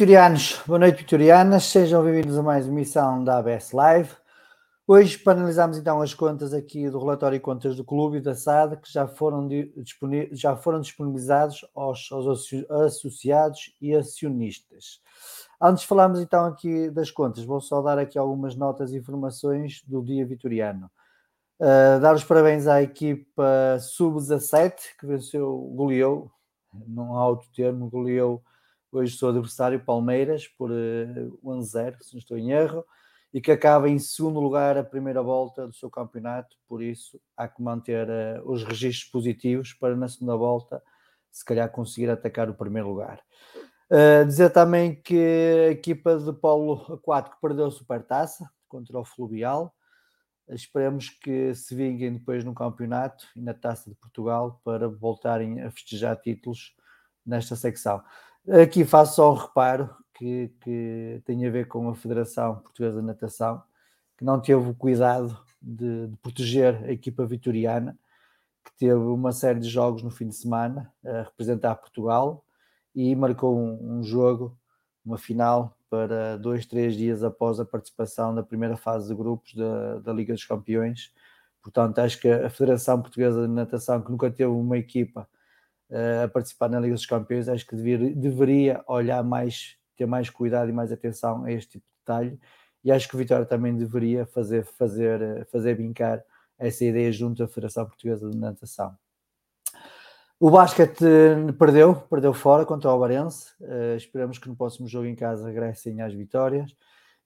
vitorianos. Boa noite, vitorianas. Sejam bem-vindos a mais uma emissão da ABS Live. Hoje, para analisarmos então as contas aqui do relatório de contas do clube e da SAD, que já foram, já foram disponibilizados aos, aos associados e acionistas. Antes de falarmos então aqui das contas, vou só dar aqui algumas notas e informações do dia vitoriano. Uh, dar os parabéns à equipa Sub-17, que venceu, goleou, não há outro termo, goleou hoje sou adversário Palmeiras por uh, eh, 1-0, se não estou em erro, e que acaba em segundo lugar a primeira volta do seu campeonato, por isso há que manter uh, os registros positivos para na segunda volta se calhar conseguir atacar o primeiro lugar. Uh, dizer também que a equipa de Polo Aquático perdeu a supertaça contra o Fluvial. Esperemos que se vinguem depois no campeonato e na Taça de Portugal para voltarem a festejar títulos nesta secção. Aqui faço só o reparo que, que tem a ver com a Federação Portuguesa de Natação, que não teve o cuidado de, de, proteger a equipa vitoriana, que teve uma série de jogos no fim de semana a representar Portugal e marcou um, um jogo, uma final, para dois, três dias após a participação da primeira fase de grupos da, da Liga dos Campeões. Portanto, acho que a Federação Portuguesa de Natação, que nunca teve uma equipa a participar na Liga dos Campeões, acho que deveria, olhar mais, ter mais cuidado e mais atenção a este tipo de detalhe. E acho que o Vitória também deveria fazer, fazer, fazer brincar essa ideia junto à Federação Portuguesa de Natação. O basquete perdeu, perdeu fora contra o Alvarense. Uh, esperamos que no próximo jogo em casa regressem às vitórias.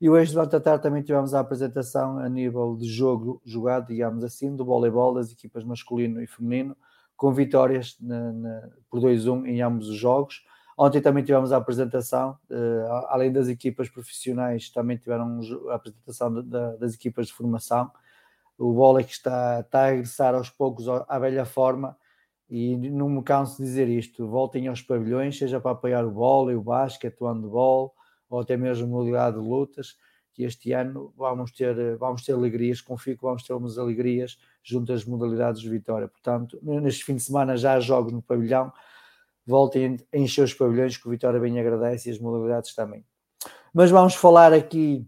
E hoje, durante a tarde, também tivemos a apresentação a nível de jogo jogado, digamos assim, do voleibol das equipas masculino e feminino com vitórias na, na, por 2-1 em ambos os jogos. Ontem também tivemos a apresentação, uh, além das equipas profissionais, também tiveram a apresentação de, de, das equipas de formação. O vôlei que está, está a regressar aos poucos à velha forma e não me canso de dizer isto, voltem aos pavilhões, seja para apoiar o vôlei, o basquete, o handball, ou até mesmo modalidade de lutas, que este ano vamos ter, vamos ter alegrias, confio que vamos ter umas alegrias junto às modalidades de vitória. Portanto, neste fim de semana já há jogos no pavilhão, voltem a encher os pavilhões que o Vitória bem agradece e as modalidades também. Mas vamos falar aqui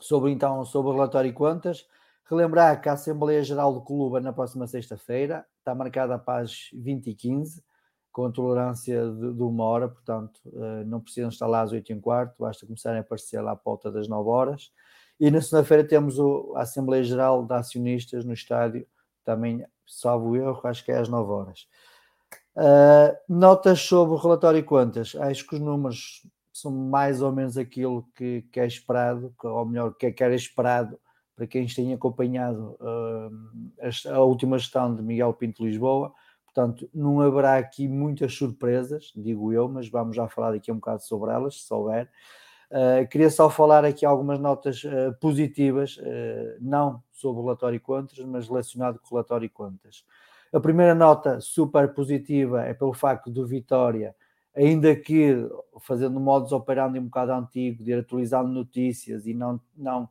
sobre então sobre o relatório e contas. Relembrar que a Assembleia Geral do Clube na próxima sexta-feira, está marcada para as 20h15. com tolerância de, de uma hora, portanto, uh, não precisam estar lá às 8 e um quarto, basta começarem a aparecer lá à volta das 9 horas. E na segunda-feira temos o, a Assembleia Geral de Acionistas no estádio, também, salvo erro, acho que é às 9 horas. Uh, notas sobre o relatório e contas. Acho que os números são mais ou menos aquilo que, que é esperado, ou melhor, que, é, que era esperado para quem tem acompanhado uh, a, a, última gestão de Miguel Pinto Lisboa. Portanto, não haverá aqui muitas surpresas, digo eu, mas vamos já falar aqui um bocado sobre elas, se souber. Uh, queria só falar aqui algumas notas uh, positivas, uh, não sobre o relatório contas, mas relacionado com o relatório contas. A primeira nota super positiva é pelo facto do Vitória, ainda que fazendo modos operando um bocado antigo, de atualizando notícias e não, não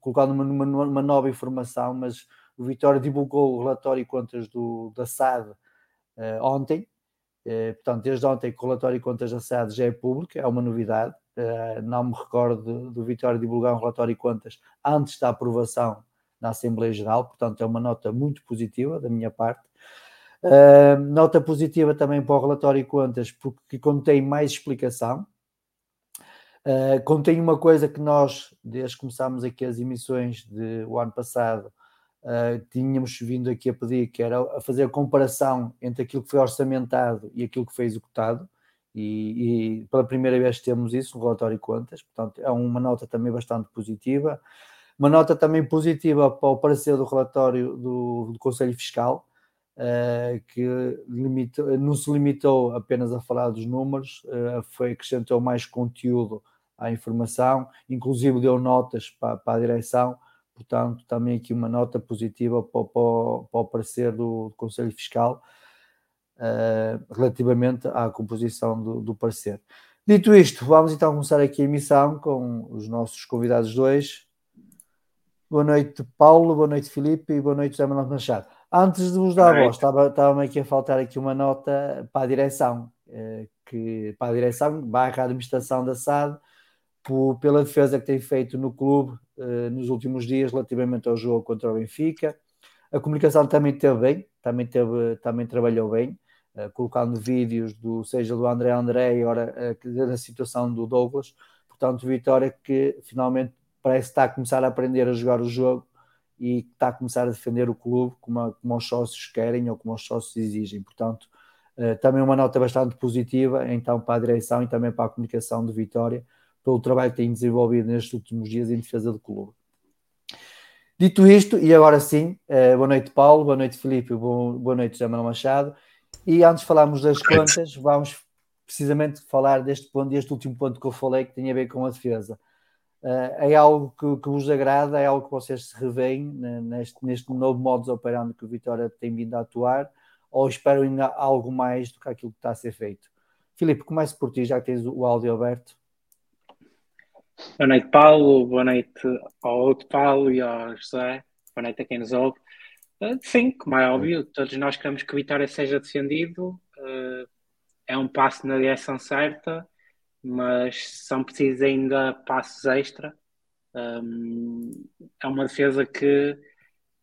colocando uma, uma, uma nova informação, mas o Vitória divulgou o relatório contas do, da SAD ontem. Portanto, desde ontem que o relatório contas da SAD já é público, é uma novidade. Uh, não me recordo do Vitória divulgar um relatório e contas antes da aprovação na Assembleia Geral, portanto, é uma nota muito positiva da minha parte. Uh, nota positiva também para o relatório e contas, porque contém mais explicação. Uh, contém uma coisa que nós, desde que começámos aqui as emissões do ano passado, uh, tínhamos vindo aqui a pedir, que era a fazer a comparação entre aquilo que foi orçamentado e aquilo que foi executado. E, e pela primeira vez temos isso, um relatório e contas, portanto é uma nota também bastante positiva. Uma nota também positiva para o parecer do relatório do, do Conselho Fiscal, uh, que limitou, não se limitou apenas a falar dos números, uh, foi acrescentou mais conteúdo à informação, inclusive deu notas para, para a direção, portanto, também aqui uma nota positiva para, para, para o parecer do, do Conselho Fiscal uh, relativamente à composição do, do parecer. Dito isto, vamos então começar aqui a emissão com os nossos convidados dois. Boa noite, Paulo, boa noite, Filipe e boa noite, José Manuel Machado. Antes de vos dar a voz, estava, estava aqui a faltar aqui uma nota para a direção, eh, que, para a direção, barra administração da SAD, por, pela defesa que tem feito no clube eh, nos últimos dias relativamente ao jogo contra o Benfica. A comunicação também teve bem, também, teve, também trabalhou bem, colocando vídeos do, seja do André André, ora da situação do Douglas. Portanto, Vitória que finalmente parece estar a começar a aprender a jogar o jogo e está a começar a defender o clube como, a, como os sócios querem ou como os sócios exigem. Portanto, uh, também uma nota bastante positiva, então, para a direção e também para a comunicação de Vitória, pelo trabalho que tem desenvolvido nestes últimos dias em defesa do clube. Dito isto, e agora sim, uh, boa noite Paulo, boa noite Filipe, boa noite José Manuel Machado. E antes de falarmos das contas, vamos precisamente falar deste ponto, deste último ponto que eu falei, que tem a ver com a defesa. Uh, é algo que, que, vos agrada, é algo que vocês se revêem neste, neste novo modus operandi que o Vitória tem vindo a atuar, ou esperam ainda algo mais do que aquilo que está a ser feito? Filipe, comece por ti, já que tens o áudio aberto. Boa noite, Paulo. Boa noite ao outro Paulo e ao José. Boa noite a quem nos ouve. Uh, sim, como é óbvio, todos nós queremos que o Vitória seja defendido. Uh, é um passo na direção certa mas são precisos ainda passos extra. Um, é uma defesa que,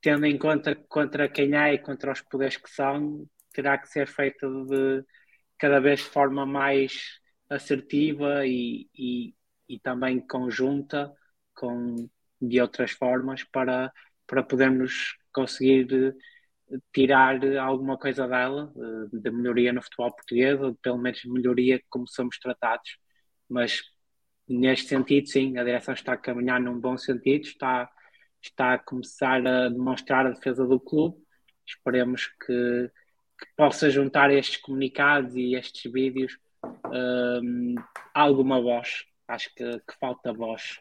tendo em conta contra quem há e contra os poderes que são, terá que ser feita de cada vez de forma mais assertiva e, e, e também conjunta com, de outras formas para, para podermos conseguir tirar alguma coisa dela, de melhoria no futebol português, ou pelo menos melhoria como somos tratados mas neste sentido, sim, a direção está a caminhar num bom sentido, está, está a começar a demonstrar a defesa do clube. Esperemos que, que possa juntar estes comunicados e estes vídeos um, alguma voz. Acho que, que falta voz.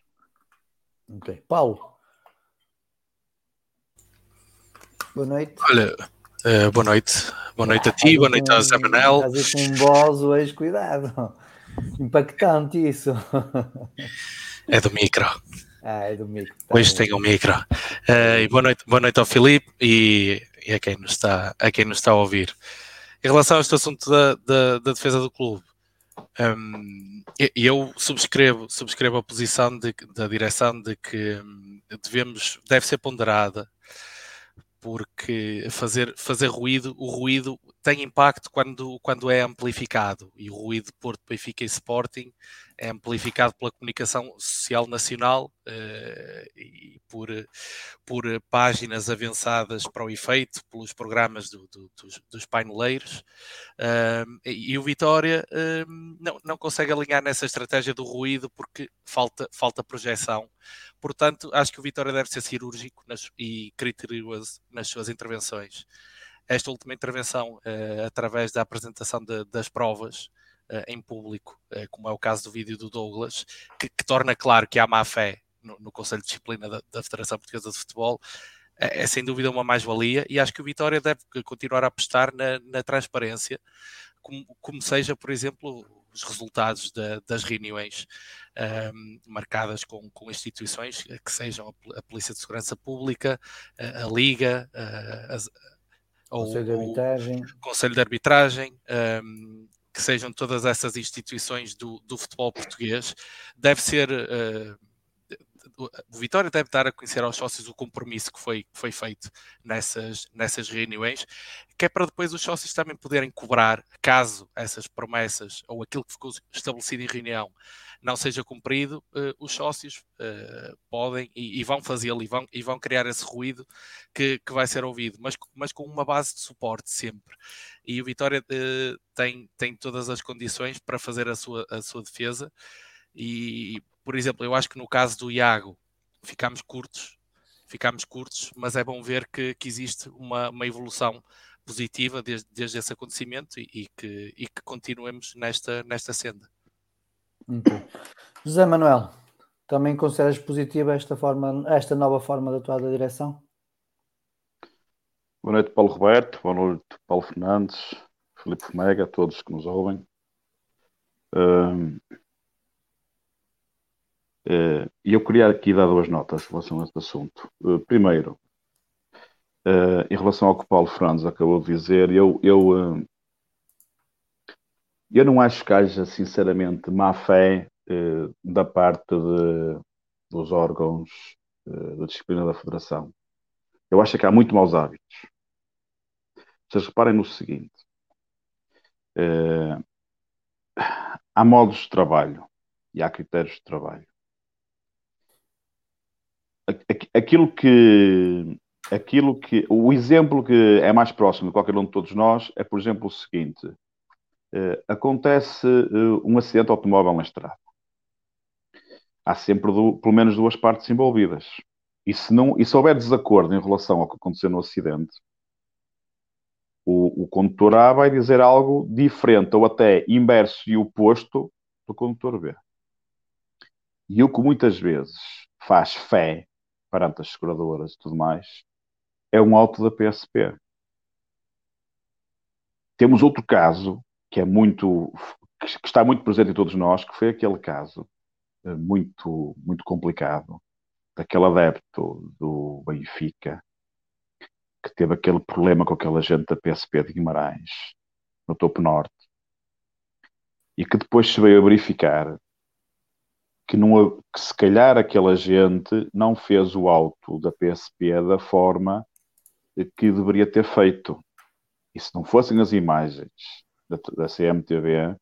Ok. Paulo. Boa noite. Olha, uh, boa noite. Boa noite a ti, boa noite a Zé Manel. Estás um voz hoje, cuidado. Impactante isso. É do micro. Ah, é do micro. Tá Hoje tem um micro. Uh, boa, noite, boa noite ao Filipe e, e, a, quem nos está, a quem nos está a ouvir. Em relação a este assunto da, da, da defesa do clube, um, eu subscrevo, subscrevo a posição de, da direção de que hum, devemos, deve ser ponderada porque fazer, fazer ruído, o ruído tem impacto quando, quando é amplificado. E o ruído de Porto, Benfica e Sporting é amplificado pela comunicação social nacional uh, e por, por páginas avançadas para o efeito, pelos programas do, do, dos, dos paineleiros uh, e, o Vitória uh, não, não consegue alinhar nessa estratégia do ruído porque falta, falta projeção Portanto, acho que o Vitória deve ser cirúrgico nas, e criterioso nas suas intervenções. Esta última intervenção, uh, através da apresentação de, das provas em público, uh, como é o caso do vídeo do Douglas, que, que torna claro que há má fé no, no Conselho de Disciplina da, da Federação Portuguesa de Futebol, é, é, sem dúvida uma mais-valia e acho que o Vitória deve continuar a apostar na, na transparência, como, como, seja, por exemplo, os resultados da, das reuniões um, marcadas com, com, instituições que sejam a, Polícia de Segurança Pública, a, a Liga, a, ou, Conselho de Arbitragem, Conselho de Arbitragem um, que sejam todas essas instituições do, do futebol português, deve ser. Uh, o Vitória deve dar a conhecer aos sócios o compromisso que foi, que foi feito nessas, nessas reuniões, que é para depois os sócios também poderem cobrar, caso essas promessas ou aquilo que ficou estabelecido em reunião não seja cumprido, uh, os sócios uh, podem e, e vão fazê-lo e vão, e vão criar esse ruído que, que vai ser ouvido, mas, mas com uma base de suporte sempre. E o Vitória uh, tem, tem todas as condições para fazer a sua, a sua defesa. E, por exemplo, eu acho que no caso do Iago ficámos curtos, ficámos curtos, mas é bom ver que, que existe uma, uma evolução positiva desde, desde esse acontecimento e, e, que, e que continuemos nesta, nesta senda. Okay. José Manuel, também consideras positiva esta, forma, esta nova forma de atuar da direção? Boa noite, Paulo Roberto. Boa noite, Paulo Fernandes, Felipe Fomega, todos que nos ouvem. Uh, uh, eu queria aqui dar duas notas em relação a este assunto. Uh, primeiro, eh, em relação ao que o Paulo Fernandes acabou de dizer, eu, eu eu não acho que haja, sinceramente, má fé eh, da parte de, dos órgãos eh, da disciplina da Federação. Eu acho que há muito maus hábitos. Vocês reparem no seguinte: eh, há modos de trabalho e há critérios de trabalho. Aquilo que, aquilo que, o exemplo que é mais próximo de qualquer um de todos nós é, por exemplo, o seguinte: acontece uh, um acidente automóvel na estrada. Há sempre, do, pelo menos, duas partes envolvidas. E se, não, e se houver desacordo em relação ao que aconteceu no acidente, o, o condutor A vai dizer algo diferente ou até inverso e oposto do condutor B. E o que muitas vezes faz fé perante as seguradoras e tudo mais é um auto da PSP. Temos outro caso que é muito que está muito presente em todos nós, que foi aquele caso eh, muito muito complicado daquele adepto do Benfica que teve aquele problema com aquela gente da PSP de Guimarães no topo norte e que depois se veio a verificar que, não, que se calhar aquela gente não fez o auto da PSP da forma que deveria ter feito. E se não fossem as imagens da, da CMTV,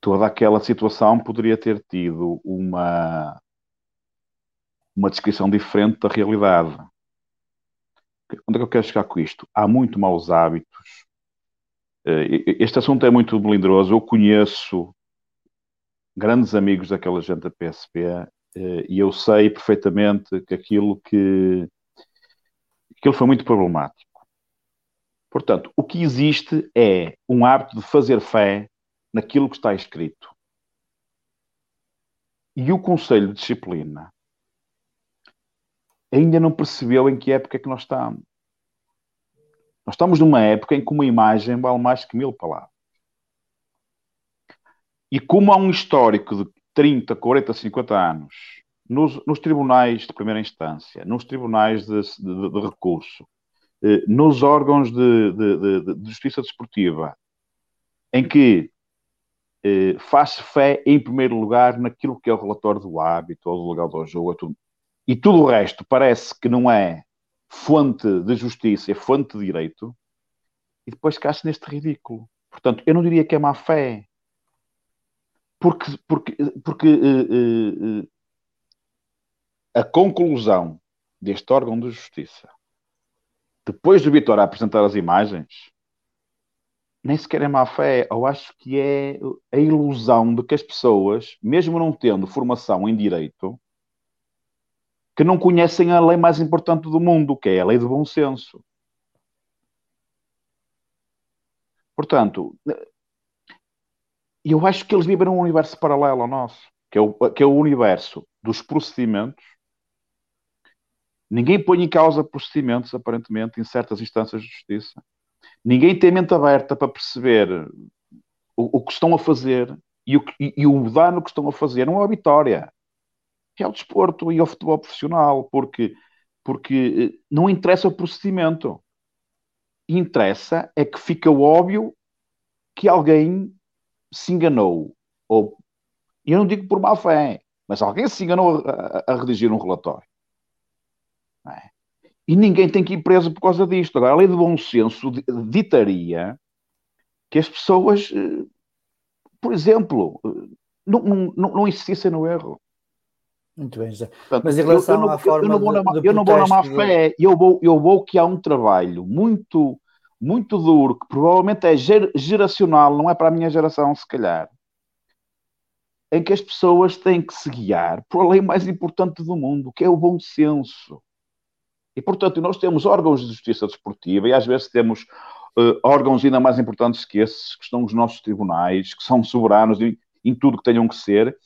toda aquela situação poderia ter tido uma, uma descrição diferente da realidade. Onde é que eu quero chegar com isto? Há muito maus hábitos. Eh, este assunto é muito melindroso. Eu conheço grandes amigos daquela gente da PSP eh, e eu sei perfeitamente que aquilo que aquilo foi muito problemático. Portanto, o que existe é um hábito de fazer fé naquilo que está escrito. E o Conselho de Disciplina ainda não percebeu em que época é que nós estamos. Nós estamos numa época em que uma imagem vale mais que mil palavras. E como há um histórico de 30, 40, 50 anos nos, nos tribunais de primeira instância, nos tribunais de, de, de recurso, nos órgãos de, de, de, de, justiça desportiva, em que eh, faz fé, em primeiro lugar, naquilo que é o relatório do hábito ou do legal do jogo, tudo. e tudo o resto parece que não é fonte de justiça, é fonte de direito, e depois cai-se neste ridículo. Portanto, eu não diria que é má fé, porque, porque, porque uh, uh, a conclusão deste órgão de justiça, depois do Vitor apresentar as imagens, nem sequer é má fé. Eu acho que é a ilusão de que as pessoas, mesmo não tendo formação em direito, que não conhecem a lei mais importante do mundo, que é a lei do bom senso. Portanto, eu acho que eles vivem num universo paralelo ao nosso, que é o, que é o universo dos procedimentos. Ninguém põe em causa procedimentos, aparentemente, em certas instâncias de justiça. Ninguém tem mente aberta para perceber o, o que estão a fazer e o, e, e o dano que estão a fazer. Não é a vitória é o desporto e ao futebol profissional, porque, porque eh, não interessa o procedimento. Interessa é que fica óbvio que alguém se enganou. Ou, eu não digo por má fé, mas alguém se enganou a, a, a redigir um relatório. É? E ninguém tem que ir preso por causa disto. Agora, a lei de bom senso ditaria que as pessoas, eh, por exemplo, eh, não, não, não insistissem no erro. Muito bem, José. Mas em relação eu, eu não, à forma eu não vou na, de, de eu não vou na má fé, eu vou, eu vou que há um trabalho muito, muito duro, que provavelmente é ger, geracional, não é para a minha geração, se calhar, em que as pessoas têm que se guiar por a lei mais importante do mundo, que é o bom senso. E, portanto, nós temos órgãos de justiça desportiva e às vezes temos uh, órgãos ainda mais importantes que esses, que são os nossos tribunais, que são soberanos em, em tudo que tenham que ser,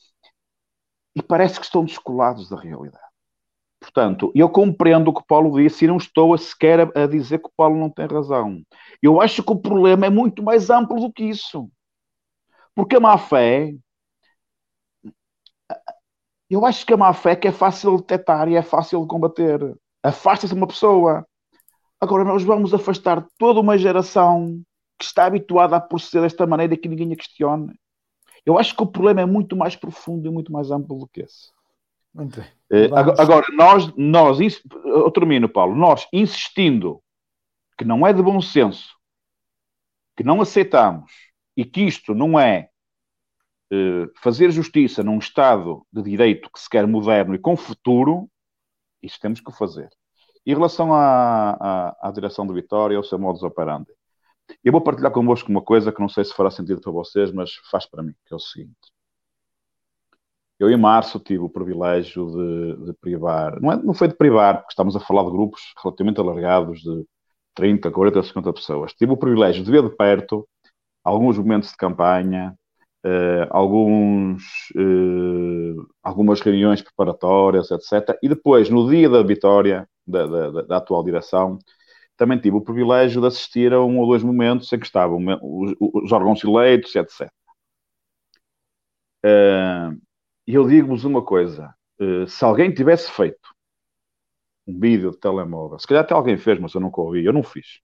e parece que estão descolados da realidade. Portanto, eu compreendo o que Paulo disse e não estou a sequer a, a dizer que o Paulo não tem razão. Eu acho que o problema é muito mais amplo do que isso. Porque a má fé. Eu acho que a má fé é que é fácil de detectar e é fácil de combater. Afasta-se uma pessoa. Agora, nós vamos afastar toda uma geração que está habituada a proceder desta maneira que ninguém a questione. Eu acho que o problema é muito mais profundo e muito mais amplo do que esse. Muito bem. Uh, agora, nós, nós, eu termino, Paulo, nós insistindo que não é de bom senso, que não aceitamos e que isto não é uh, fazer justiça num Estado de direito que se quer moderno e com futuro, isso temos que fazer. Em relação à, à, à direção do Vitória, ao seu modus operandi, eu vou partilhar convosco uma coisa que não sei se fará sentido para vocês, mas faz para mim, que é o seguinte. Eu, em março, tive o privilégio de, de privar, não, é, não foi de privar, porque estamos a falar de grupos relativamente alargados, de 30, 40, 50 pessoas. Tive o privilégio de ver de perto alguns momentos de campanha, uh, alguns, uh, algumas reuniões preparatórias, etc. E depois, no dia da vitória da, da, da atual direção, também tive o privilégio de assistir a um ou dois momentos em que estavam os, os órgãos eleitos, etc. Eh, e eu digo-vos uma coisa: uh, se alguém tivesse feito um vídeo de telemóvel, se calhar até alguém fez, mas eu nunca ouvi, eu não fiz.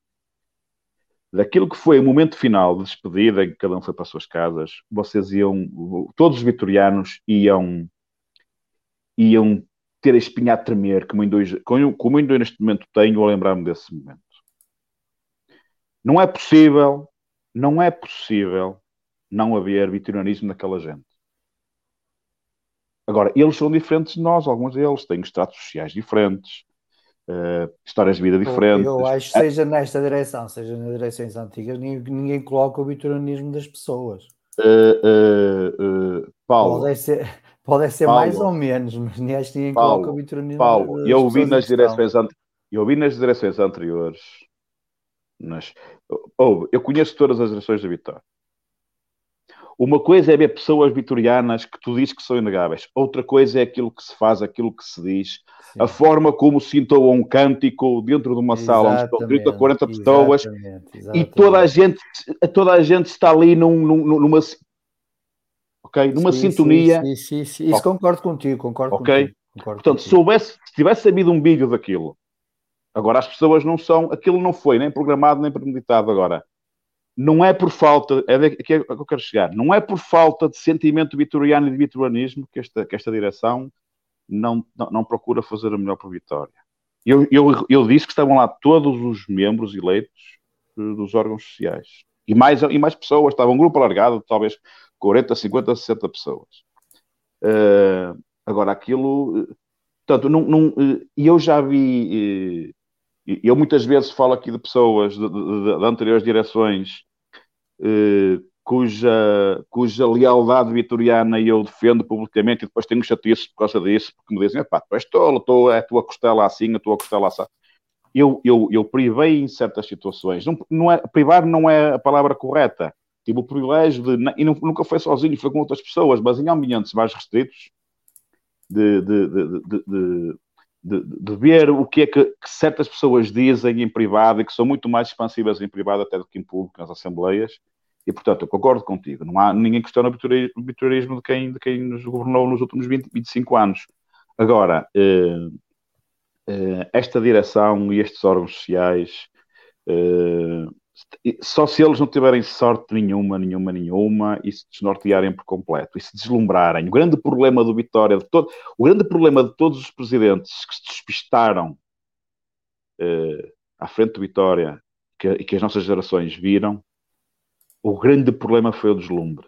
Daquilo que foi o momento final de despedida, em que cada um foi para as suas casas, vocês iam, todos os vitorianos iam, iam ter a espinha a tremer, como, ainda hoje, como neste momento tenho, a lembrar-me desse momento. Não é possível, não é possível não haver vitorianismo naquela gente. Agora, eles são diferentes de nós, alguns deles têm estratos sociais diferentes, uh, histórias de vida diferentes. Eu, eu acho que seja nesta direção, seja nas direções antigas, ninguém, ninguém coloca o vitorianismo das pessoas. Uh, uh, Paulo. Pode ser, pode ser Paulo, mais ou menos, mas ninguém Paulo, coloca o vitorianismo Paulo, eu vi nas direções eu vi nas direções anteriores mas, oh, eu conheço todas as gerações da Vitória. Uma coisa é ver pessoas vitorianas que tu dizes que são inegáveis. Outra coisa é aquilo que se faz, aquilo que se diz, Sim. a forma como se entoa um cântico dentro de uma exatamente, sala onde estão 30, 40 pessoas exatamente, exatamente. e toda a gente, toda a gente está ali num, num, numa, okay? numa sim, sintonia. Sim, sim, sim. Isso concordo contigo, concordo okay? contigo. Concordo Portanto, contigo. Se, houvesse, se tivesse havido um vídeo daquilo Agora, as pessoas não são, aquilo não foi nem programado nem premeditado. Agora, não é por falta, é é que eu quero chegar, não é por falta de sentimento vitoriano e de vitorianismo que esta, que esta direção não, não, não procura fazer o melhor para a Vitória. Eu, eu, eu disse que estavam lá todos os membros eleitos dos órgãos sociais. E mais, e mais pessoas, estava um grupo alargado, talvez 40, 50, 60 pessoas. Uh, agora, aquilo. Portanto, não, não, e eu já vi. Eu muitas vezes falo aqui de pessoas de, de, de anteriores direções cuja, cuja lealdade vitoriana eu defendo publicamente e depois tenho chatice por causa disso, porque me dizem, pá, tu és tolo, tu, é a tua costela assim, a tua costela assim. Eu, eu, eu privei em certas situações. Não, não é, privar não é a palavra correta. Tive o privilégio de, e nunca foi sozinho, foi com outras pessoas, mas em ambientes mais restritos, de, de, de, de, de ver o que é que, que, certas pessoas dizem em privado e que são muito mais expansivas em privado até do que em público nas assembleias e, portanto, eu concordo contigo. Não há ninguém questiona o vitoriorismo de quem, de quem nos governou nos últimos 20, 25 anos. Agora, eh, eh, esta direção e estes órgãos sociais, eh, só se eles não tiverem sorte nenhuma, nenhuma, nenhuma, e se desnortearem por completo, e se deslumbrarem. O grande problema do Vitória, de todo, o grande problema de todos os presidentes que se despistaram eh, à frente do Vitória, que, que as nossas gerações viram, o grande problema foi o deslumbre.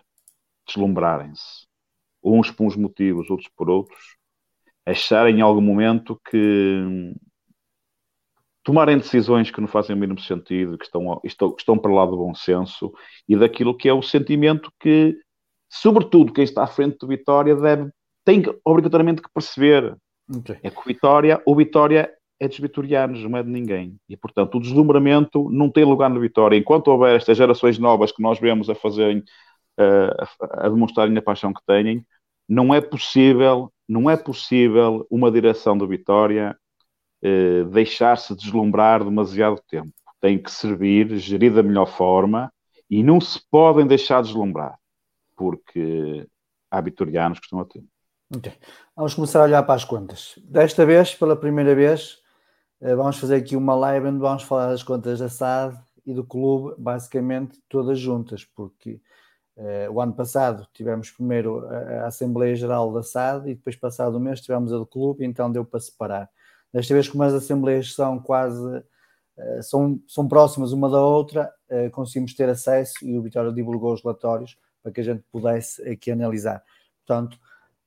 Deslumbrarem-se. Uns por uns motivos, outros por outros. Acharem em algum momento que tomarem decisões que não fazem o mínimo sentido, que estão, estão, estão para lá do bom senso e daquilo que é o sentimento que, sobretudo, quem está à frente do Vitória deve, tem obrigatoriamente que perceber. Okay. É que o Vitória, o Vitória é dos vitorianos, não é de ninguém. E, portanto, o deslumbramento não tem lugar na vitória. Enquanto houver estas gerações novas que nós vemos a fazerem, uh, a demonstrarem a paixão que têm, não é possível, não é possível uma direção da vitória uh, deixar-se deslumbrar demasiado tempo. Tem que servir, gerir da melhor forma e não se podem deixar deslumbrar, porque há vitorianos que estão a tempo. Okay. Vamos começar a olhar para as contas. Desta vez, pela primeira vez, eh, vamos fazer aqui uma live onde vamos falar das contas da SAD e do clube, basicamente todas juntas, porque uh, o ano passado tivemos primeiro a, a, Assembleia Geral da SAD e depois, passado o mês, tivemos a do clube, então deu para separar. Desta vez, como as assembleias são quase uh, são, são próximas uma da outra, uh, conseguimos ter acesso e o Vitória divulgou os relatórios para que a gente pudesse aqui analisar. Portanto,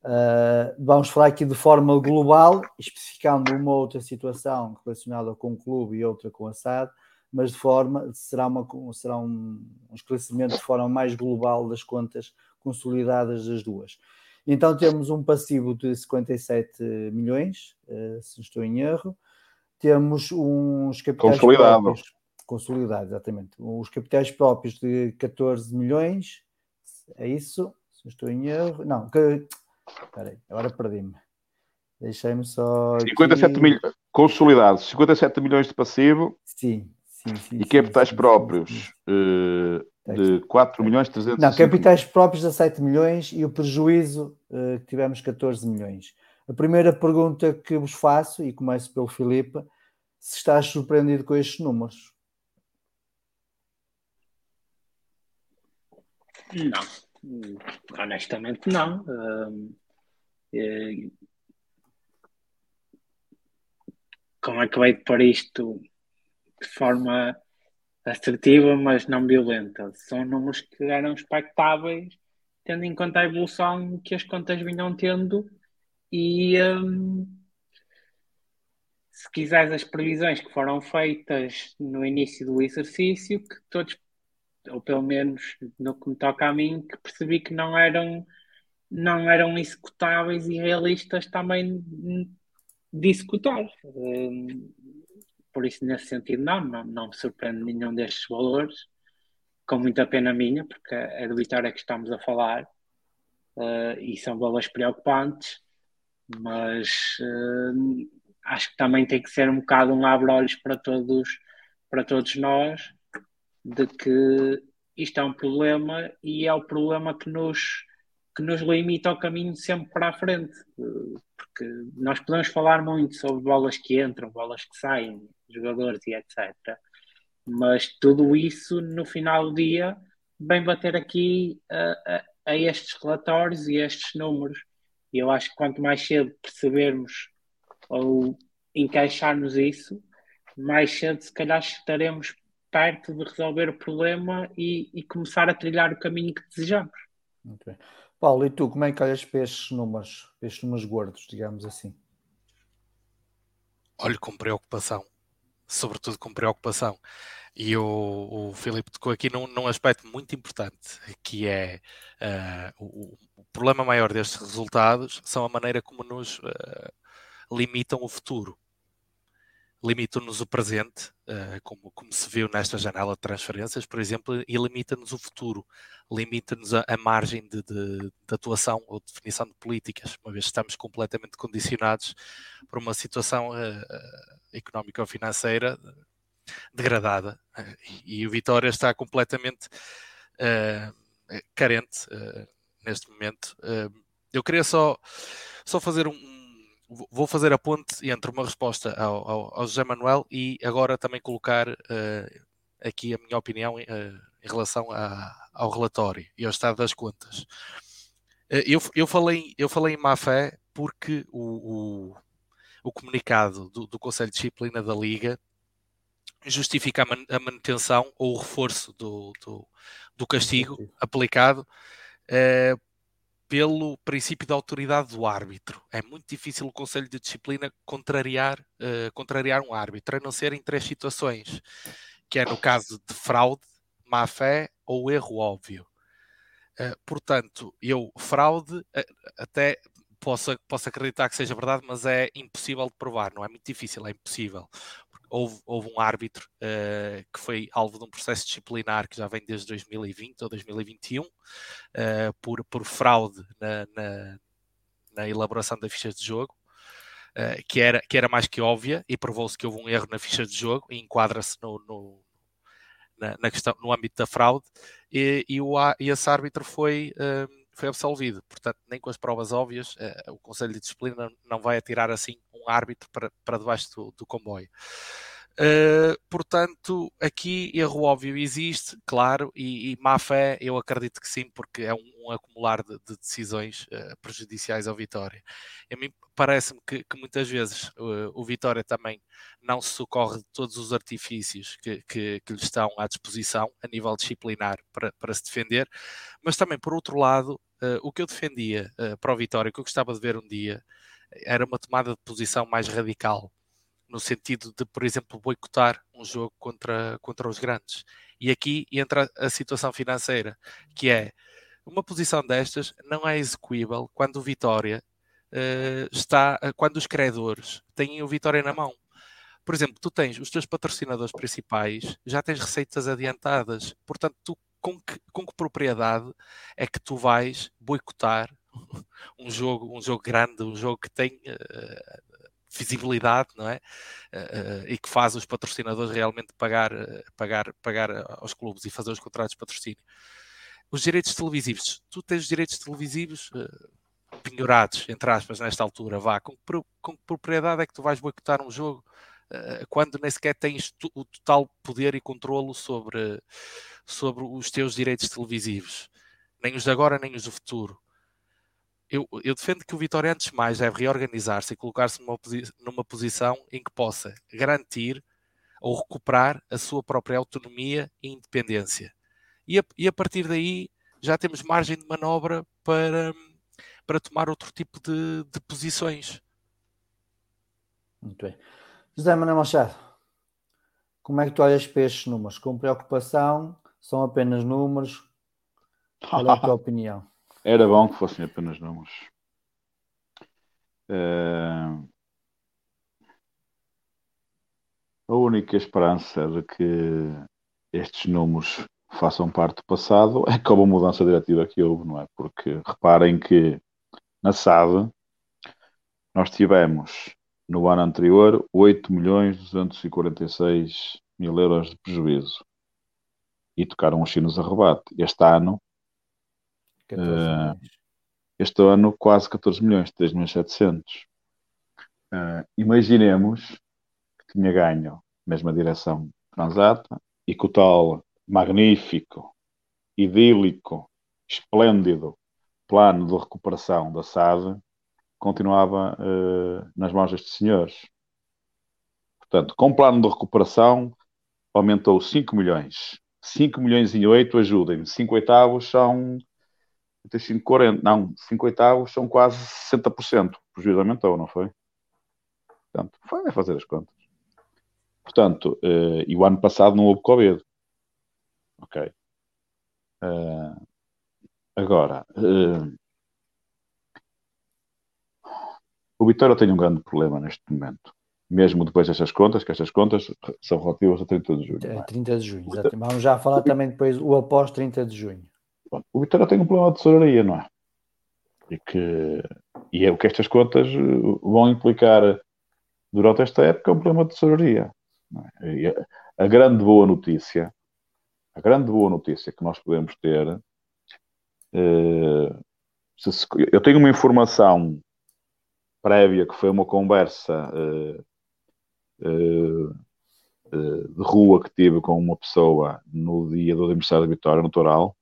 Uh, vamos falar aqui de forma global, especificando uma outra situação relacionada com o clube e outra com a SAD, mas de forma será, uma, será um, um esclarecimento de forma mais global das contas consolidadas das duas. Então temos um passivo de 57 milhões, uh, se estou em erro. Temos uns capitais Consolidado. próprios consolidados, exatamente. Os capitais próprios de 14 milhões, é isso? Se estou em erro, não, que, Espera aí, agora perdi-me. Deixei-me só. 57 aqui... milhões consolidados, 57 milhões de passivo. Sim, sim, sim. E capitais sim, próprios sim, sim. Uh, de 4 milhões 300 Não, capitais próprios de 7 milhões e o prejuízo uh, que tivemos 14 milhões. A primeira pergunta que vos faço, e começo pelo Filipe, se estás surpreendido com estes números. Não, honestamente não. Eh, como é que vai pôr isto de forma assertiva, mas não violenta? São números que eram expectáveis, tendo em conta a evolução que as contas vinham tendo e um, se quiseres as previsões que foram feitas no início do exercício, que todos, ou pelo menos no que me toca a mim, que percebi que não eram não eram executáveis e realistas também de executar. Por isso, nesse sentido, não, não, não me surpreende nenhum destes valores, com muita pena minha, porque é do Vitória que estamos a falar uh, e são valores preocupantes, mas uh, acho que também tem que ser um bocado um abre-olhos para todos, para todos nós, de que isto é um problema e é o problema que nos que nos limita o caminho sempre para a frente. Porque nós podemos falar muito sobre bolas que entram, bolas que saem, jogadores e etc. Mas tudo isso, no final do dia, vem bater aqui a, a, a estes relatórios e estes números. E eu acho que quanto mais cedo percebermos ou encaixarmos isso, mais cedo se calhar estaremos perto de resolver o problema e, e começar a trilhar o caminho que desejamos. Muito bem. Paulo, e tu, como é que olhas para estes números, para estes números gordos, digamos assim? Olho com preocupação, sobretudo com preocupação. E o, o Filipe tocou aqui num, num aspecto muito importante, que é uh, o, o, problema maior destes resultados são a maneira como nos uh, limitam o futuro limitam-nos o presente, uh, como, como, se viu nesta janela de transferências, por exemplo, e limita-nos o futuro, limita-nos a, a, margem de, de, de, atuação ou definição de políticas, uma vez que estamos completamente condicionados por uma situação uh, económico-financeira degradada. Uh, e, e, o Vitória está completamente carente neste momento. eu queria só, só fazer um vou fazer a ponte entre uma resposta ao, ao, ao José Manuel e agora também colocar uh, aqui a minha opinião uh, em relação a, ao relatório e ao estado das contas. Uh, eu, eu, falei, eu falei em má fé porque o, o, o comunicado do, do, Conselho de Disciplina da Liga justifica a, man, a manutenção ou o reforço do, do, do castigo aplicado pelo princípio da autoridade do árbitro. É muito difícil o Conselho de Disciplina contrariar, uh, contrariar um árbitro, a não ser em três situações, que é no caso de fraude, má fé ou erro óbvio. Uh, portanto, eu, fraude, uh, até posso, posso acreditar que seja verdade, mas é impossível de provar, não é muito difícil, é impossível houve, houve um árbitro uh, que foi alvo de um processo disciplinar que já vem desde 2020 ou 2021 uh, eh, por, por fraude na, na, na, elaboração da ficha de jogo. Uh, que, era, que era mais que óbvia e provou-se que houve um erro na ficha de jogo e enquadra-se no, no, na, na, questão, no âmbito da fraude e, e, o, e esse árbitro foi, foi absolvido. Portanto, nem com as provas óbvias, o Conselho de Disciplina não vai atirar assim um árbitro para, para debaixo do, do comboio. Uh, portanto, aqui erro óbvio existe, claro, e, e, má fé eu acredito que sim, porque é um, um acumular de, de decisões uh, prejudiciais ao Vitória. A mim parece-me que, que, muitas vezes uh, o Vitória também não se socorre de todos os artifícios que, que, que lhe estão à disposição a nível disciplinar para, para se defender, mas também, por outro lado, o que eu defendia para o Vitória, que eu gostava de ver um dia, era uma tomada de posição mais radical, no sentido de, por exemplo, boicotar um jogo contra, contra os grandes. E aqui entra a situação financeira, que é uma posição destas não é execuível quando o Vitória uh, está, quando os credores têm o Vitória na mão. Por exemplo, tu tens os teus patrocinadores principais, já tens receitas adiantadas, portanto, tu com que, com que propriedade é que tu vais boicotar um jogo, um jogo grande, um jogo que tem uh, visibilidade, não é? Uh, e que faz os patrocinadores realmente pagar, pagar, pagar aos clubes e fazer os contratos de patrocínio. Os direitos televisivos, tu tens os direitos televisivos penhorados, entre aspas, nesta altura, vá, com, com que propriedade é que tu vais boicotar um jogo quando nem sequer tens o total poder e controlo sobre, sobre os teus direitos televisivos, nem os de agora, nem os do futuro eu, eu, defendo que o Vitória, antes de mais, deve reorganizar-se e colocar-se numa, numa posição em que possa garantir ou recuperar a sua própria autonomia e independência. E a, e a partir daí já temos margem de manobra para, para tomar outro tipo de, de posições. Muito bem. José Manuel Machado, como é que tu olhas para estes números? Com preocupação? São apenas números? Qual é a tua opinião? Era bom que fossem apenas números. Uh, a única esperança de que estes números façam parte do passado é como a mudança diretiva que houve, não é? Porque reparem que na SAD nós tivemos no ano anterior 8 milhões 246 mil euros de prejuízo e tocaram os sinos a rebate. Este ano Uh, este ano quase 14 milhões, 3 milhões 700. Uh, imaginemos que tinha ganho a mesma direção Transata e que o tal magnífico, idílico, esplêndido plano de recuperação da SAD continuava uh, nas mãos destes senhores. Portanto, com plano de recuperação, aumentou 5 milhões. 5 milhões e 8, ajudem-me. 5 oitavos são 35, 40. Não, 5 oitavos são quase 60%. O prejuízo aumentou, não foi? Portanto, foi a fazer as contas. Portanto, uh, e o ano passado não houve Covid. Ok. Uh, agora, uh, o Vitória tem um grande problema neste momento. Mesmo depois destas contas, que estas contas são relativas a 30 de junho. É, 30 de junho, exatamente. Vamos já falar também depois o após 30 de junho. O Vitória tem um problema de tesouraria, não é? E, que, e é o que estas contas vão implicar durante esta época é um problema de tesouraria. É? A, grande boa notícia, a grande boa notícia que nós podemos ter, eh, se, eu tenho uma informação prévia que foi uma conversa eh, eh, eh, de rua que tive com uma pessoa no dia do aniversário da Vitória no Toral,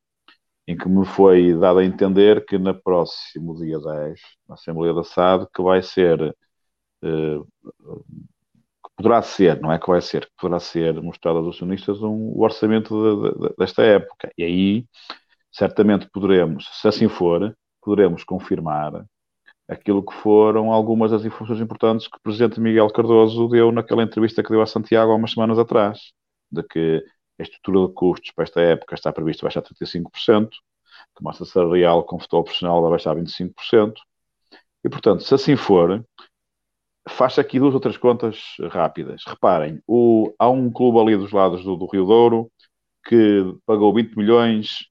em que me foi dado a entender que na próximo dia 10, na Assembleia da SAD, que vai ser eh, poderá ser, não é que vai ser, que poderá ser mostrado aos acionistas um, o orçamento de, de, desta época. E aí, certamente poderemos, se assim for, poderemos confirmar aquilo que foram algumas das informações importantes que o Presidente Miguel Cardoso deu naquela entrevista que deu a Santiago há umas semanas atrás, de que a estrutura de custos para esta época está prevista baixar 35%, que a massa salarial com futebol profissional vai baixar 25%, e portanto, se assim for, faço aqui duas outras contas rápidas. Reparem, o, há um clube ali dos lados do, do, Rio Douro que pagou 20 milhões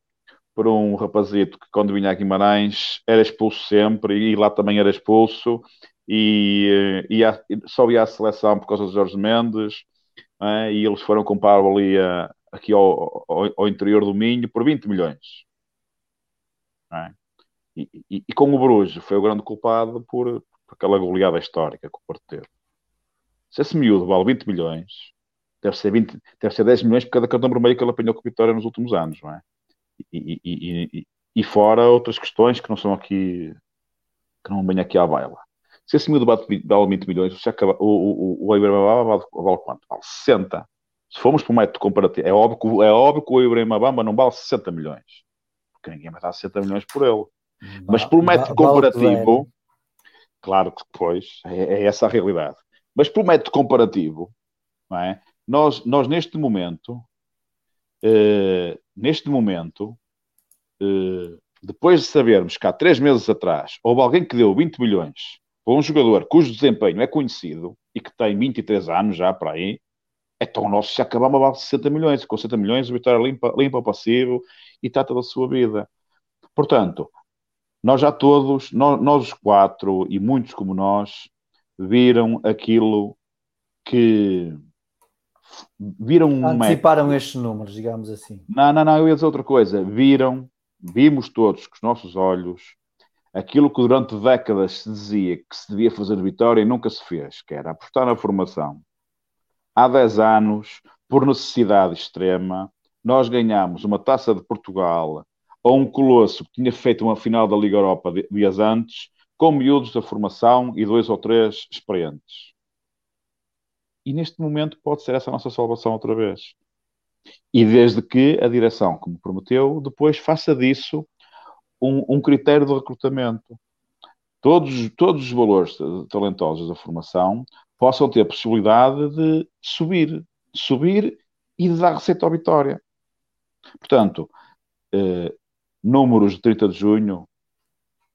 por um rapazito que quando vinha a Guimarães era expulso sempre e lá também era expulso e, e, a, só ia à seleção por causa de Jorge Mendes é? e eles foram comprar ali a, aqui ao, ao, ao, interior do Minho por 20 milhões. É? E, e, e, com o Bruges foi o grande culpado por, por aquela goleada histórica que o Porto teve. Se esse miúdo vale 20 milhões, deve ser, 20, deve ser 10 milhões por cada cartão vermelho que ele apanhou com a Vitória nos últimos anos, não é? E, e, e, fora outras questões que não são aqui, que não vêm aqui à baila. Se esse miúdo vale 20 milhões, você acaba, o, o, o Ibrahim vale, vale quanto? Vale 60. Se formos para o método comparativo, é óbvio, que, é óbvio que o Ibrahim Bamba não vale 60 milhões. Porque ninguém vai dar 60 milhões por ele. Mas por método comparativo, Claro que depois é, é, essa a realidade. Mas por método comparativo, é? nós, nós neste momento, eh, neste momento, eh, depois de sabermos que há três meses atrás houve alguém que deu 20 milhões para um jogador cujo desempenho é conhecido e que tem 23 anos já para aí, então nosso já acabamos a 60 milhões. Com 60 milhões, o Vitória limpa, limpa o passivo e trata da sua vida. Portanto, nós já todos, nós, nós os quatro e muitos como nós, viram aquilo que viram um anteciparam estes números, digamos assim. Não, não, não, eu ia dizer outra coisa. Viram, vimos todos com os nossos olhos aquilo que durante décadas se dizia que se devia fazer de Vitória e nunca se fez, que era apostar na formação. Há 10 anos, por necessidade extrema, nós ganhamos uma taça de Portugal ou um colosso que tinha feito uma final da Liga Europa dias antes, com miúdos da formação e dois ou três experientes. E neste momento pode ser essa a nossa salvação outra vez. E desde que a direção, como prometeu, depois faça disso um, um critério de recrutamento. Todos, todos os valores talentosos da formação possam ter a possibilidade de subir, subir e de dar receita à vitória. Portanto, eh, números de 30 de junho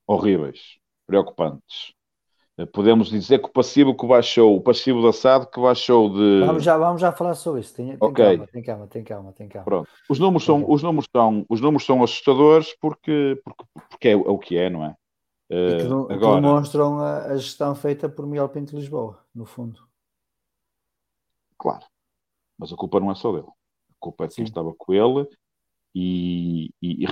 horríveis, preocupantes. Eh, podemos dizer que o passivo que baixou, o passivo da SAD que baixou de. Vamos já, vamos já falar sobre isso. Tem, tem okay. calma, tem calma, tem calma, tem calma. Pronto. Os números, são, os números, são, os números são assustadores porque, porque, porque é, é o que é, não é? E que, uh, agora... que demonstram a, a, gestão feita por Miguel Pinto Lisboa, no fundo. Claro. Mas a culpa não é só dele. A culpa é de quem estava com ele e, e,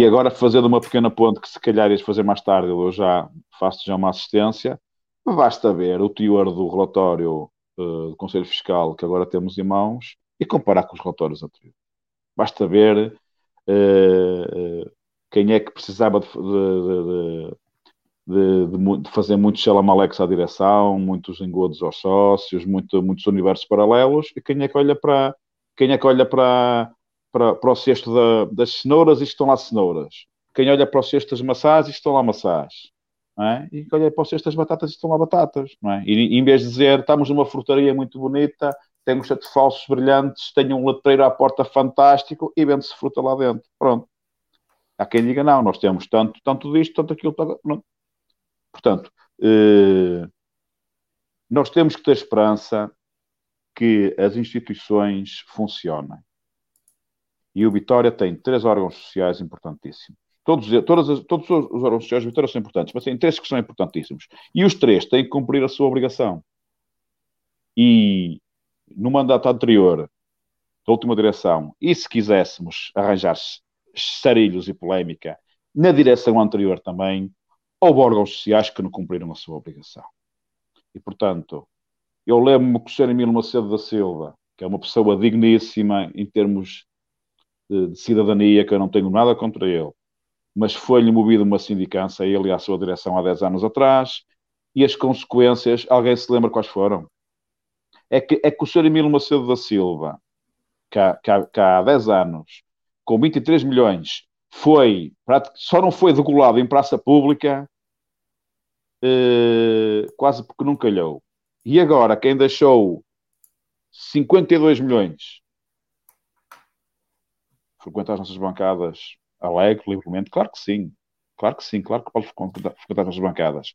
e, agora fazendo uma pequena ponte que se calhar ias fazer mais tarde, eu já faço já uma assistência, basta ver o teor do relatório uh, do Conselho Fiscal que agora temos em mãos e comparar com os relatórios anteriores. Basta ver uh, quem é que precisava de, de, de, de fazer muitos xalamalex à direção, muitos engodos aos sócios, muito, muitos universos paralelos, e quem é que olha para, quem é que olha para, para, para o cesto da, das cenouras e estão lá cenouras? Quem olha para o cesto das maçãs e estão lá maçãs? É? E olha para o cesto das batatas e estão lá batatas. É? E em vez de dizer estamos numa frutaria muito bonita, tem de falsos brilhantes, tem um letreiro à porta fantástico e vende-se fruta lá dentro. Pronto. Há quem diga, não, nós temos tanto, tanto disto, tanto aquilo. Tanto... Portanto, eh, nós temos que ter esperança que as instituições funcionem. E o Vitória tem três órgãos sociais importantíssimos. Todos, todas todos os órgãos sociais do Vitória são importantes, mas tem três que são importantíssimos. E os três têm que cumprir a sua obrigação. E no mandato anterior, da última direção, e se quiséssemos arranjar sarilhos e polémica, na direção anterior também, houve órgãos sociais que não cumpriram a sua obrigação. E, portanto, eu lembro-me que o Sr. Emílio Macedo da Silva, que é uma pessoa digníssima em termos de, de cidadania, que eu não tenho nada contra ele, mas foi-lhe movido uma sindicância ele e à sua direção há 10 anos atrás, e as consequências, alguém se lembra quais foram? é que, é que o Sr. Emílio Macedo da Silva, que há, que, há, que há 10 anos, com 23 milhões, foi, só não foi regulado em praça pública, eh, quase porque não calhou. E agora, quem deixou 52 milhões frequentar as nossas bancadas alegre, livremente? Claro que sim. Claro que sim, claro que pode frequentar as nossas bancadas.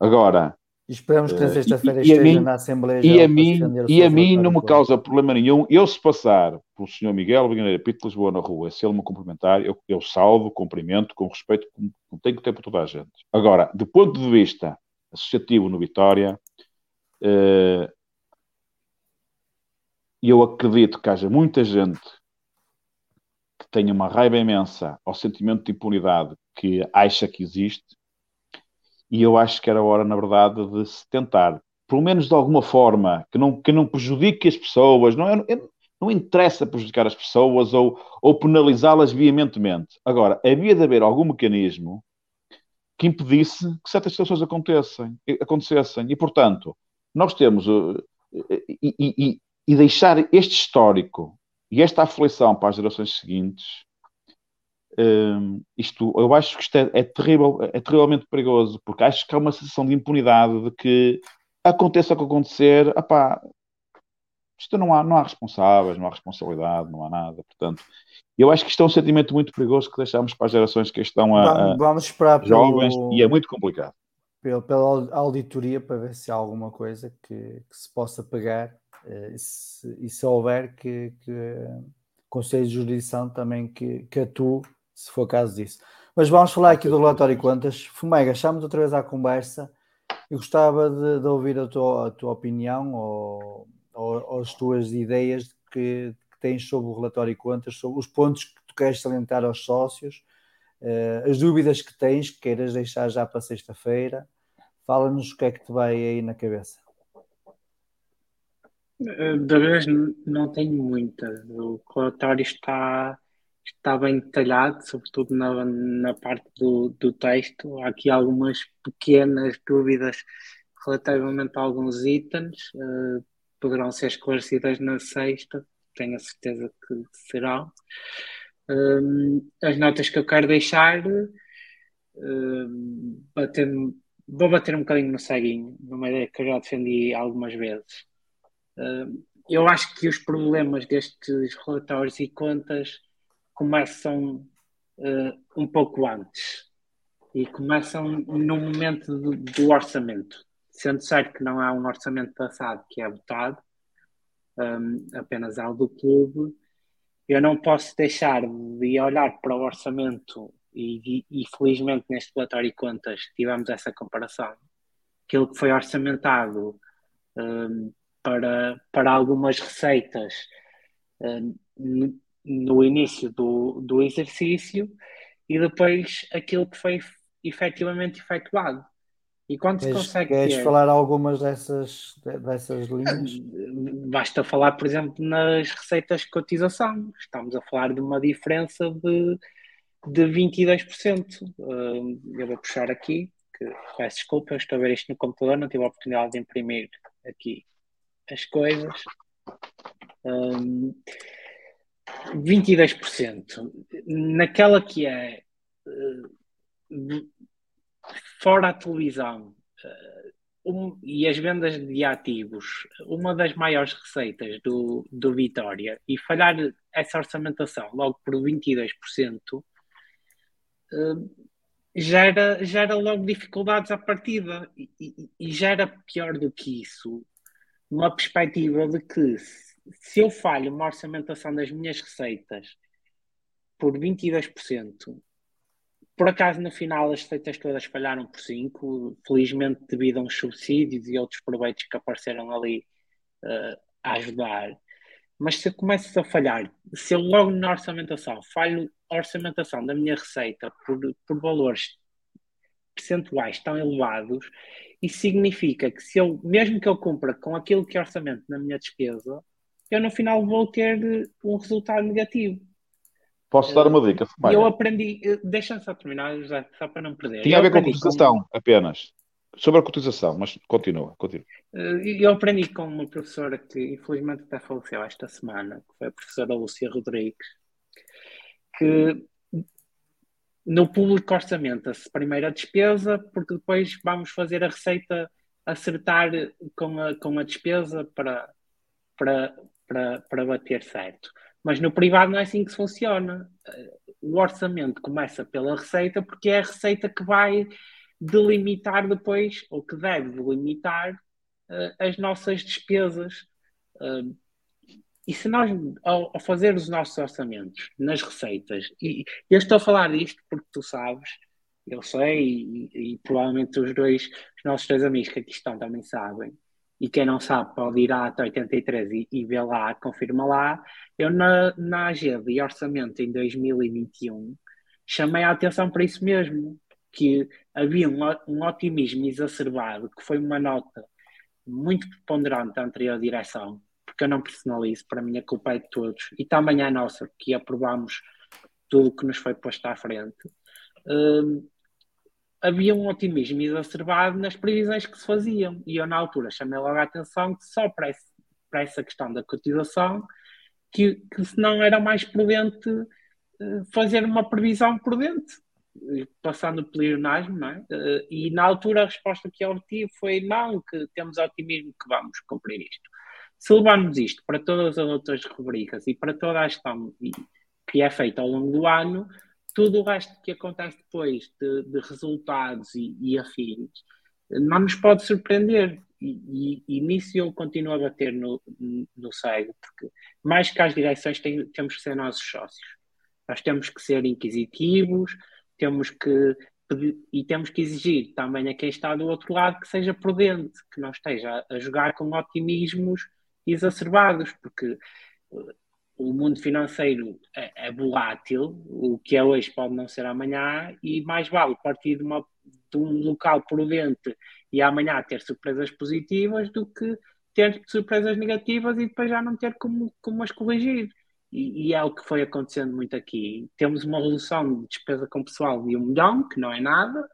Agora, e esperamos que na eh, sexta-feira esteja mim, na Assembleia E a mim, e a mim não me causa problema nenhum. Eu, se passar pelo Sr. Miguel Vinganeira Pinto de Lisboa na rua, se ele me cumprimentar, eu, eu salvo, cumprimento, com respeito, como tenho que ter por toda a gente. Agora, do ponto de vista associativo no Vitória, eh, eu acredito que haja muita gente tenha uma raiva imensa ao sentimento de impunidade que acha que existe e eu acho que era hora, na verdade, de se tentar, pelo menos de alguma forma, que não, que não prejudique as pessoas, não, é, não interessa prejudicar as pessoas ou, ou penalizá-las veementemente. Agora, havia de haver algum mecanismo que impedisse que certas situações acontecessem, acontecessem. E, portanto, nós temos. Uh, e, e, e deixar este histórico e esta aflição para as gerações seguintes um, isto, eu acho que isto é, é, terrível, é terrivelmente perigoso, porque acho que há uma sensação de impunidade de que aconteça o que acontecer, apá, isto não há, não há responsáveis, não há responsabilidade, não há nada. Portanto, eu acho que isto é um sentimento muito perigoso que deixamos para as gerações que estão a, a vamos esperar jovens pelo, e é muito complicado. Pelo, pela auditoria para ver se há alguma coisa que, que se possa pegar e se, e se houver que, que Conselho de Jurisdição também que, que atue se for caso disso. Mas vamos falar aqui do relatório de contas. Fumega, chama-te outra vez à conversa. Eu gostava de, de ouvir a tua, a tua opinião ou, ou, ou, as tuas ideias que, que, tens sobre o relatório de contas, sobre os pontos que tu queres salientar aos sócios, uh, as dúvidas que tens, que queiras deixar já para sexta-feira. Fala-nos o que é que te vai aí na cabeça. Eh, da vez não tenho muita. O relatório está está bem detalhado, sobretudo na, na parte do, do texto. Há aqui algumas pequenas dúvidas relativamente a alguns itens, uh, poderão ser esclarecidas na sexta, tenho a certeza que serão. Uh, as notas que eu quero deixar, uh, vou bater um bocadinho no ceguinho, numa ideia que eu já defendi algumas vezes. Eu acho que os problemas destes relatórios e contas começam uh, um pouco antes e começam no momento do, do, orçamento. Sendo certo que não há um orçamento passado que é votado, um, apenas há o do clube, eu não posso deixar de olhar para o orçamento e, e, e felizmente neste relatório de contas tivemos essa comparação. Aquilo que foi orçamentado um, para, para algumas receitas um, no início do, do exercício e depois aquilo que foi efetivamente efetuado. E quando se consegue. Queres ter... falar algumas dessas, dessas linhas? Basta falar, por exemplo, nas receitas de cotização. Estamos a falar de uma diferença de, de 22%. Uh, eu vou puxar aqui, porque peço desculpa, eu estou a ver isto no computador, não tive a oportunidade de imprimir aqui as coisas. Um, 22%. Naquela que é uh, fora a televisão uh, um, e as vendas de ativos, uma das maiores receitas do, do Vitória, e falhar essa orçamentação logo por 22%, uh, gera, gera logo dificuldades à partida e, e, e gera pior do que isso, uma perspectiva de que se eu falho uma orçamentação das minhas receitas por 22%, por acaso no final as receitas todas falharam por 5%, felizmente devido a uns subsídios e outros proveitos que apareceram ali uh, a ajudar. Mas se eu começo a falhar, se eu logo na orçamentação falho a orçamentação da minha receita por, por valores percentuais tão elevados, isso significa que se eu, mesmo que eu cumpra com aquilo que é orçamento na minha despesa, eu no final vou ter um resultado negativo. Posso dar uma dica? Eu aprendi, deixa-me só terminar, José, só para não perder. Tinha eu a ver com a cotização com... apenas. Sobre a cotização, mas continua, continua. Eh, eu aprendi com uma professora que infelizmente até faleceu esta semana, que foi a professora Lúcia Rodrigues, que no público orçamenta-se primeiro a despesa, porque depois vamos fazer a receita acertar com a, com a despesa para, para, para, para bater certo. Mas no privado não é assim que se funciona. O orçamento começa pela receita, porque é a receita que vai delimitar depois, ou que deve delimitar, uh, as nossas despesas. E se nós, ao, ao, fazer os nossos orçamentos nas receitas, e eu estou a falar disto porque tu sabes, eu sei, e, e provavelmente os dois, os nossos dois amigos que aqui estão também sabem, e quem não sabe pode ir à 83 e, e ver lá, confirma lá. Eu na, na AG de orçamento em 2021 chamei a atenção para isso mesmo, que havia um, um otimismo exacerbado, que foi uma nota muito preponderante da anterior direção, porque eu não personalizo, para mim a culpa é de todos, e também é nossa, que aprovamos tudo o que nos foi posto à frente. Um, havia um otimismo exacerbado nas previsões que se faziam, e eu na altura chamei logo a atenção que só para, esse, para essa questão da cotização, que, que se não era mais prudente uh, fazer uma previsão prudente, passando o pleonasmo, é? Uh, e na altura a resposta que eu obtive foi não, que temos otimismo que vamos cumprir isto. Se levarmos isto para todas as outras rubricas e para toda a gestão que é feita ao longo do ano, tudo o resto que acontece depois de, de resultados e, e, afins não nos pode surpreender. E, e, e, nisso eu continuo a bater no, no cego, porque mais que as direções tem, temos que ser nossos sócios. Nós temos que ser inquisitivos, temos que e temos que exigir também a quem está do outro lado que seja prudente, que não esteja a jogar com otimismos exacerbados, porque uh, o mundo financeiro é, é, volátil, o que é hoje pode não ser amanhã, e mais vale partir de, uma, de um local prudente e amanhã ter surpresas positivas do que ter surpresas negativas e depois já não ter como, como as corrigir. E, e, é o que foi acontecendo muito aqui. Temos uma redução de despesa com pessoal de um milhão, que não é nada,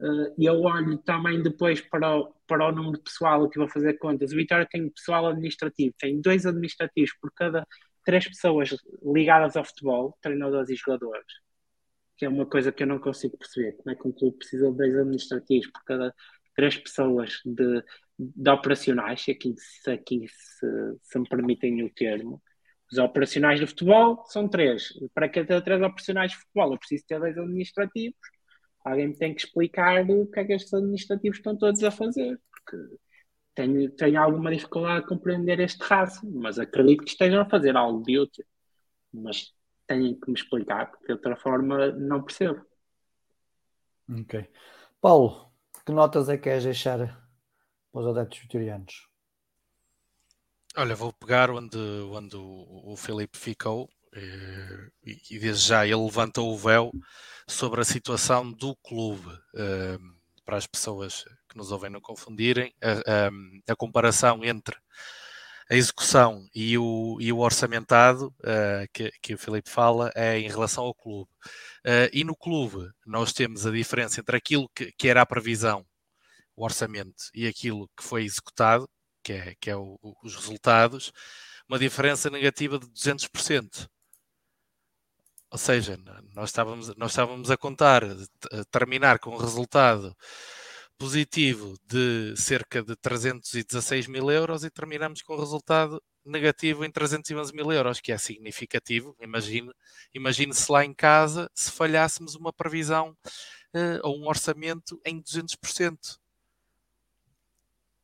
Uh, e eu olho também depois para o, para o número pessoal, estive a fazer contas. O Vitória tem pessoal administrativo, tem dois administrativos por cada três pessoas ligadas ao futebol, treinadores e jogadores, que é uma coisa que eu não consigo perceber. Como é que um clube precisa de dois administrativos por cada três pessoas de, de operacionais, se aqui, se, aqui se, se me permitem o termo. Os operacionais do futebol são três. Para cada três operacionais de futebol, eu preciso ter dois administrativos alguém me tem que explicar o que é que estes administrativos estão todos a fazer, porque tenho, tenho alguma dificuldade a compreender este raço, mas acredito que estejam a fazer algo de útil. Mas têm que me explicar, porque de outra forma não percebo. Ok. Paulo, que notas é que queres deixar para os adeptos vitorianos? Olha, vou pegar onde, onde o, o Filipe ficou e, e desde já ele levantou o véu sobre a situação do clube. Uh, para as pessoas que nos ouvem não confundirem, a, a, a comparação entre a execução e o, e o orçamentado uh, que, que o Filipe fala é em relação ao clube. Uh, e no clube nós temos a diferença entre aquilo que, que, era a previsão, o orçamento, e aquilo que foi executado, que é, que é o, os resultados, uma diferença negativa de 200%. Ou seja, nós estávamos, nós estávamos a contar, a terminar com um resultado positivo de cerca de 316 mil euros e terminamos com um resultado negativo em 311 mil euros, que é significativo. Imagine, imagine se lá em casa se falhássemos uma previsão uh, ou um orçamento em 200%.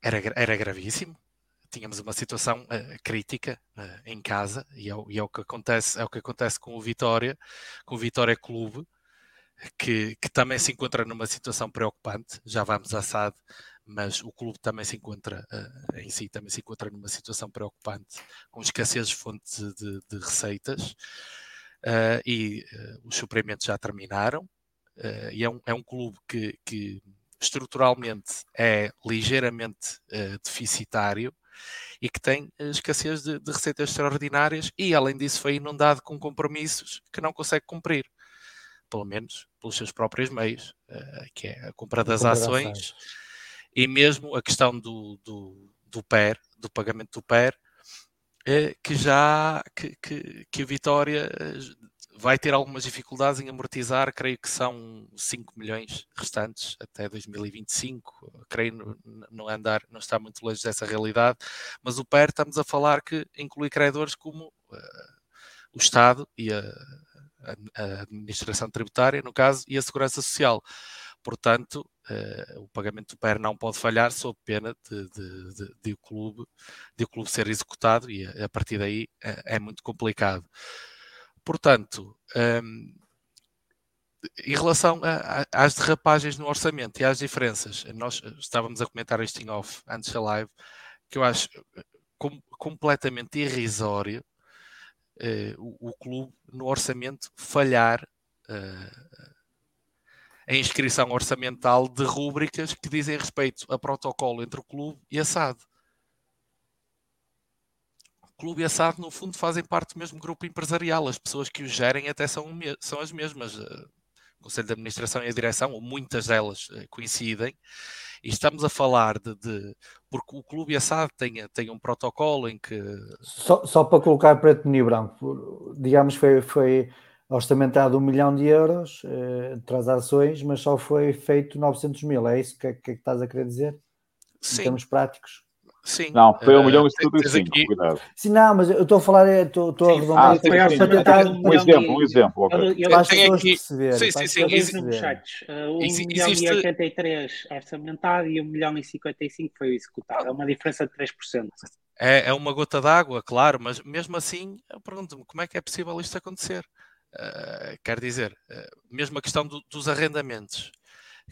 Era, era gravíssimo. Tínhamos uma situação uh, crítica uh, em casa e é, e é, o que acontece, é o que acontece com o Vitória, com o Vitória Clube que, que, também se encontra numa situação preocupante, já vamos à SAD, mas o clube também se encontra, uh, em si, também se encontra numa situação preocupante, com escassez de fontes de, de receitas, uh, e uh, os suprimentos já terminaram, e é um, é um clube que, que estruturalmente é ligeiramente deficitário, e que tem escassez de, de receitas extraordinárias, e além disso foi inundado com compromissos que não consegue cumprir. Pelo menos pelos seus próprios meios, uh, que é a compra das a ações, ações, e mesmo a questão do, do, do PER, do pagamento do PER, uh, que já que, que, que o Vitória eh, vai ter algumas dificuldades em amortizar, creio que são 5 milhões restantes até 2025, creio não andar, não está muito longe dessa realidade, mas o PER estamos a falar que inclui credores como uh, o Estado e a, a administração tributária, no caso, e a segurança social. Portanto, uh, o pagamento do PER não pode falhar sob pena de, de, de, de, o, clube, de o clube ser executado e a, a partir daí uh, é muito complicado. Portanto, um, em relação a, a, às derrapagens no orçamento e às diferenças, nós estávamos a comentar isto em off antes da live, que eu acho eh, com, completamente irrisório uh, o, o, clube no orçamento falhar uh, a inscrição orçamental de rúbricas que dizem respeito a protocolo entre o clube e a SAD. O clube e a SAD, no fundo, fazem parte do mesmo grupo empresarial. As pessoas que o gerem até são, são as mesmas. Uh, o Conselho de Administração e a Direção, ou muitas delas, coincidem. E estamos a falar de, de porque o clube assado tem, tem um protocolo em que. Só, só para colocar preto no branco, digamos foi, foi orçamentado um milhão de euros eh, transações, mas só foi feito 900 mil. É isso que, que, é que estás a querer dizer? Sim. Em termos práticos? Sim. Não, foi 1 um uh, milhão e 75, aqui... cuidado. Sim, não, mas eu estou a falar, estou, estou a arredondar ah, para tentar... Um exemplo, um exemplo. Okay. Para as pessoas aqui... perceberem. Sim, sim, sim. Existe... Uh, 1 milhão e 83 orçamentado e 1 milhão e 55 foi executado. É uma diferença de 3%. É, é uma gota d'água, claro, mas mesmo assim, eu pergunto-me como é que é possível isto acontecer? Uh, quer dizer, uh, mesmo a questão do, dos arrendamentos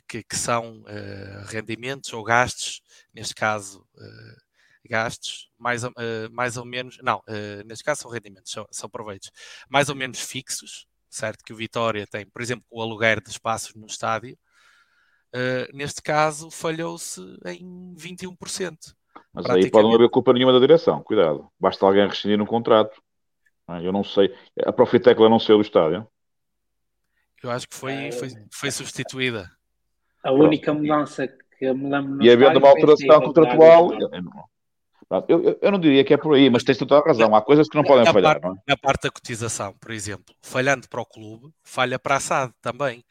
que, que são uh, rendimentos ou gastos, neste caso uh, gastos, mais, uh, mais ou menos, não, neste caso são rendimentos, são, são proveitos, mais ou menos fixos, certo? Que o Vitória tem, por exemplo, o aluguer de espaços no estádio, neste caso falhou-se em 21%. Mas aí pode não haver culpa nenhuma da direção, cuidado. Basta alguém rescindir um contrato. É? Eu não sei. A Profitecla não saiu do estádio. Eu acho que foi, foi, foi substituída. A única mudança que me lembro. E havendo uma alteração contratual. Eu, eu, eu, não diria que é por aí, mas tens toda a razão. Há coisas que não podem na falhar. Parte, não é? Na parte da cotização, por exemplo, falhando para o clube, falha para a SAD também,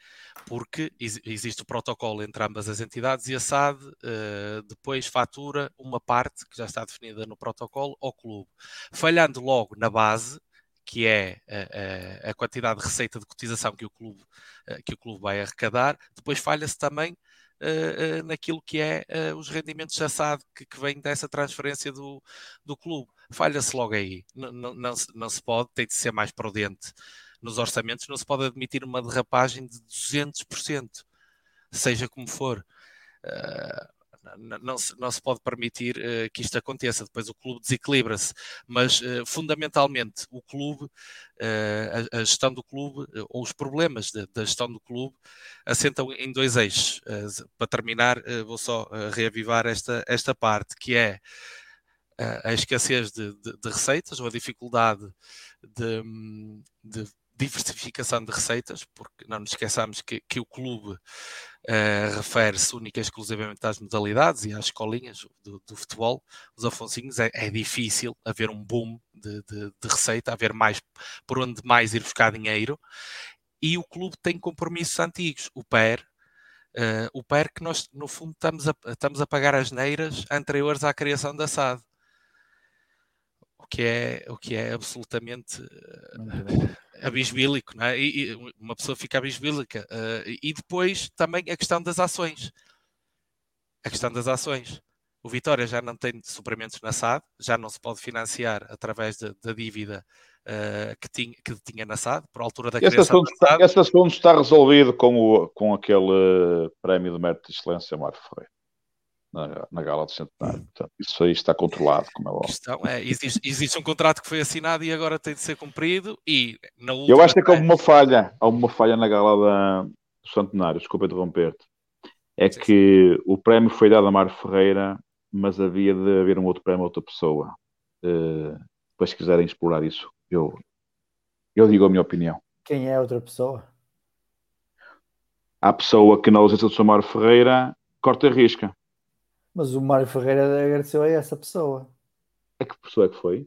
porque existe o protocolo entre ambas as entidades e a SAD uh, depois fatura uma parte que já está definida no protocolo ao clube. Falhando logo na base, que é a, a, a, quantidade de receita de cotização que o clube, eh, que o clube vai arrecadar, depois falha-se também uh, uh, naquilo que é uh, os rendimentos de SAD que, que dessa transferência do, do clube. Falha-se logo aí. Não, se, não se pode, tem de ser mais prudente nos orçamentos, não se pode admitir uma derrapagem de 200%, seja como for. Uh, não se, não se pode permitir uh, que isto aconteça. Depois o clube desequilibra-se, mas uh, fundamentalmente o clube, uh, a, a, gestão do clube, ou os problemas da gestão do clube, assentam em dois eixos. para terminar, vou só reavivar esta, esta parte, que é a escassez de, de, de, receitas ou a dificuldade de, de, diversificação de receitas, porque não nos esqueçamos que, que o clube uh, refere-se única e exclusivamente às modalidades e às escolinhas do, do futebol, os Afonsinhos, é, é, difícil haver um boom de, de, de, receita, haver mais por onde mais ir buscar dinheiro, e o clube tem compromissos antigos. O PER, uh, o PER que nós, no fundo, estamos a, estamos a pagar as neiras anteriores à criação da SAD. O que é, o que é absolutamente uh, abisbílico, não é? E, e, uma pessoa fica abisbílica. Uh, e depois também a questão das ações. A questão das ações. O Vitória já não tem suprimentos na SAD, já não se pode financiar através da dívida uh, que, tinha, que tinha na SAD, por altura da esse criação assunto, da SAD. Esse assunto está resolvido com, o, com aquele prémio de mérito de excelência Mário Ferreira. Na, na, gala de centenário. Portanto, isso aí está controlado, como é óbvio. questão é, existe, existe, um contrato que foi assinado e agora tem de ser cumprido e na última... Eu acho que há uma falha, há uma falha na gala da, do centenário, desculpa interromper-te. É sim, que sim. o prémio foi dado a Mário Ferreira, mas havia de haver um outro prémio a outra pessoa. Uh, depois se quiserem explorar isso, eu, eu digo a minha opinião. Quem é a outra pessoa? A pessoa que na ausência do Mário Ferreira corta a risca. Mas o Mário Ferreira agradeceu a essa pessoa. A que pessoa é que foi?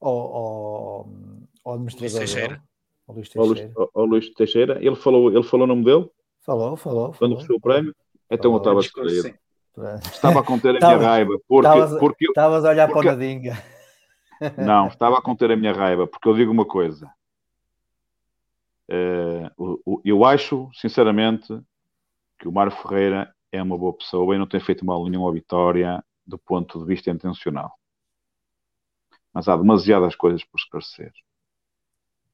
Ao, ao, ao administrador. Luís Teixeira. Ao Luís Teixeira. Ao, ao Luís Teixeira. Ele falou, ele falou o nome dele? Falou, falou. Quando recebeu o prémio? Então eu estava distraído. Estava a conter a minha raiva. Porque, estavas a olhar porque, para o Nadinga. Não, estava a conter a minha raiva, porque eu digo uma coisa. Uh, eu acho, sinceramente, que o Mário Ferreira é uma boa pessoa e não tem feito mal nenhum à vitória do ponto de vista intencional. Mas há demasiadas coisas por esclarecer.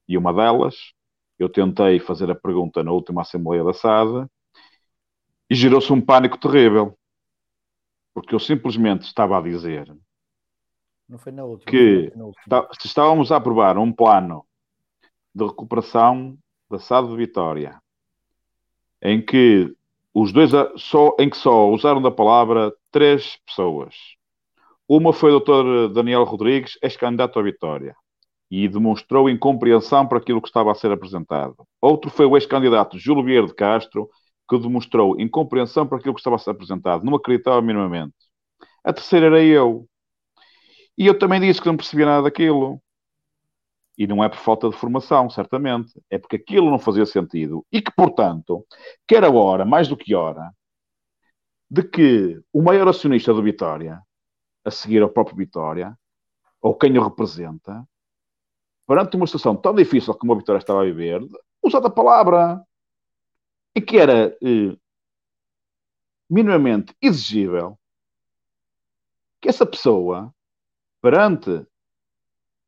E uma delas, eu tentei fazer a pergunta na última Assembleia da SAD e gerou-se um pânico terrível. Porque eu simplesmente estava a dizer última, que se estávamos a aprovar um plano de recuperação da SAD de Vitória em que os dois só, em que só usaram da palavra três pessoas. Uma foi o Dr. Daniel Rodrigues, ex-candidato à Vitória, e demonstrou incompreensão para aquilo que estava a ser apresentado. Outro foi o ex-candidato Júlio Vieira de Castro, que demonstrou incompreensão para aquilo que estava a ser apresentado. Não acreditava minimamente. A terceira era eu. E eu também disse que não percebia nada daquilo. E não é por falta de formação, certamente. É porque aquilo não fazia sentido. E que, portanto, que era hora, mais do que hora, de que o maior acionista do Vitória, a seguir ao próprio Vitória, ou quem o representa, perante uma situação tão difícil como a Vitória estava a viver, usar a palavra. E que era eh, minimamente exigível que essa pessoa, perante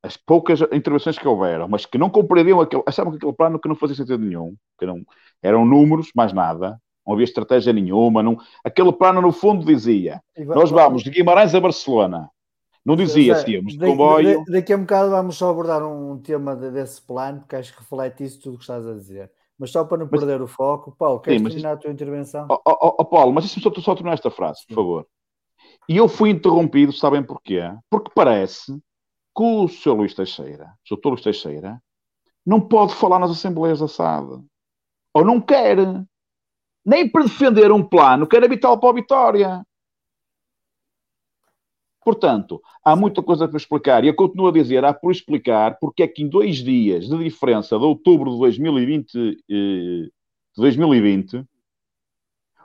as poucas intervenções que houveram, mas que não compreendiam aquele, achavam que aquele plano que não fazia sentido nenhum, que não, eram números, mais nada, não havia estratégia nenhuma, não, aquele plano no fundo dizia, nós vamos de Guimarães a Barcelona, não dizia se íamos de comboio... Daqui a um bocado vamos só abordar um tema desse plano, porque acho que reflete isso tudo o que estás a dizer. Mas só para não mas, perder o foco, Paulo, queres sim, terminar isso, a tua intervenção? Oh, oh, oh, Paulo, mas deixa-me só, só terminar esta frase, por favor. E eu fui interrompido, sabem porquê? Porque parece que o Sr. Luís Teixeira, o Dr. Luís Teixeira, não pode falar nas Assembleias da SAD. Ou não quer. Nem para defender um plano que era vital para a Vitória. Portanto, há muita coisa para explicar. E eu continuo a dizer, há por explicar porque é que em dois dias de diferença de outubro de 2020, eh, de 2020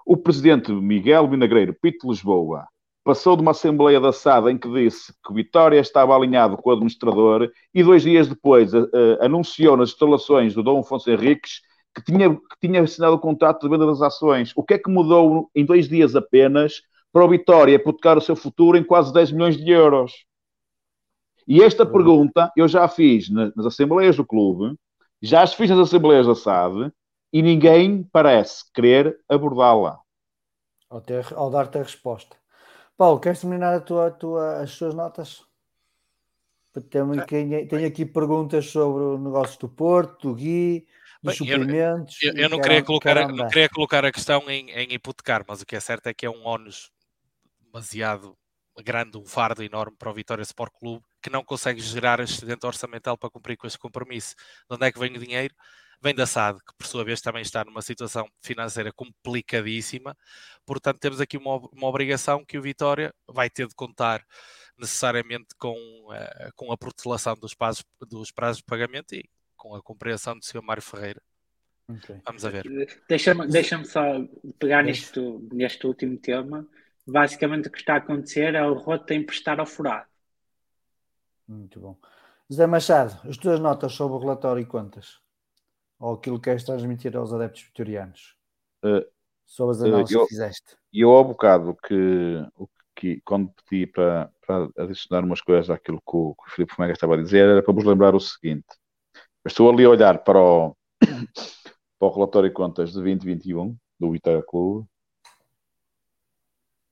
o presidente Miguel Vinagreiro Pito de Lisboa passou de uma Assembleia da SAD em que disse que Vitória estava alinhado com o administrador e dois dias depois uh, anunciou nas instalações do Dom Afonso Henriques que tinha, que tinha assinado o contrato de venda das ações. O que é que mudou em dois dias apenas para o Vitória hipotecar o seu futuro em quase 10 milhões de euros? E esta uhum. pergunta eu já fiz nas Assembleias do Clube, já as fiz nas Assembleias da SAD e ninguém parece querer abordá-la. Ao, ao dar-te a resposta. Paulo, queres terminar a tua, a tua, as suas notas? Tenho, tenho aqui perguntas sobre o negócio do Porto, do Gui, dos Bem, suprimentos. Eu, eu, eu não, queria colocar, não queria colocar a questão em, em hipotecar, mas o que é certo é que é um ónus demasiado grande, um fardo enorme para o Vitória Sport Clube, que não consegue gerar excedente orçamental para cumprir com esse compromisso. De onde é que vem o dinheiro? Vem da SAD, que por sua vez também está numa situação financeira complicadíssima. Portanto, temos aqui uma, uma obrigação que o Vitória vai ter de contar necessariamente com, uh, com a protelação dos prazos, dos prazos de pagamento e com a compreensão do Sr. Mário Ferreira. Okay. Vamos a ver. Deixa-me deixa só pegar neste, neste último tema. Basicamente, o que está a acontecer é o Rota emprestar ao furado. Muito bom. José Machado, as tuas notas sobre o relatório e contas? Ou aquilo que queres transmitir aos adeptos vitorianos? Uh, sobre as análises uh, eu, que fizeste. Eu, ao bocado, que, que quando pedi para, para adicionar umas coisas àquilo que o, que o Filipe Fomega estava a dizer, era para vos lembrar o seguinte. Eu estou ali a olhar para o, para o relatório de contas de 2021 do Vitória Clube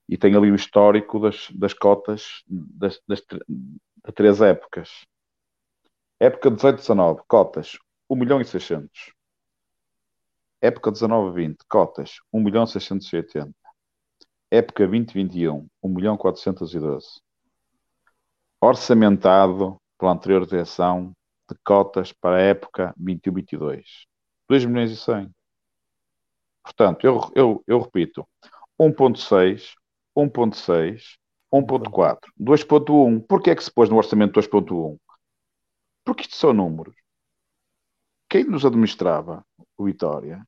e tenho ali o histórico das, das cotas das, das, de três épocas. Época 18-19, cotas 1 milhão e 600. Época 19-20, cotas 1 milhão 680. Época 2021, 1 milhão 412. Orçamentado pela anterior direção de cotas para a época 21-22. 2 milhões e 100. Portanto, eu, eu, eu repito, 1.6, 1.6, 1.4, 2.1. Porquê é que se pôs no orçamento 2.1? Porque isto são números. Quem nos administrava, o Vitória,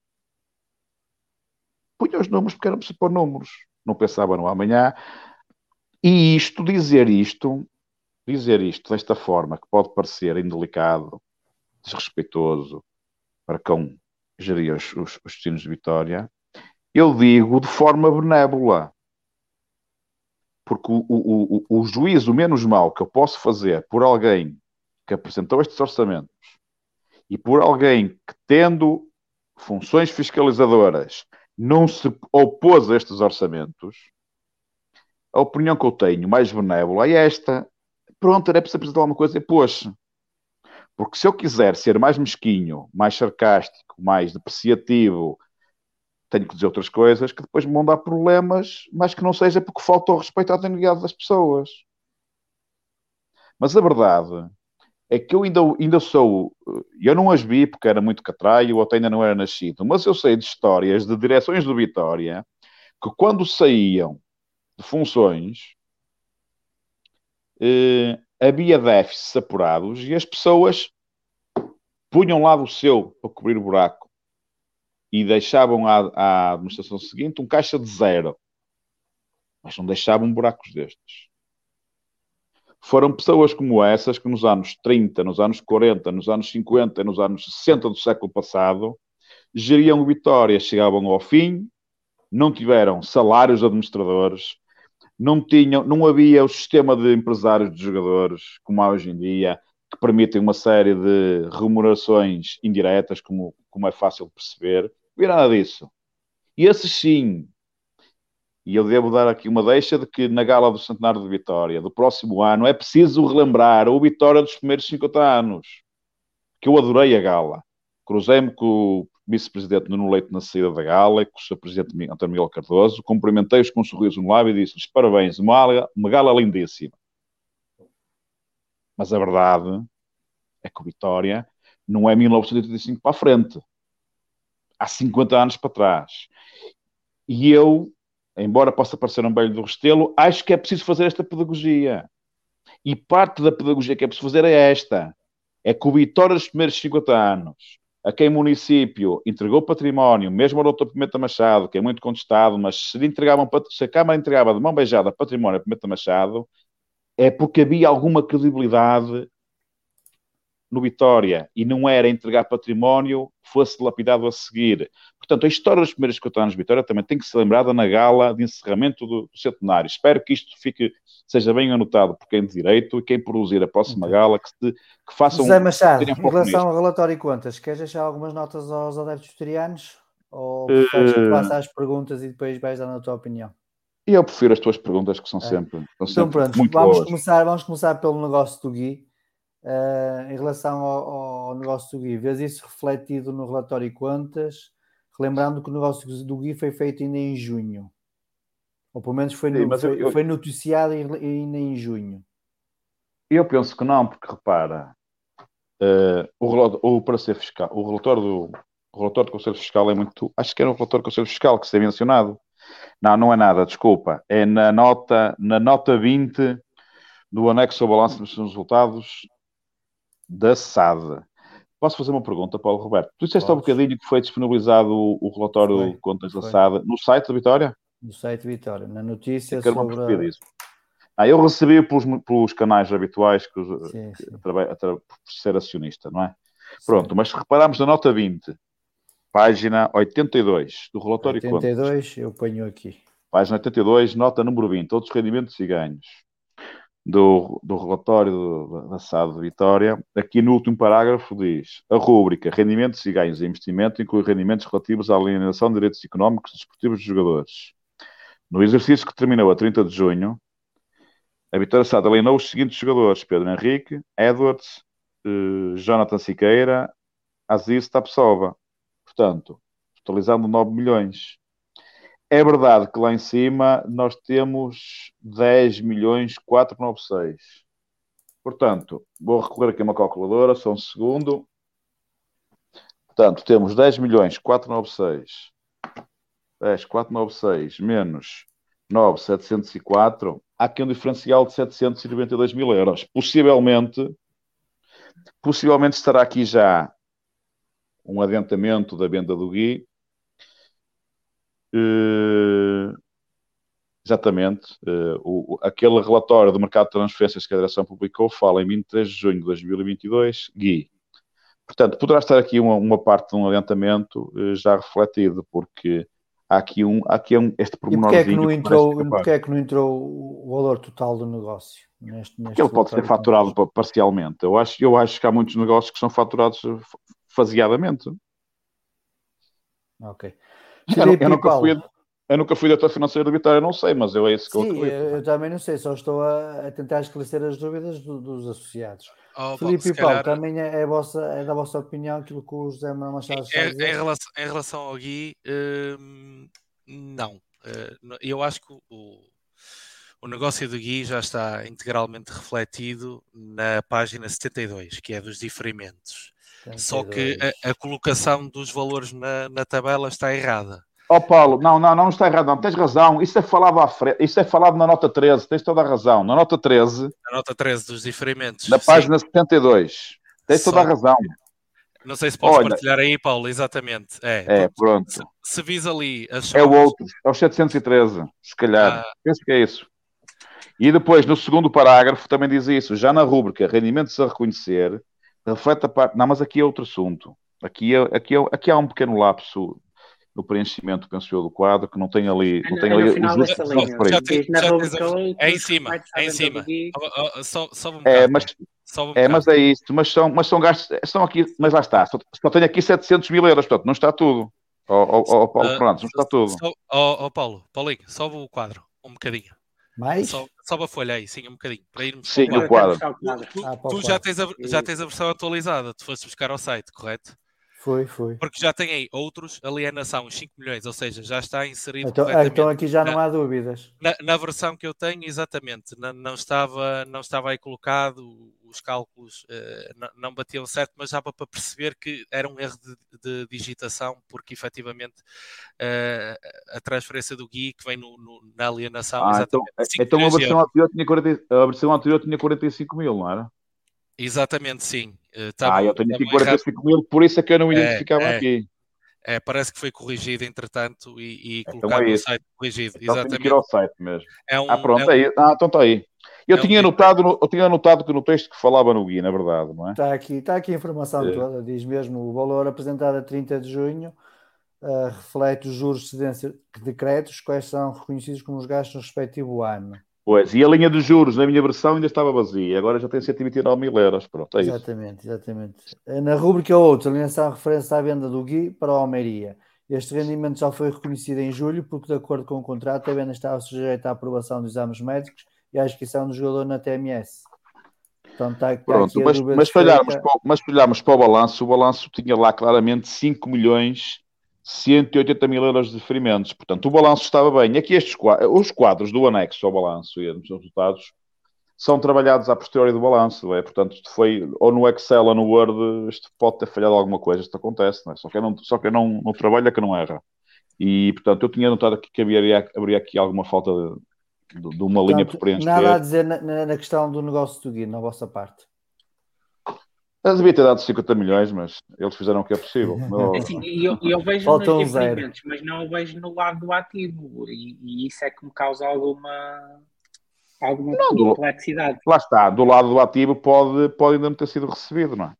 punha os números porque eram para pôr números. Não pensava no amanhã. E isto, dizer isto, dizer isto desta forma, que pode parecer indelicado, desrespeitoso para quem geria os, os, os destinos de Vitória, eu digo de forma benévola porque o, o, o, o juízo menos mau que eu posso fazer por alguém que apresentou estes orçamentos e por alguém que, tendo funções fiscalizadoras, não se opôs a estes orçamentos, a opinião que eu tenho mais benévola é esta. Pronto, era preciso apresentar alguma coisa e pôs. Porque se eu quiser ser mais mesquinho, mais sarcástico, mais depreciativo, tenho que dizer outras coisas que depois me vão dar problemas, mas que não seja porque falta o respeito à dignidade das pessoas. Mas a verdade é que eu ainda, ainda sou. Eu não as vi porque era muito catraio ou até ainda não era nascido, mas eu sei de histórias de direções do Vitória que quando saíam de funções eh, havia déficits apurados e as pessoas punham lá do seu para cobrir o buraco e deixavam à, à administração seguinte um caixa de zero. Mas não deixavam buracos destes. Foram pessoas como essas que nos anos 30, nos anos 40, nos anos 50 nos anos 60 do século passado geriam Vitória, chegavam ao fim, não tiveram salários administradores, não, tinham, não havia o sistema de empresários de jogadores como há hoje em dia, que permitem uma série de remunerações indiretas, como, como é fácil perceber. Não havia nada disso. E esses sim. E eu devo dar aqui uma deixa de que na gala do Centenário de Vitória, do próximo ano, é preciso relembrar o Vitória dos primeiros 50 anos. Que eu adorei a gala. Cruzei-me com o vice-presidente Nuno Leite na saída da gala e com o seu presidente António Miguel Cardoso. Cumprimentei-os com um sorriso no lábio e disse-lhes parabéns, uma, uma gala lindíssima. Mas a verdade é que o Vitória não é 1985 para a frente. Há 50 anos para trás. E eu, embora possa parecer um velho do Restelo, acho que é preciso fazer esta pedagogia. E parte da pedagogia que é preciso fazer é esta. É que o Vitória dos primeiros 50 anos, a quem o município entregou património, mesmo ao Dr. Pimenta Machado, que é muito contestado, mas se, entregavam, se a Câmara entregava de mão beijada património a Pimenta Machado, é porque havia alguma credibilidade no Vitória e não era entregar património fosse lapidado a seguir. Portanto, a história dos primeiros 50 anos de Vitória também tem que ser lembrada na gala de encerramento do, do centenário. Espero que isto fique, seja bem anotado por quem de direito e quem produzir a próxima okay. gala que, se, que façam... José Machado, em relação ao relatório e contas, queres deixar algumas notas aos adeptos vitorianos? Ou preferes uh... que faça as perguntas e depois vais dar a tua opinião? E eu prefiro as tuas perguntas, que são é. sempre, então, sempre pronto, muito vamos boas. Começar, vamos começar pelo negócio do Gui. Uh, em relação ao, ao, negócio do Gui, vês isso refletido no relatório e contas, relembrando que o negócio do Gui foi feito ainda em junho. Ou pelo menos foi, Sim, no, foi, eu- foi noticiado ainda em junho. Eu penso que não, porque repara, eh, o, o parecer fiscal, o relatório do, o relatório do Conselho Fiscal é muito. Acho que era o relatório do Conselho Fiscal que se tem mencionado. Não, não é nada, desculpa. É na nota, na nota 20 do anexo ao balanço dos resultados da SAD. Posso fazer uma pergunta, Paulo Roberto? Tu disseste há um bocadinho que foi disponibilizado o, relatório Foi, de contas da foi. SAD no site da Vitória? No site Vitória, na notícia Eu quero sobre. a- disso. Ah, eu recebi pelos, pelos canais habituais que Sim, sim. através- atra- por ser acionista, não é? Pronto, mas se repararmos na nota 20, página 82 do relatório de contas, 82, eu ponho aqui. página 82, nota número 20, outros rendimentos e ganhos do, do relatório do- da SAD de Vitória, aqui no último parágrafo diz a rúbrica rendimentos e ganhos de investimento inclui rendimentos relativos à alienação de direitos económicos e desportivos dos jogadores. No exercício que terminou a 30 de junho, a Vitória SAD alienou os seguintes jogadores: Pedro Henrique, Edwards, eh, Jonathan Siqueira, Aziz Tapsova. Portanto, totalizando 9 milhões. É verdade que lá em cima nós temos 10 milhões 496. Portanto, vou recorrer aqui a uma calculadora, só um segundo. Portanto, temos 10 milhões 496. 10, 496 menos 9, 704. Há aqui um diferencial de 792 mil euros. Possivelmente, possivelmente estará aqui já um adiantamento da venda do Gui. Eh, exatamente. Eh, o, aquele relatório do mercado de transferências que a Direção publicou fala em 23 de junho de 2022, Gui. Portanto, poderá estar aqui uma, uma parte de um adiantamento eh, já refletido, porque há aqui um, há aqui um, este E porquê é, que não que entrou, porquê é que não entrou o valor total do negócio? Neste, neste que ele pode ser faturado pa- parcialmente. Eu acho, eu acho que há muitos negócios que são faturados fa- faseadamente. Ok. Eu, eu nunca fui, eu nunca fui diretor financeiro do Vitória, não sei, mas eu é isso que eu Sim, acredito. eu, eu também não sei, só estou a, a tentar esclarecer as dúvidas do- dos associados. Oh, Filipe e Paulo, calhar- também é, é, a vossa, é da vossa opinião aquilo que o José Manuel Machado está a Em, relação, em relação ao Gui, hum, não. Eh, eu acho que o, o negócio do Gui já está integralmente refletido na página 72, que é dos diferimentos. Só que 72. a, a colocação dos valores na, na tabela está errada. Ó Paulo, não, não, não está errado, não, tens razão. Isso é falado à frente, isso é falado na nota 13, tens toda a razão. Na nota 13, A nota 13 dos diferimentos. na sim. página 72, tens toda a Só- razão. Não sei se podes Olha- partilhar aí, Paulo, exatamente. É, É, pronto. se, se vis ali as É o outro, é o 713, se calhar. Ah. Penso que é isso. E depois, no segundo parágrafo, também diz isso. Já na rúbrica rendimentos a reconhecer, reflete a parte. Não, mas aqui é outro assunto. Aqui, é, aqui, é, aqui há um pequeno lapso no preenchimento, penso eu, do quadro, que não tem ali. Não É tem ali os linha. Já tem- já é em cima, é em cima. Oh, oh, oh, um É, mas, um é, mas é isso. Mas são, mas são gastos. São aqui, mas lá está. Só, só tenho aqui 700 mil euros, portanto, não está tudo. Ó ó, ó, Paulo Ah, Fernandes, não está tudo. Oh, oh, Paulo, Paulinho, sobe o quadro um bocadinho. Mais? Sobe, sobe a folha aí, sim, um bocadinho. Para irmos Sim, o quadro. Calculado. Tu, Ah, tu já, tens a, já tens a versão atualizada, tu foste buscar ao site, correto? Foi, foi. Porque já tem aí outros, alienação, os 5 milhões, ou seja, já está inserido Então, corretamente. então aqui já não há dúvidas. Na, na versão que eu tenho, exatamente, não, não estava, não estava aí colocado, os cálculos eh, não, não batiam certo, mas já para perceber que era um erro de, de digitação, porque efetivamente eh, a transferência do Gui que vem no, no- na alienação, Ah, então, exatamente, 5 então a, versão anterior tinha 40, a versão anterior tinha 45 mil, não era? Exatamente, sim. Eh, ah, estavam- eu tenho aqui estavam errados. 45 mil, por isso é que eu não É, identificava é. aqui. É, parece que foi corrigido entretanto e, e Então colocado é no site corrigido. Então tenho que ir Exatamente. ao site mesmo. É um, Ah, pronto, é um- é. Ah, então está aí. Eu, é um tinha anotado no, eu tinha anotado que no texto que falava no Gui, na verdade, não é? Está aqui, está aqui a informação É. toda, diz mesmo o valor apresentado a 30 de junho ah, reflete os juros de cedência de decretos, quais são reconhecidos como os gastos no respectivo ano. Pois, e a linha de juros na minha versão ainda estava vazia, agora já tem 129 mil euros. Pronto, é isso. Exatamente, exatamente. Eh, Na rúbrica outros, alienação referência à venda do Gui para o Almeria. Este rendimento já foi reconhecido em julho, porque, de acordo com o contrato, a venda estava sujeita à aprovação dos exames médicos e à inscrição do jogador na TMS. Portanto, está, está Pronto, a mas, se olharmos para, mas se olharmos para o balanço, o balanço tinha lá claramente 5 milhões 180 mil euros de diferimentos. Portanto, o balanço estava bem. Aqui estes os quadros do anexo ao balanço e dos resultados são trabalhados a posteriori do balanço. É? Portanto, isto foi ou no Excel ou no Word, isto pode ter falhado alguma coisa, isto acontece. Não é? Só que não, só que não, não trabalha que não erra. E, portanto, eu tinha notado aqui que haveria, haveria aqui alguma falta de, de, de uma portanto, linha por preencher. Nada a dizer na, na questão do negócio do Gui, na vossa parte. Eu devia ter dado 50 milhões, mas eles fizeram o que é possível. É assim, eu, eu vejo Faltam nos diferimentos, mas não o vejo no lado do ativo. E, e, isso é que me causa alguma, alguma não, complexidade. Do, lá está, do lado do ativo pode, pode ainda não ter sido recebido, não é?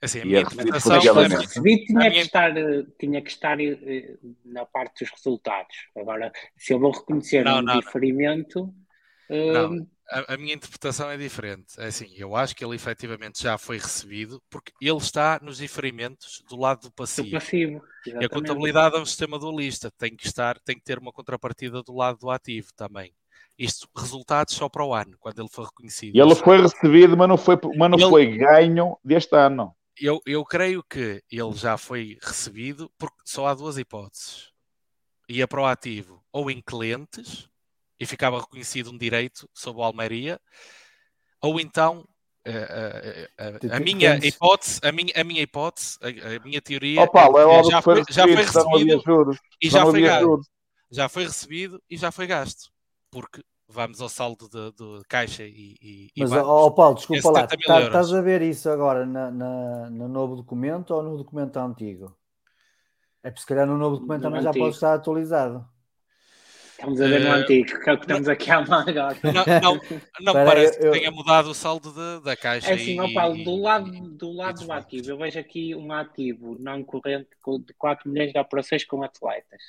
Assim, a minha interpretação... Recebido tinha, minha... que estar, tinha que estar eh, na parte dos resultados. Agora, se eu vou reconhecer não, um não, diferimento... Não. Hum, a, a, minha interpretação é diferente. É assim, eu acho que ele efetivamente já foi recebido porque ele está nos diferimentos do lado do passivo. Do passivo e a contabilidade é um sistema dualista, tem que estar, tem que ter uma contrapartida do lado do ativo também. Isto, resultados só para o ano, quando ele for reconhecido. E ele foi recebido, mas não foi, mas não ele, foi ganho deste ano. Eu, eu creio que ele já foi recebido porque só há duas hipóteses. Ia para o ativo ou em clientes, e ficava reconhecido um direito sobre o Almeria, ou então a, a, a, a minha hipótese, a minha, a minha hipótese, a, minha teoria Opa, é já, foi, já foi recebido e já foi, já foi recebido e já foi gasto, porque vamos ao saldo de, de caixa e, e Mas, ó Paulo, desculpa lá, tá, estás a ver isso agora na, na, no novo documento ou no documento antigo? É porque se calhar no novo documento no também antigo. já pode estar atualizado. Estamos a ver no uh, antigo, que é o que estamos aqui a amar agora. Não, não, não parece eu... que tenha mudado o saldo de, da caixa. É assim, e, Paulo, do lado, do, lado do ativo, eu vejo aqui um ativo não corrente de 4 milhões de operações com atletas.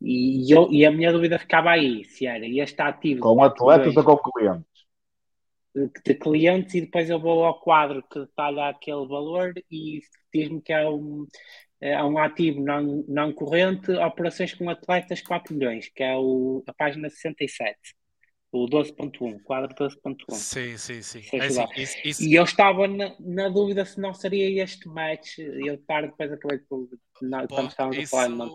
E, eu, e a minha dúvida ficava aí, se era este ativo... Com atletas ou com clientes? De, de clientes e depois eu vou ao quadro que detalha aquele valor e diz-me que é um, é um ativo não, não corrente, operações com atletas 4 milhões, que é o, a página 67, o 12.1, quadro 12.1. Sim, sim, sim. É assim, isso, isso... E eu estava na, na, dúvida se não seria este match, e eu tarde depois acabei por. Não, Pô, estávamos isso... a falar,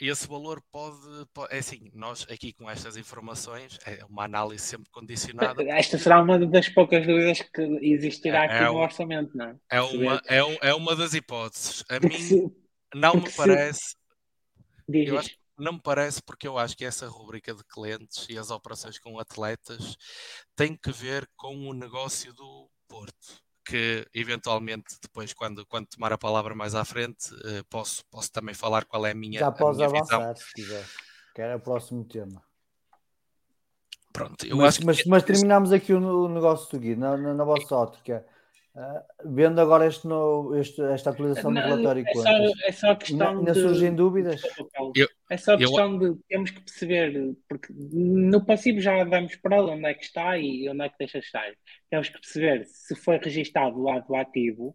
esse valor pode, pode, é assim, nós aqui com estas informações, é uma análise sempre condicionada. Esta será uma das poucas dúvidas que existirá é, aqui é no um, orçamento, não é? É uma, é, é uma das hipóteses. A mim, não me parece. Eu acho, não me parece porque eu acho que essa rubrica de clientes e as operações com atletas tem que ver com o negócio do Porto. Que eventualmente, depois, quando, quando tomar a palavra mais à frente, uh, posso, posso também falar qual é a minha. Já podes avançar, visão. se quiser, que era o próximo tema. Pronto, eu mas, acho mas, que... mas terminamos aqui o, o negócio do Gui, na, na, na vossa ótica. Uh, vendo agora este novo, este, esta atualização não, do relatório é só, é só questão ainda, de, surgem dúvidas? Eu, é só questão eu, de temos que perceber, porque no passivo já vamos para onde é que está e onde é que deixa de estar. Temos que perceber se foi registado do lado do ativo,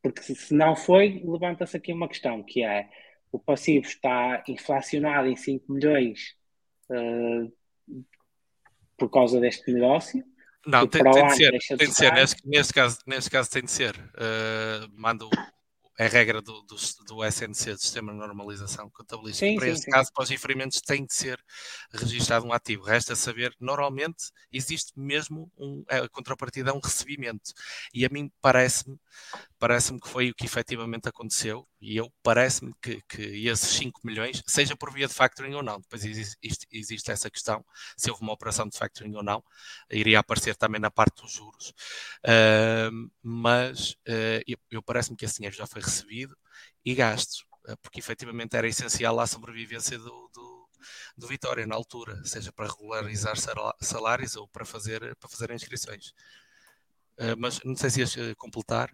porque se, se não foi, levanta-se aqui uma questão que é o passivo está inflacionado em 5 milhões uh, por causa deste negócio não, tem, tem, de ser, tem de ser. Neste, caso, neste caso tem de ser. Uh, mando é regra do, do, do, SNC, do Sistema de Normalização Contabilística. Sim, para sim, este sim. caso, para os infringimentos, tem de ser registado um ativo. Resta saber, normalmente, existe mesmo um, a contrapartida é um recebimento. E a mim parece-me parece-me que foi o que efetivamente aconteceu e eu parece-me que, que esses 5 milhões, seja por via de factoring ou não, depois existe, existe, essa questão, se houve uma operação de factoring ou não, iria aparecer também na parte dos juros. Uh, mas uh, eu, eu parece-me que esse dinheiro já foi recebido e gasto, uh, porque efetivamente era essencial à sobrevivência do, do, do Vitória na altura, seja para regularizar salários ou para fazer, para fazer inscrições. Mas não sei se ias completar.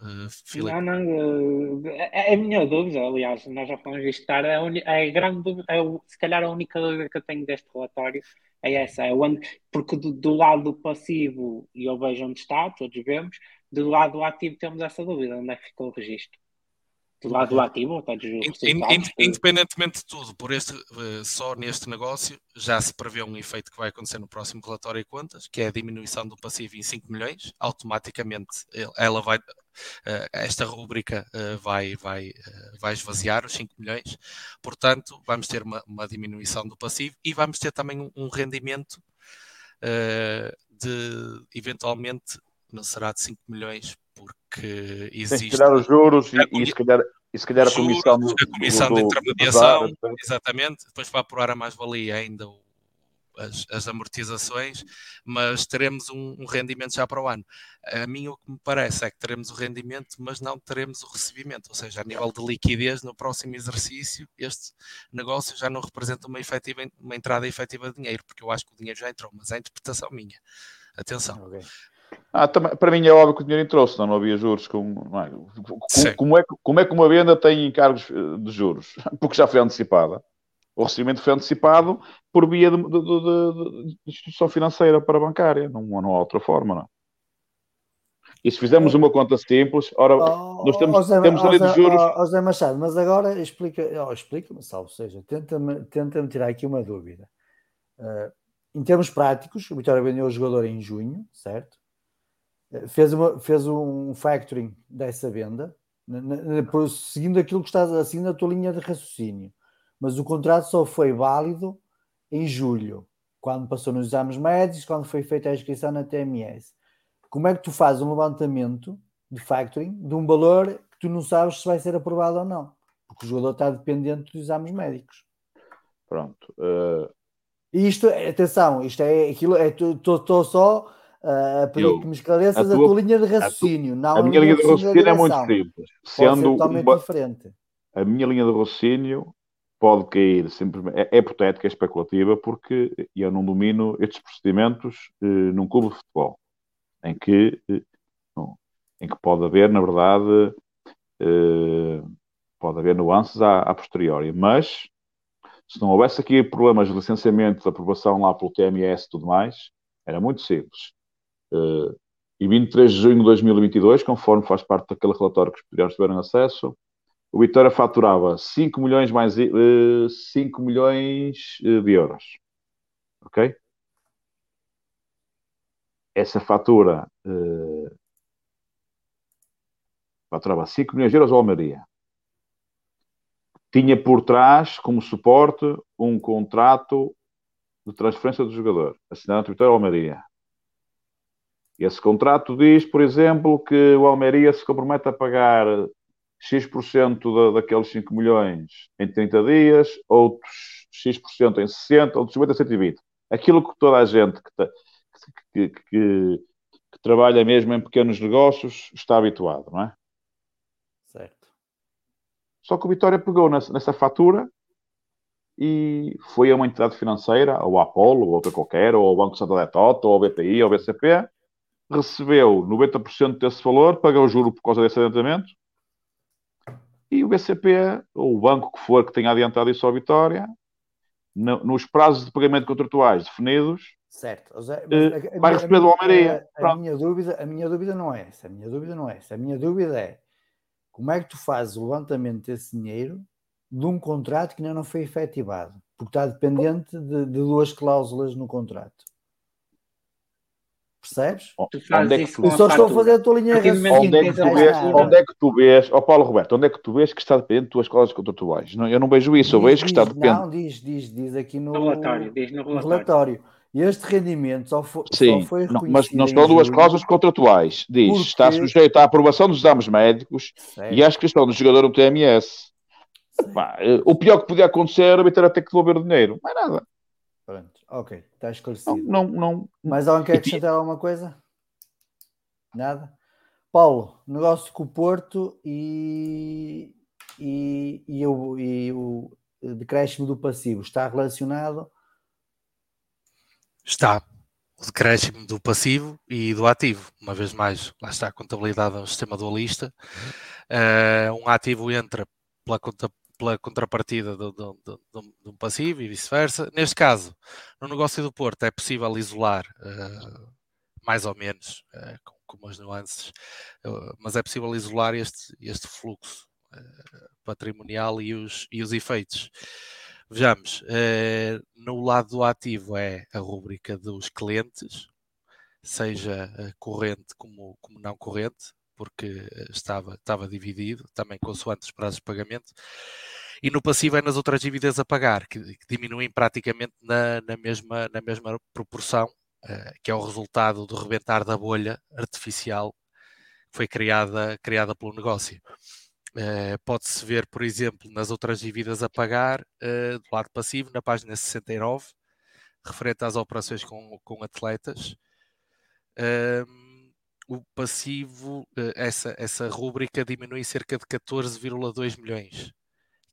Uh, não, não, uh, é, a minha dúvida, aliás, nós já falamos disto, é a, é a grande dúvida, é, se calhar a única dúvida que eu tenho deste relatório é essa, é onde, porque do, do lado passivo, e eu vejo onde está, todos vemos, do lado ativo temos essa dúvida, onde é que ficou o registro? do lado do ativo, Independentemente de tudo, por este, eh, só neste negócio já se prevê um efeito que vai acontecer no próximo relatório de contas, que é a diminuição do passivo em 5 milhões. Automaticamente ela vai, esta rúbrica uh, vai, vai, vai esvaziar os 5 milhões, portanto, vamos ter uma, uma, diminuição do passivo e vamos ter também um, um rendimento de eventualmente não será de 5 milhões, porque existe. Tem que os juros e, e se calhar e se calhar a comissão, do, a comissão do, de intermediação, do exatamente, depois para apurar a mais-valia ainda as, as, amortizações, mas teremos um, um, rendimento já para o ano. A mim o que me parece é que teremos o rendimento, mas não teremos o recebimento, ou seja, a nível de liquidez no próximo exercício, este negócio já não representa uma, efetiva, uma entrada efetiva de dinheiro, porque eu acho que o dinheiro já entrou, mas é a interpretação minha. Atenção. Okay. Ah, também, para mim é óbvio que o dinheiro entrou, senão não havia juros. Com, não é? Como, é, como é que uma venda tem encargos eh, de juros? Porque já foi antecipada. O recebimento foi antecipado por via de, de, de, de instituição financeira para bancária. Não, não há outra forma, não é? E se fizermos uma conta simples, ora, oh, nós temos, José, temos ali de juros. Oh, José Machado, mas agora explica, oh, explica-me, salvo seja, tenta-me tenta tirar aqui uma dúvida. Uh, em termos práticos, o Vitória vendeu o jogador em junho, certo? fez, uma, fez um factoring dessa venda, seguindo aquilo que estás assim na tua linha de raciocínio. Mas o contrato só foi válido em julho, quando passou nos exames médicos, quando foi feita a inscrição na TMS. Como é que tu fazes um levantamento de factoring de um valor que tu não sabes se vai ser aprovado ou não? Porque o jogador está dependente dos exames médicos. Pronto. Uh... Isto, atenção, isto é aquilo, estou só Uh, pedir que me esclareças a tua, a tua, linha de raciocínio. A, não a minha linha de raciocínio é muito simples. Sendo totalmente uma, diferente. A minha linha de raciocínio pode cair simplesmente. É, é hipotética, é especulativa, porque eu não domino estes procedimentos eh, num clube de futebol, em que, eh, em que pode haver, na verdade, eh, pode haver nuances à posteriori. Mas se não houvesse aqui problemas de licenciamento, de aprovação lá pelo TMS e tudo mais, era muito simples Uh, e 23 de junho de 2022, conforme faz parte daquele relatório que os estudiantes tiveram acesso, o Vitória faturava 5 milhões mais uh, eh, 5 milhões eh, de euros. Ok? Essa fatura uh, faturava 5 milhões de euros ao Almeria. Tinha por trás, como suporte, um contrato de transferência do jogador, assinado entre Vitória e Almeria. Esse contrato diz, por exemplo, que o Almeria se compromete a pagar X% da, daqueles 5 milhões em 30 dias, outros X% em 60, outros 50 120. Aquilo que toda a gente que, que, que, que, trabalha mesmo em pequenos negócios está habituado, não é? Certo. Só que o Vitória pegou nessa, nessa fatura e foi a uma entidade financeira, ou a Apolo, ou outra qualquer, ou ao Banco Santander Toto, ou ao BPI, ou ao BCP, recebeu 90% desse valor, pagou o juro por causa desse adiantamento, e o BCP, ou o banco que for que tenha adiantado isso à Vitória, no, nos prazos de pagamento contratuais definidos, certo. José, uh, vai receber do Almeria. A, a, minha dúvida, a minha dúvida não é essa. A minha dúvida não é essa. A minha dúvida é como é que tu fazes o levantamento desse dinheiro de um contrato que ainda não foi efetivado? Porque está dependente de, de duas cláusulas no contrato. Percebes? Onde é que tu... Eu só estou a fazer a tua linha de onde, é que tu vês, onde é que tu vês, ó oh Paulo Roberto, onde é que tu vês que está dependente de tuas escolas contratuais? Não, eu não vejo isso, diz, eu vejo que está dependente. Não, diz, diz, diz aqui no, no relatório. Diz no relatório. E este rendimento só, foi, Sim, só foi não, mas não estão duas cláusulas contratuais. Diz, porque... está sujeito à aprovação dos exames médicos certo. e à inscrição do jogador no TMS. Bah, eh, o pior que podia acontecer era ter até que devolver o dinheiro. Não é nada. Pronto, ok, está esclarecido. Não, não, não. Mas alguém quer acrescentar alguma coisa? Nada? Paulo, negócio com o Porto e, e, e, o, e o decréscimo do passivo está relacionado? Está. O decréscimo do passivo e do ativo. Uma vez mais, lá está a contabilidade no sistema dualista. Uh, um ativo entra pela, conta, pela contrapartida de um passivo e vice-versa. Neste caso, no negócio do Porto, é possível isolar uh, mais ou menos, uh, com com umas nuances, mas é possível isolar este, este fluxo uh, patrimonial e os, e os efeitos. Vejamos, uh, no lado do ativo é a rúbrica dos clientes, seja uh, corrente como, como não corrente, porque estava, estava dividido, também consoante os prazos de pagamento. E no passivo é nas outras dívidas a pagar, que, que diminuem praticamente na, na, mesma, na mesma proporção, uh, que é o resultado do rebentar da bolha artificial que foi criada, criada pelo negócio. Uh, Pode-se ver, por exemplo, nas outras dívidas a pagar, uh, do lado passivo, na página 69, referente às operações com, com atletas. O passivo, essa, essa rúbrica diminui cerca de 14,2 milhões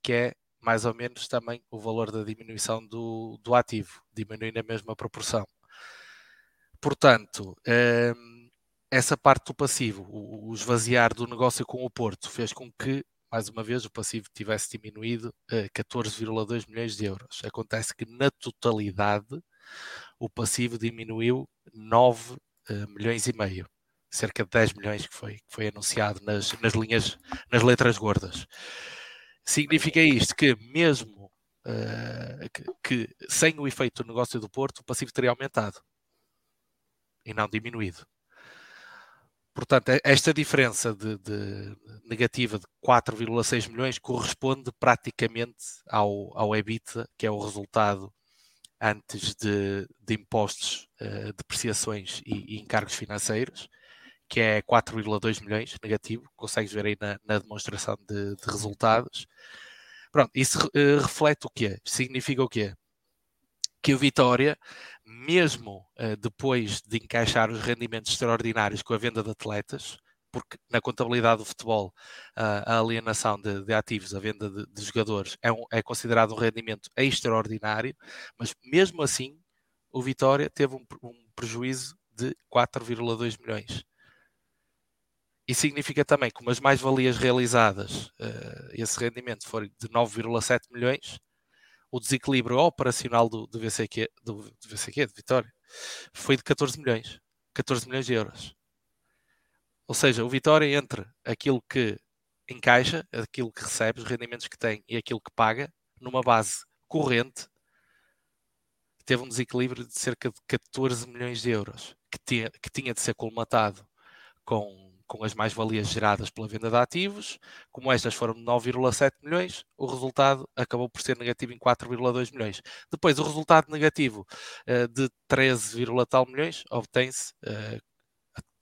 que é mais ou menos também o valor da diminuição do, do ativo, diminui na mesma proporção. Portanto, hum, essa parte do passivo, o, esvaziar do negócio com o Porto, fez com que, mais uma vez, o passivo tivesse diminuído a 14,2 milhões de euros. Acontece que, na totalidade, o passivo diminuiu 9 eh, milhões e meio cerca de 10 milhões que foi, que foi anunciado nas, nas linhas, nas letras gordas. Significa isto que, mesmo uh, que, que, sem o efeito do negócio do Porto, o passivo teria aumentado e não diminuído. Portanto, esta diferença de, de negativa de 4,6 milhões corresponde praticamente ao, ao EBITDA, que é o resultado antes de, de impostos, uh, depreciações e, e encargos financeiros, que é 4,2 milhões negativo, consegues ver aí na, na demonstração de, de, resultados. Pronto, isso uh, reflete o quê? Significa o quê? Que o Vitória, mesmo uh, depois de encaixar os rendimentos extraordinários com a venda de atletas, porque na contabilidade do futebol uh, a alienação de, de, ativos, a venda de, de jogadores é, um, é considerado um rendimento extraordinário, mas mesmo assim o Vitória teve um, um prejuízo de 4,2 milhões. E significa também que umas mais-valias realizadas, uh, esse rendimento for de 9,7 milhões, o desequilíbrio operacional do, do, VCQ, do, do VCQ, de Vitória, foi de 14 milhões. 14 milhões de euros. Ou seja, o Vitória entre aquilo que encaixa, aquilo que recebe, os rendimentos que tem e aquilo que paga, numa base corrente, teve um desequilíbrio de cerca de 14 milhões de euros, que tinha, que tinha de ser colmatado com com as mais-valias geradas pela venda de ativos, como estas foram de 9,7 milhões, o resultado acabou por ser negativo em 4,2 milhões. Depois, o resultado negativo uh, de 13, tal milhões obtém-se uh,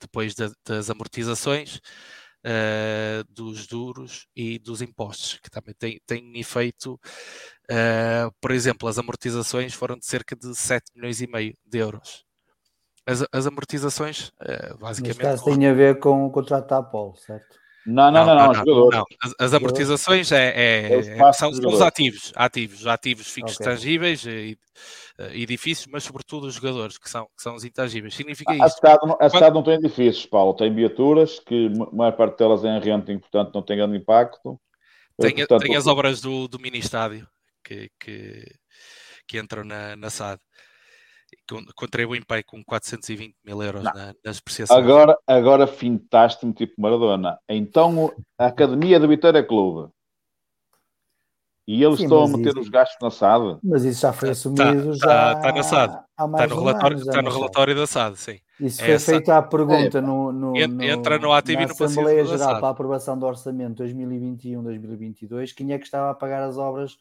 depois de, das amortizações, uh, dos juros e dos impostos, que também têm, têm efeito. por exemplo, as amortizações foram de cerca de 7 milhões e meio de euros as, as amortizações, uh, basicamente. Neste caso tem a ver com o contrato da Apple, certo? Não, não, não, não, não, não. As, as, amortizações é, é, é são, são os ativos, ativos, ativos fixos okay. tangíveis e, e edifícios, mas sobretudo os jogadores, que são, que são os intangíveis. Significa a isto. Cidade, a cidade não tem edifícios, Paulo, tem viaturas, que a maior parte delas é em renting, portanto não tem grande impacto. Tem, portanto, tem as obras do, do mini-estádio que, que, que entram na, na SAD contribuem para com 420 mil euros na, nas apreciações. Agora, agora fintaste-me tipo Maradona. Então a Academia do Vitória Clube e eles Sim, estão a meter isso, os gastos na SAD. Mas isso já foi tá, assumido tá, já está, na SAD. Está no, relatório, está no relatório da SAD, sim. Isso é foi feito à pergunta é, no, no, entra no ativo na Assembleia Geral para a aprovação do Orçamento 2021-2022, quem é que estava a pagar as obras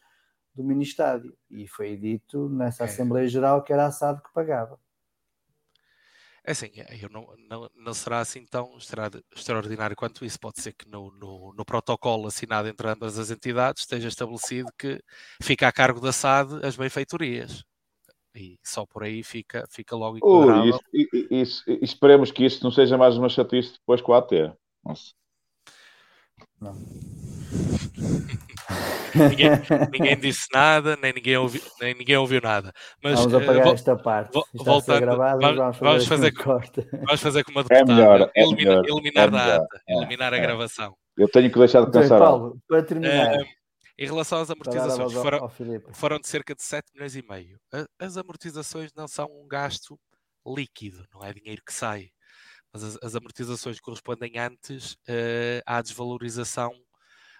do mini-estádio. E foi dito nessa é. Assembleia Geral que era a SAD que pagava. É assim, é, eu não, não, não será assim tão extraordinário quanto isso. Pode ser que no, no, no, protocolo assinado entre ambas as entidades esteja estabelecido que fica a cargo da SAD as benfeitorias. E só por aí fica, fica logo enquadrável. isso, isso, esperemos que isso não seja mais uma chatice depois com a AT. Nossa. Não. Ninguém, ninguém, disse nada, nem ninguém, ouvi, nem ninguém ouviu nada. Mas, vamos apagar uh, esta parte. voltando, gravado, vamos, vamos, fazer, vamos fazer como a deputada. É melhor, é eliminar, melhor, eliminar é da ata, é, eliminar a é. gravação. Eu tenho que deixar de pensar. Paulo, para terminar. Uh, em relação às amortizações, foram, foram de cerca de 7 milhões e meio. As amortizações não são um gasto líquido, não é dinheiro que sai. Mas as, as amortizações correspondem antes uh, à desvalorização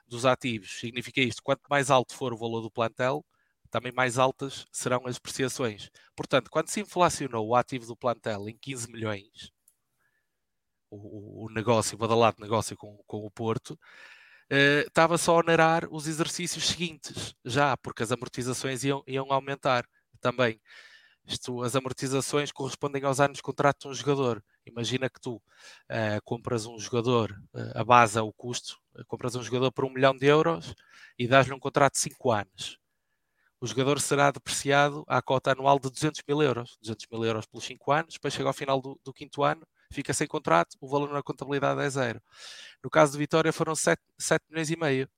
dos ativos. Significa isto: quanto mais alto for o valor do plantel, também mais altas serão as preciações. Portanto, quando se inflacionou o ativo do plantel em 15 milhões, o, o negócio, o badalado negócio com, com o Porto, uh, estava só a onerar os exercícios seguintes, já, porque as amortizações iam, iam aumentar também. Isto, as amortizações correspondem aos anos de contrato de um jogador. Imagina que tu uh, compras um jogador, uh, a base é o custo, uh, compras um jogador por um milhão de euros e dás-lhe um contrato de 5 anos. O jogador será depreciado à cota anual de 200 mil euros. 200 mil euros pelos 5 anos, depois chega ao final do, do, quinto ano, fica sem contrato, o valor na contabilidade é zero. No caso de Vitória foram 7, 7 milhões e meio.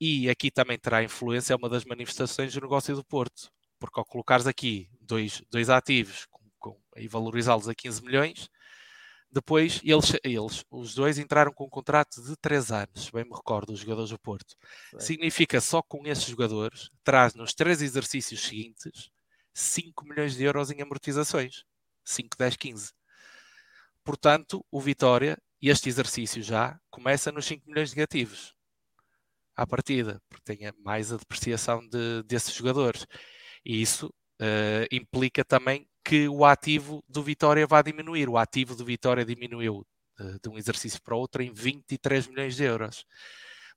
e aqui também terá influência, é uma das manifestações do negócio do Porto porque ao colocares aqui dois, dois ativos e valorizá-los a 15 milhões, depois eles, eles, os dois, entraram com um contrato de 3 anos, bem me recordo, os jogadores do Porto. Significa só com esses jogadores, traz nos três exercícios seguintes 5 milhões de euros em amortizações. 5, 10, 15. Portanto, o Vitória, este exercício já, começa nos 5 milhões negativos. À partida, porque tem mais a depreciação de, desses jogadores. E isso uh, implica também que o ativo do Vitória vai diminuir. O ativo do Vitória diminuiu uh, de um exercício para outro em 23 milhões de euros.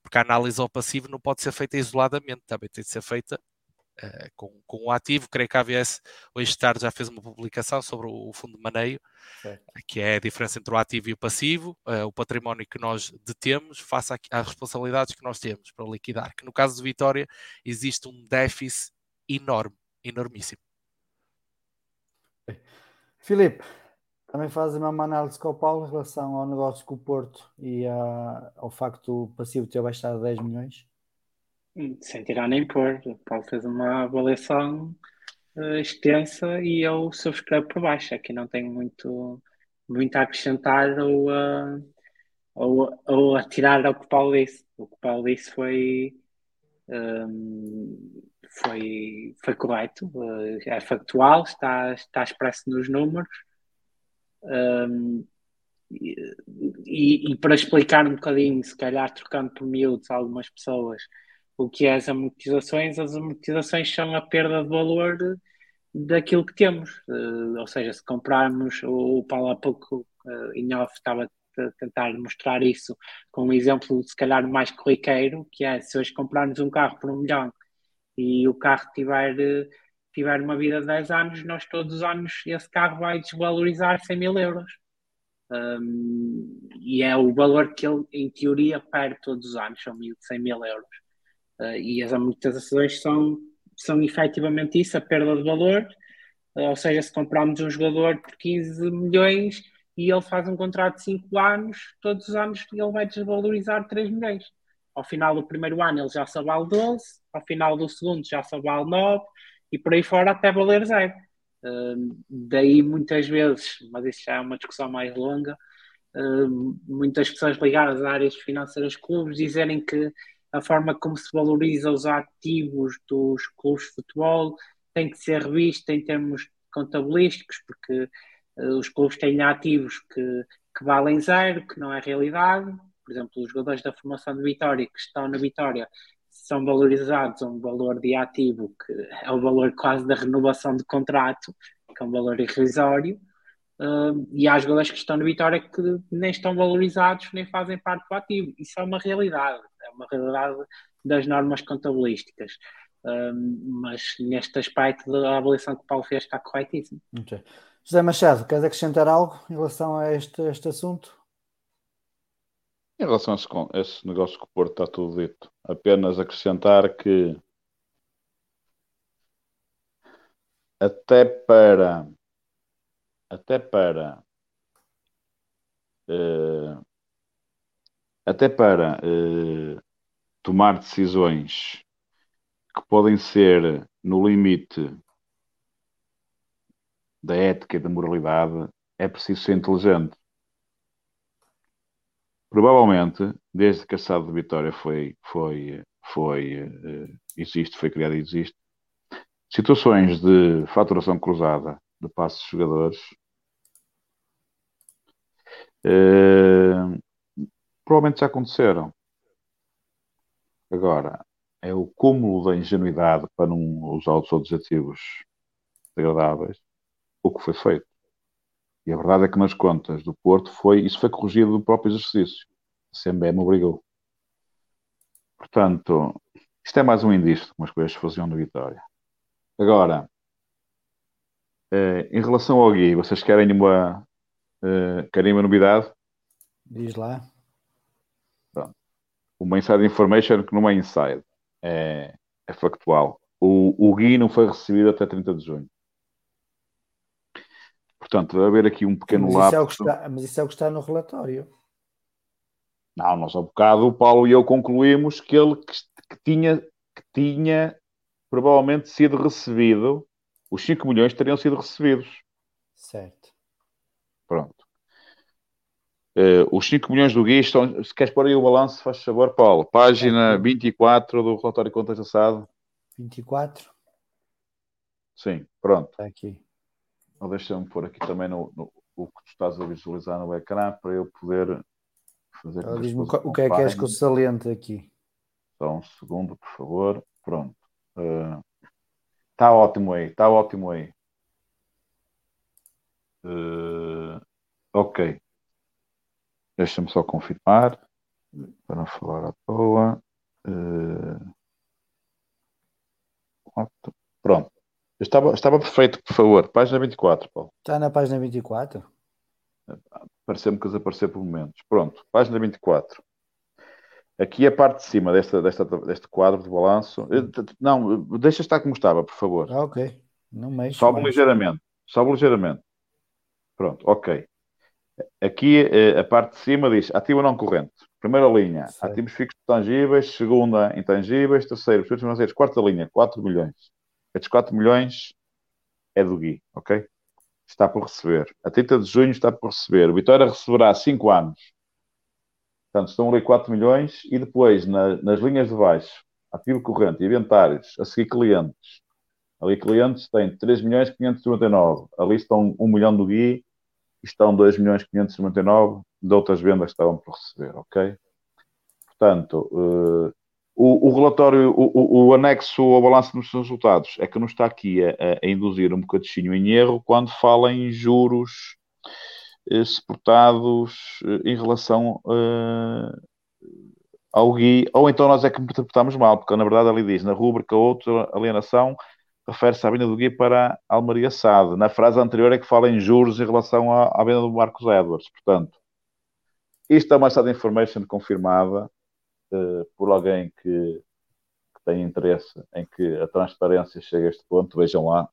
Porque a análise ao passivo não pode ser feita isoladamente, também tem de ser feita Uh, com, com o ativo. Creio que a AVS hoje tarde já fez uma publicação sobre o, o fundo de maneio, que é a diferença entre o ativo e o passivo, uh, o património que nós detemos face às responsabilidades que nós temos para liquidar. Que no caso do Vitória existe um déficit enorme, enormíssimo. Filipe, também faz a mesma análise que o Paulo em relação ao negócio com o Porto e a, ao facto do passivo ter baixado 10 milhões? Hum, sem tirar nem pôr. O Paulo fez uma avaliação uh, extensa e eu subscrevo por baixo. Aqui não tenho muito, muito a acrescentar ou a, ou, ou a tirar ao que o Paulo disse. O que o Paulo disse foi. Um, foi, foi correto, eh, é factual, está, está expresso nos números. Um, e, e, para explicar um bocadinho, se calhar trocando por miúdos algumas pessoas, o que é as amortizações, as amortizações são a perda de valor daquilo que temos. Uh, ou seja, se comprarmos, o, o Paulo há pouco uh, em off estava a tentar mostrar isso com um exemplo, se calhar mais corriqueiro, que é se hoje comprarmos um carro por um milhão e o carro tiver, tiver uma vida de 10 anos, nós todos os anos esse carro vai desvalorizar 100 mil euros. Um, e é o valor que ele, em teoria, perde todos os anos, são 100 mil euros. Uh, e as amortizações são, são efetivamente isso, a perda de valor. Uh, ou seja, se comprarmos um jogador por 15 milhões e ele faz um contrato de 5 anos, todos os anos ele vai desvalorizar 3 milhões. Ao final do primeiro ano ele já só vale 12, ao final do segundo já só vale 9 e por aí fora até valer zero. Uh, daí muitas vezes, mas isso já é uma discussão mais longa, uh, muitas pessoas ligadas a áreas financeiras clubes dizerem que a forma como se valoriza os ativos dos clubes de futebol tem que ser revista em termos contabilísticos, porque uh, os clubes têm ativos que, que valem zero, que não é realidade, por exemplo, os jogadores da formação de Vitória que estão na Vitória são valorizados a um valor de ativo que é o valor quase da renovação de contrato, que é um valor irrisório, uh, e há jogadores que estão na Vitória que nem estão valorizados nem fazem parte do ativo. Isso é uma realidade, é uma realidade das normas contabilísticas. Uh, mas neste aspecto da avaliação que o Paulo fez está corretíssimo. Okay. José Machado, queres acrescentar algo em relação a este, este assunto? Em relação a esse, a esse negócio com o Porto, está tudo dito. Apenas acrescentar que até para até para uh, até para uh, tomar decisões que podem ser no limite da ética e da moralidade, é preciso ser inteligente. Provavelmente, desde que a SAD de Vitória foi, foi, foi, uh, existe, foi criada e existe, situações de faturação cruzada de passos de jogadores uh, provavelmente já aconteceram. Agora, é o cúmulo da ingenuidade para não usar os outros ativos degradáveis o que foi feito. E a verdade é que nas contas do Porto foi, isso foi corrigido do próprio exercício. A CMBM obrigou. Portanto, isto é mais um indício de como as coisas faziam no Vitória. Agora, eh, em relação ao Gui, vocês querem uma, eh, querem uma novidade? Diz lá. Pronto. Uma inside information que não é inside, é, é factual. O, o Gui não foi recebido até 30 de junho. Portanto, vai haver aqui um pequeno mas lapso. Isso é o que está, mas isso é o que está no relatório. Não, nós há bocado o Paulo e eu concluímos que ele que, que tinha, que tinha provavelmente sido recebido, os 5 milhões teriam sido recebidos. Certo. Pronto. Uh, os 5 milhões do Gui estão. Se queres pôr aí o balanço, faz favor, Paulo. Página 24 do relatório de contas assado. 24? Sim, pronto. Está aqui. Deixa-me pôr aqui também no, no, o que tu estás a visualizar no ecrã para eu poder fazer. Ela Diz-me o que é que és que eu saliente aqui. Só um segundo, por favor. Pronto. Está uh, ótimo aí, está ótimo aí. Uh, ok. Deixa-me só confirmar para não falar à toa. Uh, pronto. Estava, estava perfeito, por favor. Página 24, Paulo. Está na página 24? Pareceu-me que desapareceu por momentos. Pronto, página 24. Aqui a parte de cima desta, desta, deste quadro de balanço. Não, deixa estar como estava, por favor. Ah, ok. Não mexe. Sobe ligeiramente. Sobe ligeiramente. Pronto, ok. Aqui a parte de cima diz ativo não corrente. Primeira linha, ativos fixos tangíveis. Segunda, intangíveis. Terceiro, produtos financeiros. Quarta linha, 4 milhões. Estes 4 milhões é do Gui, ok? Está por receber. A 30 de junho está por receber. O Vitória receberá 5 anos. Portanto, estão ali 4 milhões e depois, na, nas linhas de baixo, ativo corrente, inventários, a seguir clientes. Ali clientes têm 3 milhões 599. Ali estão 1 milhão do Gui e estão 2 milhões 599 de outras vendas que estavam por receber, ok? Portanto, uh, o, o, relatório, o, o, anexo ao balanço dos resultados é que não está aqui a, a induzir um bocadinho em erro quando fala em juros eh, suportados eh, em relação eh, ao GUI, ou então nós é que interpretamos mal, porque na verdade ali diz, na rúbrica outra alienação, refere-se à venda do GUI para Almeria SAD. Na frase anterior é que fala em juros em relação à, à venda do Marcos Edwards. Portanto, isto é uma SAD information confirmada por alguém que, que, tem interesse em que a transparência chegue a este ponto, vejam lá.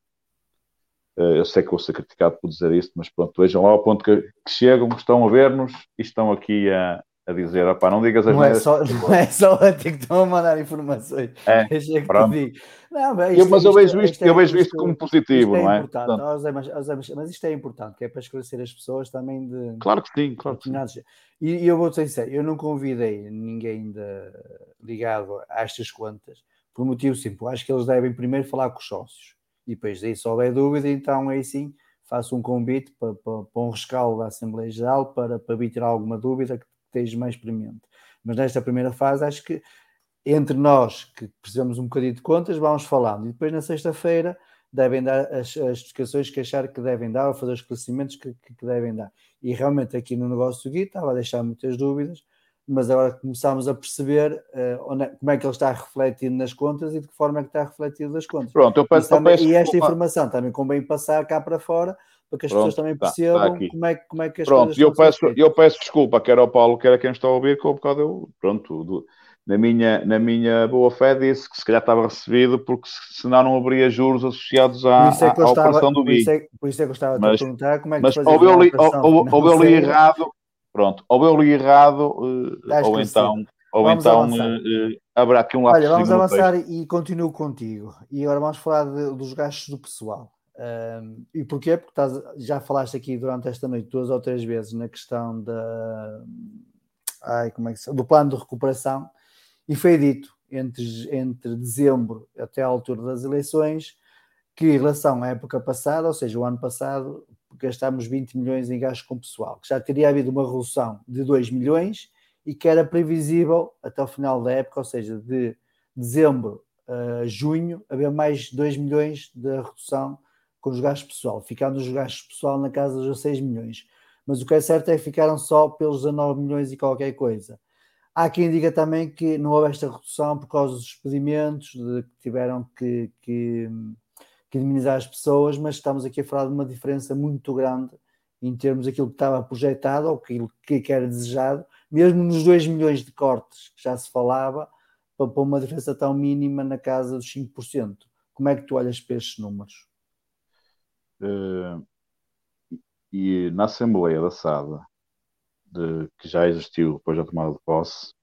Uh, eu sei que vou ser criticado por dizer isto, mas pronto, vejam lá ao ponto que, que chegam, estão a ver-nos e estão aqui a, a dizer, opá, não digas as não é só Não é só a ti que estão a mandar informações. É, Deixa que pronto. te digo. Não, mas, eu, mas eu vejo isto, é- eu vejo isto como positivo, isto não é? importante. Portanto, Zé, mas, mas- mas isto é importante, que é para esclarecer as pessoas também de claro que sim, claro que sim. E, e eu vou ser sincero, eu não convidei ninguém de- ligado a estas contas, por um motivo simples. Acho que eles devem primeiro falar com os sócios. E depois, aí, se houver dúvida, então aí sim faço um convite para, para, para um rescaldo da Assembleia Geral para, para vir tirar alguma dúvida que esteja mais premente. Mas nesta primeira fase, acho que entre nós que precisamos um bocadinho de contas, vamos falando. E depois na sexta-feira devem dar as, as explicações que achar que devem dar, ou fazer os esclarecimentos que, que, que devem dar. E realmente aqui no negócio do Gui estava a deixar muitas dúvidas, mas agora começámos a perceber é- como é que ele está refletido nas contas e de que forma é que está refletido nas contas. Pronto, eu peço, eu também- peço e esta informação também convém passar cá para fora para que as Pronto, pessoas também tá, tá percebam como, é, que- como é que as Pronto, coisas eu a peço, eu peço desculpa, quer ao Paulo, quer a quem está a ouvir, que um bocado eu, pronto, do- na, minha, na minha boa fé disse que se calhar estava recebido, porque se- senão não haveria juros associados à, Por é eu à estava, operação do por BI. é, por isso é que eu estava a te Mas- perguntar como é que Mas ou eu li, ou, ou, ou eu li errado, pronto, ou eu li errado, eh, ou então, ou Vamos então eh, eh, haverá aqui um lapso Olha, vamos avançar e continuo contigo. E agora vamos falar de- dos gastos do pessoal. Ahm, e porquê? Porque estás- já falaste aqui durante esta noite duas ou três vezes na questão da, ai, como é que do plano de recuperação e foi dito entre, entre dezembro até à altura das eleições que em relação à época passada, ou seja, o ano passado, gastámos 20 milhões em gastos com pessoal, que já teria havido uma redução de 2 milhões e que era previsível até o final da época, ou seja, de dezembro a junho, haver mais 2 milhões de redução com os gastos pessoal, ficando os gastos pessoal na casa dos 6 milhões. Mas o que é certo é que ficaram só pelos 19 milhões e qualquer coisa. Há quem diga também que não houve esta redução por causa dos despedimentos, de que tiveram que, que, que as pessoas, mas estamos aqui a falar de uma diferença muito grande em termos daquilo que estava projetado ou aquilo que era desejado, mesmo nos 2 milhões de cortes que já se falava, para uma diferença tão mínima na casa dos 5%. Como é que tu olhas para estes números? Uh, e na Assembleia da SADA, de, que já existiu depois da tomada de posse,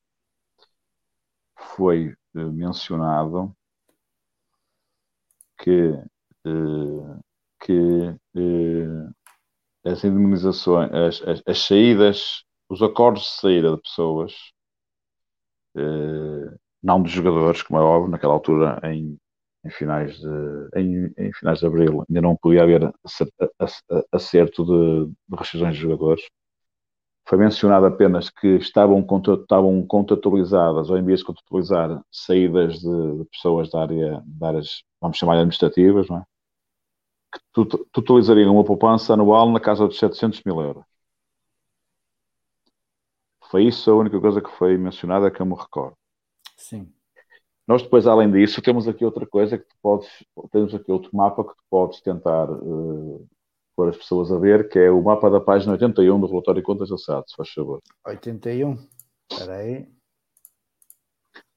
foi uh, mencionado que, uh, que as indemnizações, as, as, as, saídas, os acordos de saída de pessoas, não de jogadores, como é óbvio, naquela altura em, em finais de, em, em, finais de abril ainda não podia haver acerto de, de rescisões de jogadores. Foi mencionado apenas que estavam, estavam contratualizadas, ou em vez de contratualizar, saídas de, de pessoas da área, de áreas, vamos chamar administrativas, não é? que totalizariam uma poupança anual na casa dos 700 mil euros. Foi isso a única coisa que foi mencionada que eu me recordo. Sim. Nós depois, além disso, temos aqui outra coisa que tu podes, temos aqui outro mapa que tu podes tentar uh, pôr as pessoas a ver, que é o mapa da página 81 do relatório de contas da SAD, se faz favor. 81, espera aí.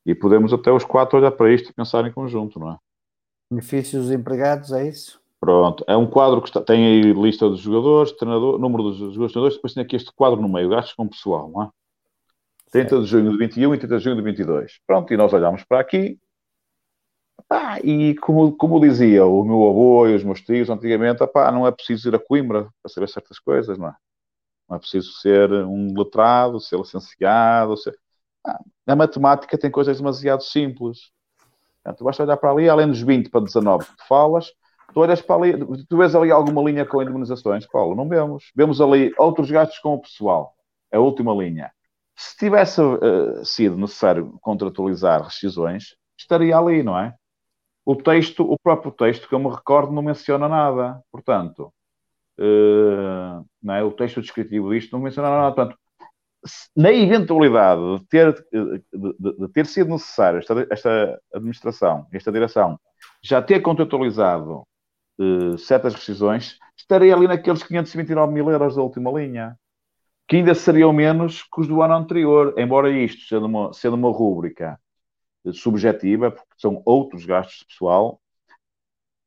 E podemos até os quatro olhar para isto e pensar em conjunto, não é? Benefícios dos empregados, é isso? Pronto, é um quadro que está, tem aí lista dos jogadores, treinador, número dos jogadores, depois tem aqui este quadro no meio, gastos com pessoal, não é? 30 de junho de 21 e 30 de junho de 22. Pronto, e nós olhamos para aqui. Ah, e como, como dizia o meu avô e os meus tios antigamente, apá, não é preciso ir a Coimbra para saber certas coisas, não é? Não é preciso ser um letrado, ser licenciado. Ser... Ah, a matemática tem coisas demasiado simples. Portanto, basta olhar para ali, além dos 20 para 19 que tu falas, tu olhas para ali, tu vês ali alguma linha com indemnizações? Paulo, não vemos. Vemos ali outros gastos com o pessoal. É a última linha. Se tivesse uh, sido necessário contratualizar rescisões, estaria ali, não é? O texto, o próprio texto que eu me recordo, não menciona nada. Portanto, uh, não é? o texto descritivo disto não menciona nada. Portanto, na eventualidade de ter, de, de, de ter sido necessário esta, esta, administração, esta direção, já ter contratualizado uh, certas rescisões, estaria ali naqueles 529 mil euros da última linha que ainda seriam menos que os do ano anterior, embora isto sendo uma, sendo uma rúbrica subjetiva, porque são outros gastos de pessoal,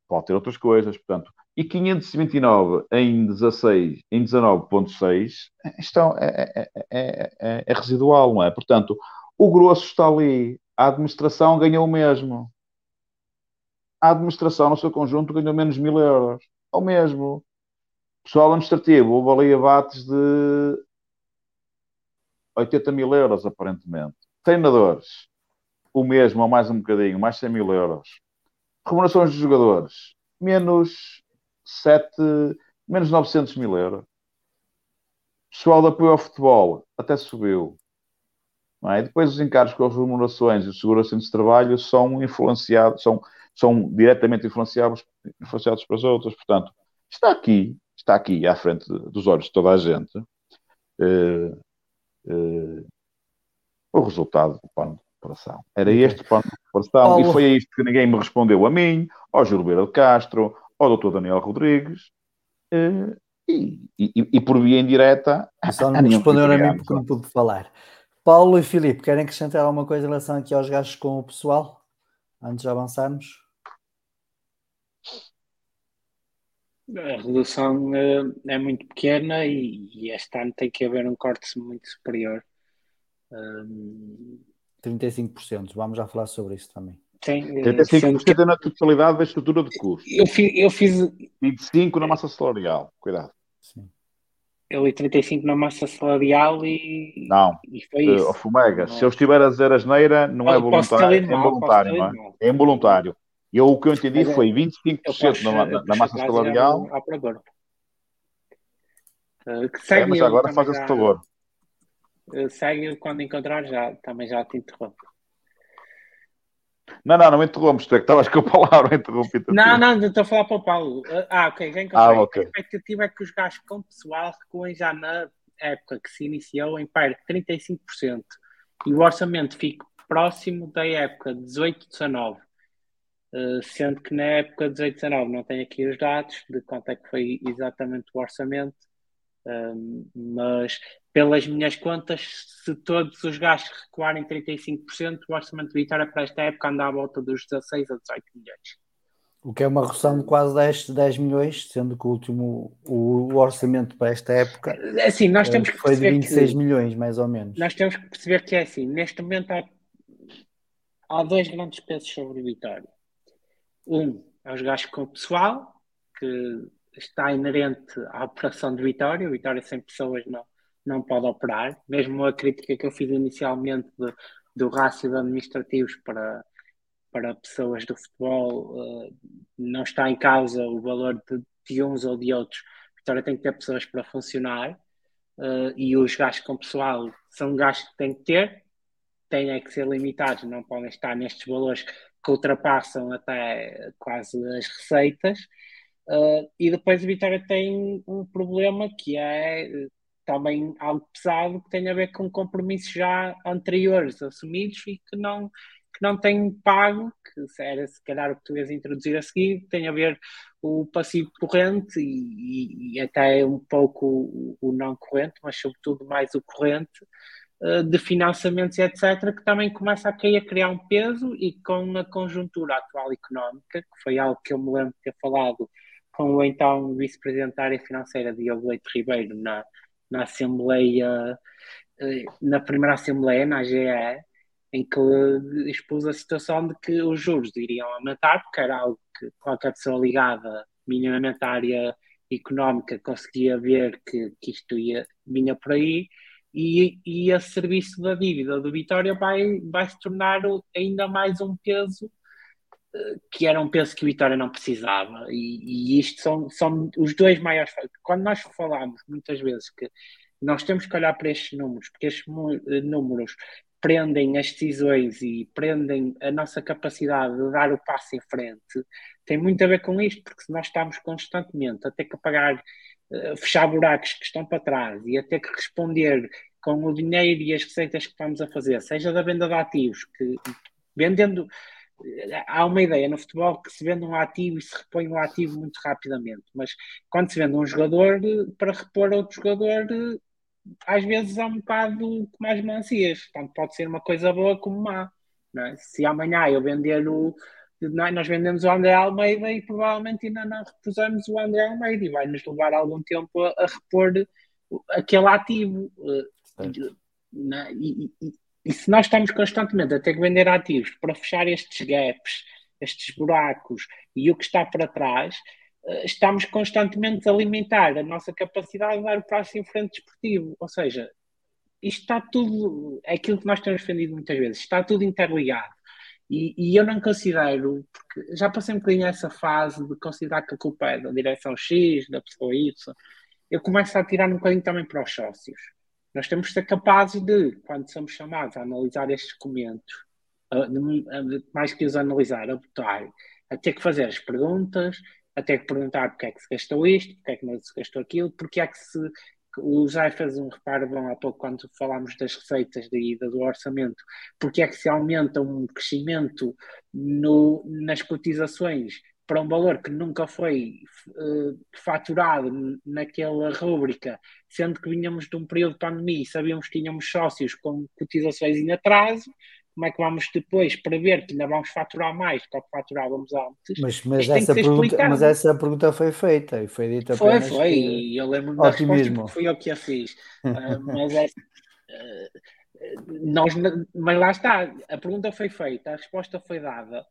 pode ter outras coisas, portanto, e 529 em 16, em 19.6, isto é, é, é, é, residual, não é? Portanto, o grosso está ali, a administração ganhou o mesmo. A administração, no seu conjunto, ganhou menos mil euros. É o mesmo. Pessoal administrativo, houve ali abates de 80 mil euros, aparentemente. Treinadores, o mesmo ou mais um bocadinho, mais 100 mil euros. Remunerações dos jogadores, menos 7, menos 900 mil euros. Pessoal de apoio ao futebol, até subiu. É? Depois os encargos com as remunerações e o seguro de trabalho são influenciados, são, são diretamente influenciados, influenciados para os outros. Portanto, está aqui, está aqui à frente dos olhos de toda a gente. Uh, uh, o resultado do plano de recuperação. Era este plano de recuperação oh. e foi a isto que ninguém me respondeu a mim, ao Gilberto de Castro, ao Dr. Daniel Rodrigues. Uh, e, e, e, por via indireta. Só não me responderam a mim porque não pude falar. Paulo e Filipe, querem acrescentar alguma coisa em relação aqui aos gastos com o pessoal? Antes de avançarmos? A redução uh, é muito pequena e, e, este ano tem que haver um corte muito superior. Um... 35%, vamos já falar sobre isso também. Sim, 35% que... na totalidade da estrutura de custo. Eu fiz, eu fiz 25% na massa salarial, cuidado. Sim. Eu li 35 na massa salarial e. Não, e foi uh, isso. Uh, Fumega, não. se eu estiver a dizer asneira, não é voluntário, é involuntário, não é? É involuntário. Eu, o que eu entendi Mas, foi 25% posso, na, na, na massa salarial. Uh, que segue é, mas agora faz esse favor. Uh, segue quando encontrar, já, também já te interrompo. Não, não, não interrompes, tu é que estavas com a palavra, interrompi Não, não, estou a falar para o Paulo. Ah, ok, vem ah, okay. A expectativa é que os gastos com pessoal recuem já na época que se iniciou em perto de 35% e o orçamento fique próximo da época 18-19. Uh, sendo que na época 18-19 não tenho aqui os dados de quanto é que foi exatamente o orçamento, uh, mas pelas minhas contas, se todos os gastos recuarem 35%, o orçamento de Vitória para esta época anda à volta dos 16 a 18 milhões. O que é uma redução de quase 10, 10 milhões, sendo que o último o, orçamento para esta época é assim, nós temos que foi de 26 que, milhões, mais ou menos. Nós temos que perceber que é assim, neste momento há, há dois grandes pesos sobre o Vitória. Um é os gastos com o pessoal, que está inerente à operação de Vitória. Vitória sem pessoas não, não pode operar. Mesmo a crítica que eu fiz inicialmente de, do rácio de administrativos para para pessoas do futebol uh, não está em causa o valor de, de, uns ou de outros. Vitória tem que ter pessoas para funcionar uh, e os gastos com pessoal são gastos que tem que ter, têm é que ser limitados, não podem estar nestes valores que ultrapassam até quase as receitas. Uh, e depois a Vitória tem um problema que é também algo pesado que tem a ver com compromissos já anteriores assumidos e que não que não tem pago, que era se calhar o português introduzir a seguir, tem a ver o passivo corrente e, e até um pouco o, o, não corrente, mas sobretudo mais o corrente, de financiamentos, etc., que também começa a cair a criar um peso e com a conjuntura atual económica, que foi algo que eu me lembro de ter falado com o então vice-presidente da área financeira, Diogo Leite Ribeiro, na, na Assembleia, eh, na primeira Assembleia, na AGE, em que expôs a situação de que os juros iriam aumentar, porque era algo que qualquer pessoa ligada minimamente à área económica conseguia ver que, que isto ia, vinha por aí, e, e esse serviço da dívida do Vitória vai, vai se tornar ainda mais um peso eh, que era um peso que o Vitória não precisava. E, e isto são, são os dois maiores quando nós falamos muitas vezes que nós temos que olhar para estes números porque estes eh, números prendem as decisões e prendem a nossa capacidade de dar o passo em frente, tem muito a ver com isto, porque se nós estamos constantemente a ter que pagar, fechar buracos que estão para trás e a ter que responder com o dinheiro e as receitas que estamos a fazer, seja da venda de ativos, que vendendo. Há uma ideia no futebol que se vende um ativo e se repõe um ativo muito rapidamente, mas quando se vende um jogador, para repor outro jogador, às vezes há um bocado mais mancias, tanto pode ser uma coisa boa como má. É? Se amanhã eu vender o. Nós vendemos o André Almeida e provavelmente ainda não repusemos o André Almeida e vai-nos levar algum tempo a, a repor aquele ativo. É? E, e, e, se nós estamos constantemente a ter que vender ativos para fechar estes gaps, estes buracos e o que está para trás, eh, estamos constantemente a alimentar a nossa capacidade de dar o passo em frente desportivo. Ou seja, isto está tudo, é aquilo que nós temos defendido muitas vezes, está tudo interligado. E, e, eu não considero, porque já passei um bocadinho essa fase de considerar que a culpa é da direção X, da pessoa Y, eu começo a tirar um bocadinho também para os sócios. Nós temos de ser capazes de, quando somos chamados a analisar estes documentos, mais que os analisar, a votar, a ter que fazer as perguntas, até que perguntar porque é que se gastou isto, porque é que não se gastou aquilo, porque é que se. O Jai fez um reparo bom há pouco quando falámos das receitas da ida do orçamento, porque é que se aumenta um crescimento no, nas cotizações para um valor que nunca foi uh, faturado naquela rúbrica, sendo que vinhamos de um período de pandemia e sabíamos que tínhamos sócios com cotizações em atraso, como é que vamos depois prever que ainda vamos faturar mais do que faturávamos antes? Mas, mas, essa, pergunta, mas essa pergunta foi feita e foi dita Foi, foi, e eu lembro da resposta porque fui eu que a fiz. uh, mas é, uh, nós, mas lá está, a pergunta foi feita, a resposta foi dada,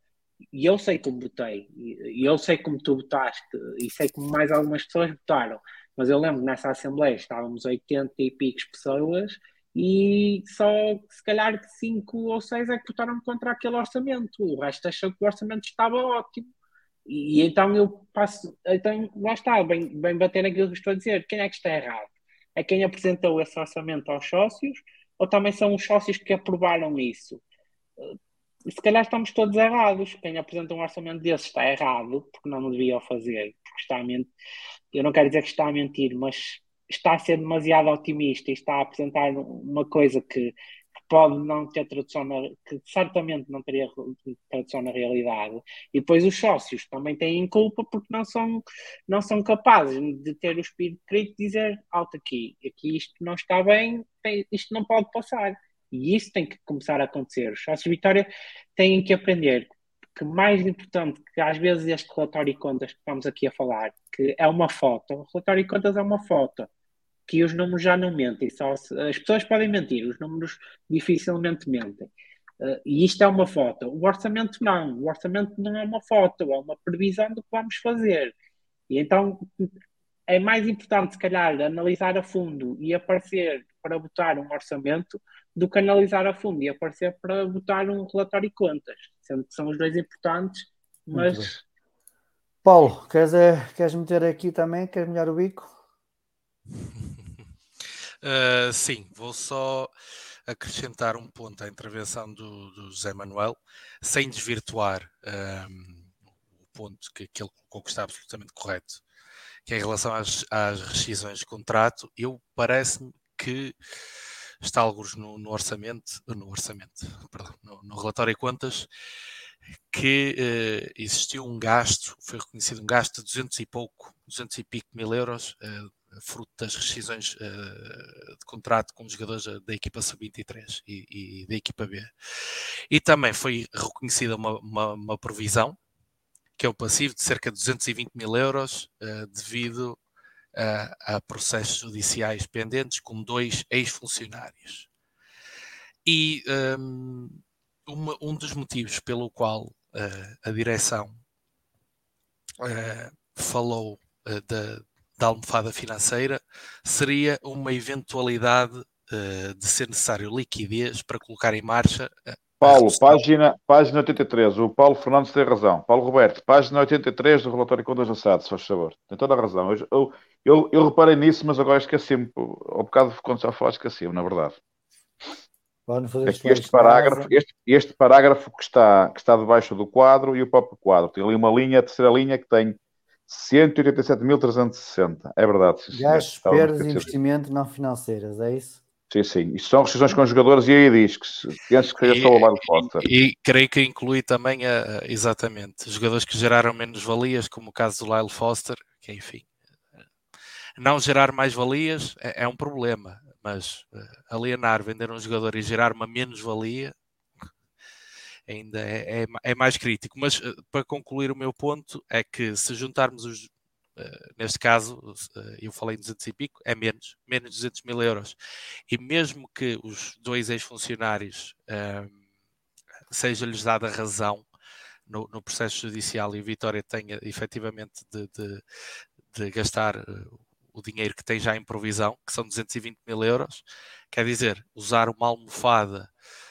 e eu sei como votei, e eu sei como tu votaste, e sei como mais algumas pessoas votaram, mas eu lembro que nessa Assembleia estávamos 80 e picos pessoas e só se calhar cinco ou seis é que votaram contra aquele orçamento. O resto achou que o orçamento estava ótimo. E, então eu passo, então lá está, bem, bem bater naquilo que estou a dizer. Quem é que está errado? É quem apresentou esse orçamento aos sócios ou também são os sócios que aprovaram isso? se calhar estamos todos errados. Quem apresenta um orçamento desse está errado, porque não devia fazer, porque está a mentir. Eu não quero dizer que está a mentir, mas está a ser demasiado otimista e está a apresentar uma coisa que, que pode não ter tradução, na, que certamente não teria tradução na realidade. E depois os sócios também têm culpa porque não são, não são capazes de ter o espírito crítico e dizer alto aqui, aqui isto não está bem, isto não pode passar. E isso tem que começar a acontecer. Os sócios de Vitória têm que aprender que mais importante que às vezes este relatório de contas que estamos aqui a falar, que é uma foto, o relatório de contas é uma foto, que os números já não mentem, só se, as pessoas podem mentir, os números dificilmente mentem. Uh, e isto é uma foto. O orçamento não, o orçamento não é uma foto, é uma previsão do que vamos fazer. E então é mais importante, se calhar, analisar a fundo e aparecer para botar um orçamento do que analisar a fundo e aparecer para botar um relatório de contas, sendo que são os dois importantes, mas. Paulo, queres, é, queres meter aqui também? Queres melhor o bico? Uh, sim, vou só acrescentar um ponto à intervenção do, do José Manuel, sem desvirtuar um, o ponto que, que ele colocou que está absolutamente correto, que é em relação às, às rescisões de contrato, eu parece-me que está alguns no, no, orçamento, no orçamento, perdão, no, no relatório de contas, que uh, existiu um gasto, foi reconhecido um gasto de 200 e pouco, 200 e pico mil euros, uh, fruto das rescisões uh, de contrato com os jogadores da equipa sub-23 e, e, da equipa B. E também foi reconhecida uma, uma, uma, provisão, que é o passivo de cerca de 220 mil euros, devido a, a processos judiciais pendentes com dois ex-funcionários. E um, uma, um dos motivos pelo qual uh, a direção uh, falou uh, da, da almofada financeira seria uma eventualidade de ser necessário liquidez para colocar em marcha Paulo, página, página 83. O Paulo Fernandes tem razão. Paulo Roberto, página 83 do relatório de contas da SAD, se faz favor. Tem toda a razão. Eu, eu, eu, eu reparei nisso, mas agora esqueci-me. Ao bocado, quando já falar, esqueci-me, na verdade. Aqui este parágrafo, este, este, parágrafo que está, que está debaixo do quadro e o próprio quadro. Tem ali uma linha, a terceira linha, que tem 187.360. É verdade. Gastos, perdas e investimento não financeiras, é isso? Sim, sim. Isto são rescisões com jogadores e aí diz que penso que seja só o Lyle Foster. E, e, creio que inclui também, a, exatamente, jogadores que geraram menos valias, como o caso do Lyle Foster, que enfim, não gerar mais valias é, é um problema, mas uh, alienar, vender um jogador e gerar uma menos-valia ainda é, é, é, mais crítico. Mas uh, para concluir o meu ponto é que se juntarmos os, eh, neste caso, uh, eu falei em 200 e pico, é menos, menos de 200 mil euros. E mesmo que os dois ex-funcionários uh, seja-lhes dada razão no, no, processo judicial e a Vitória tenha efetivamente de, de, de gastar o dinheiro que tem já em provisão, que são 220 mil euros, quer dizer, usar uma almofada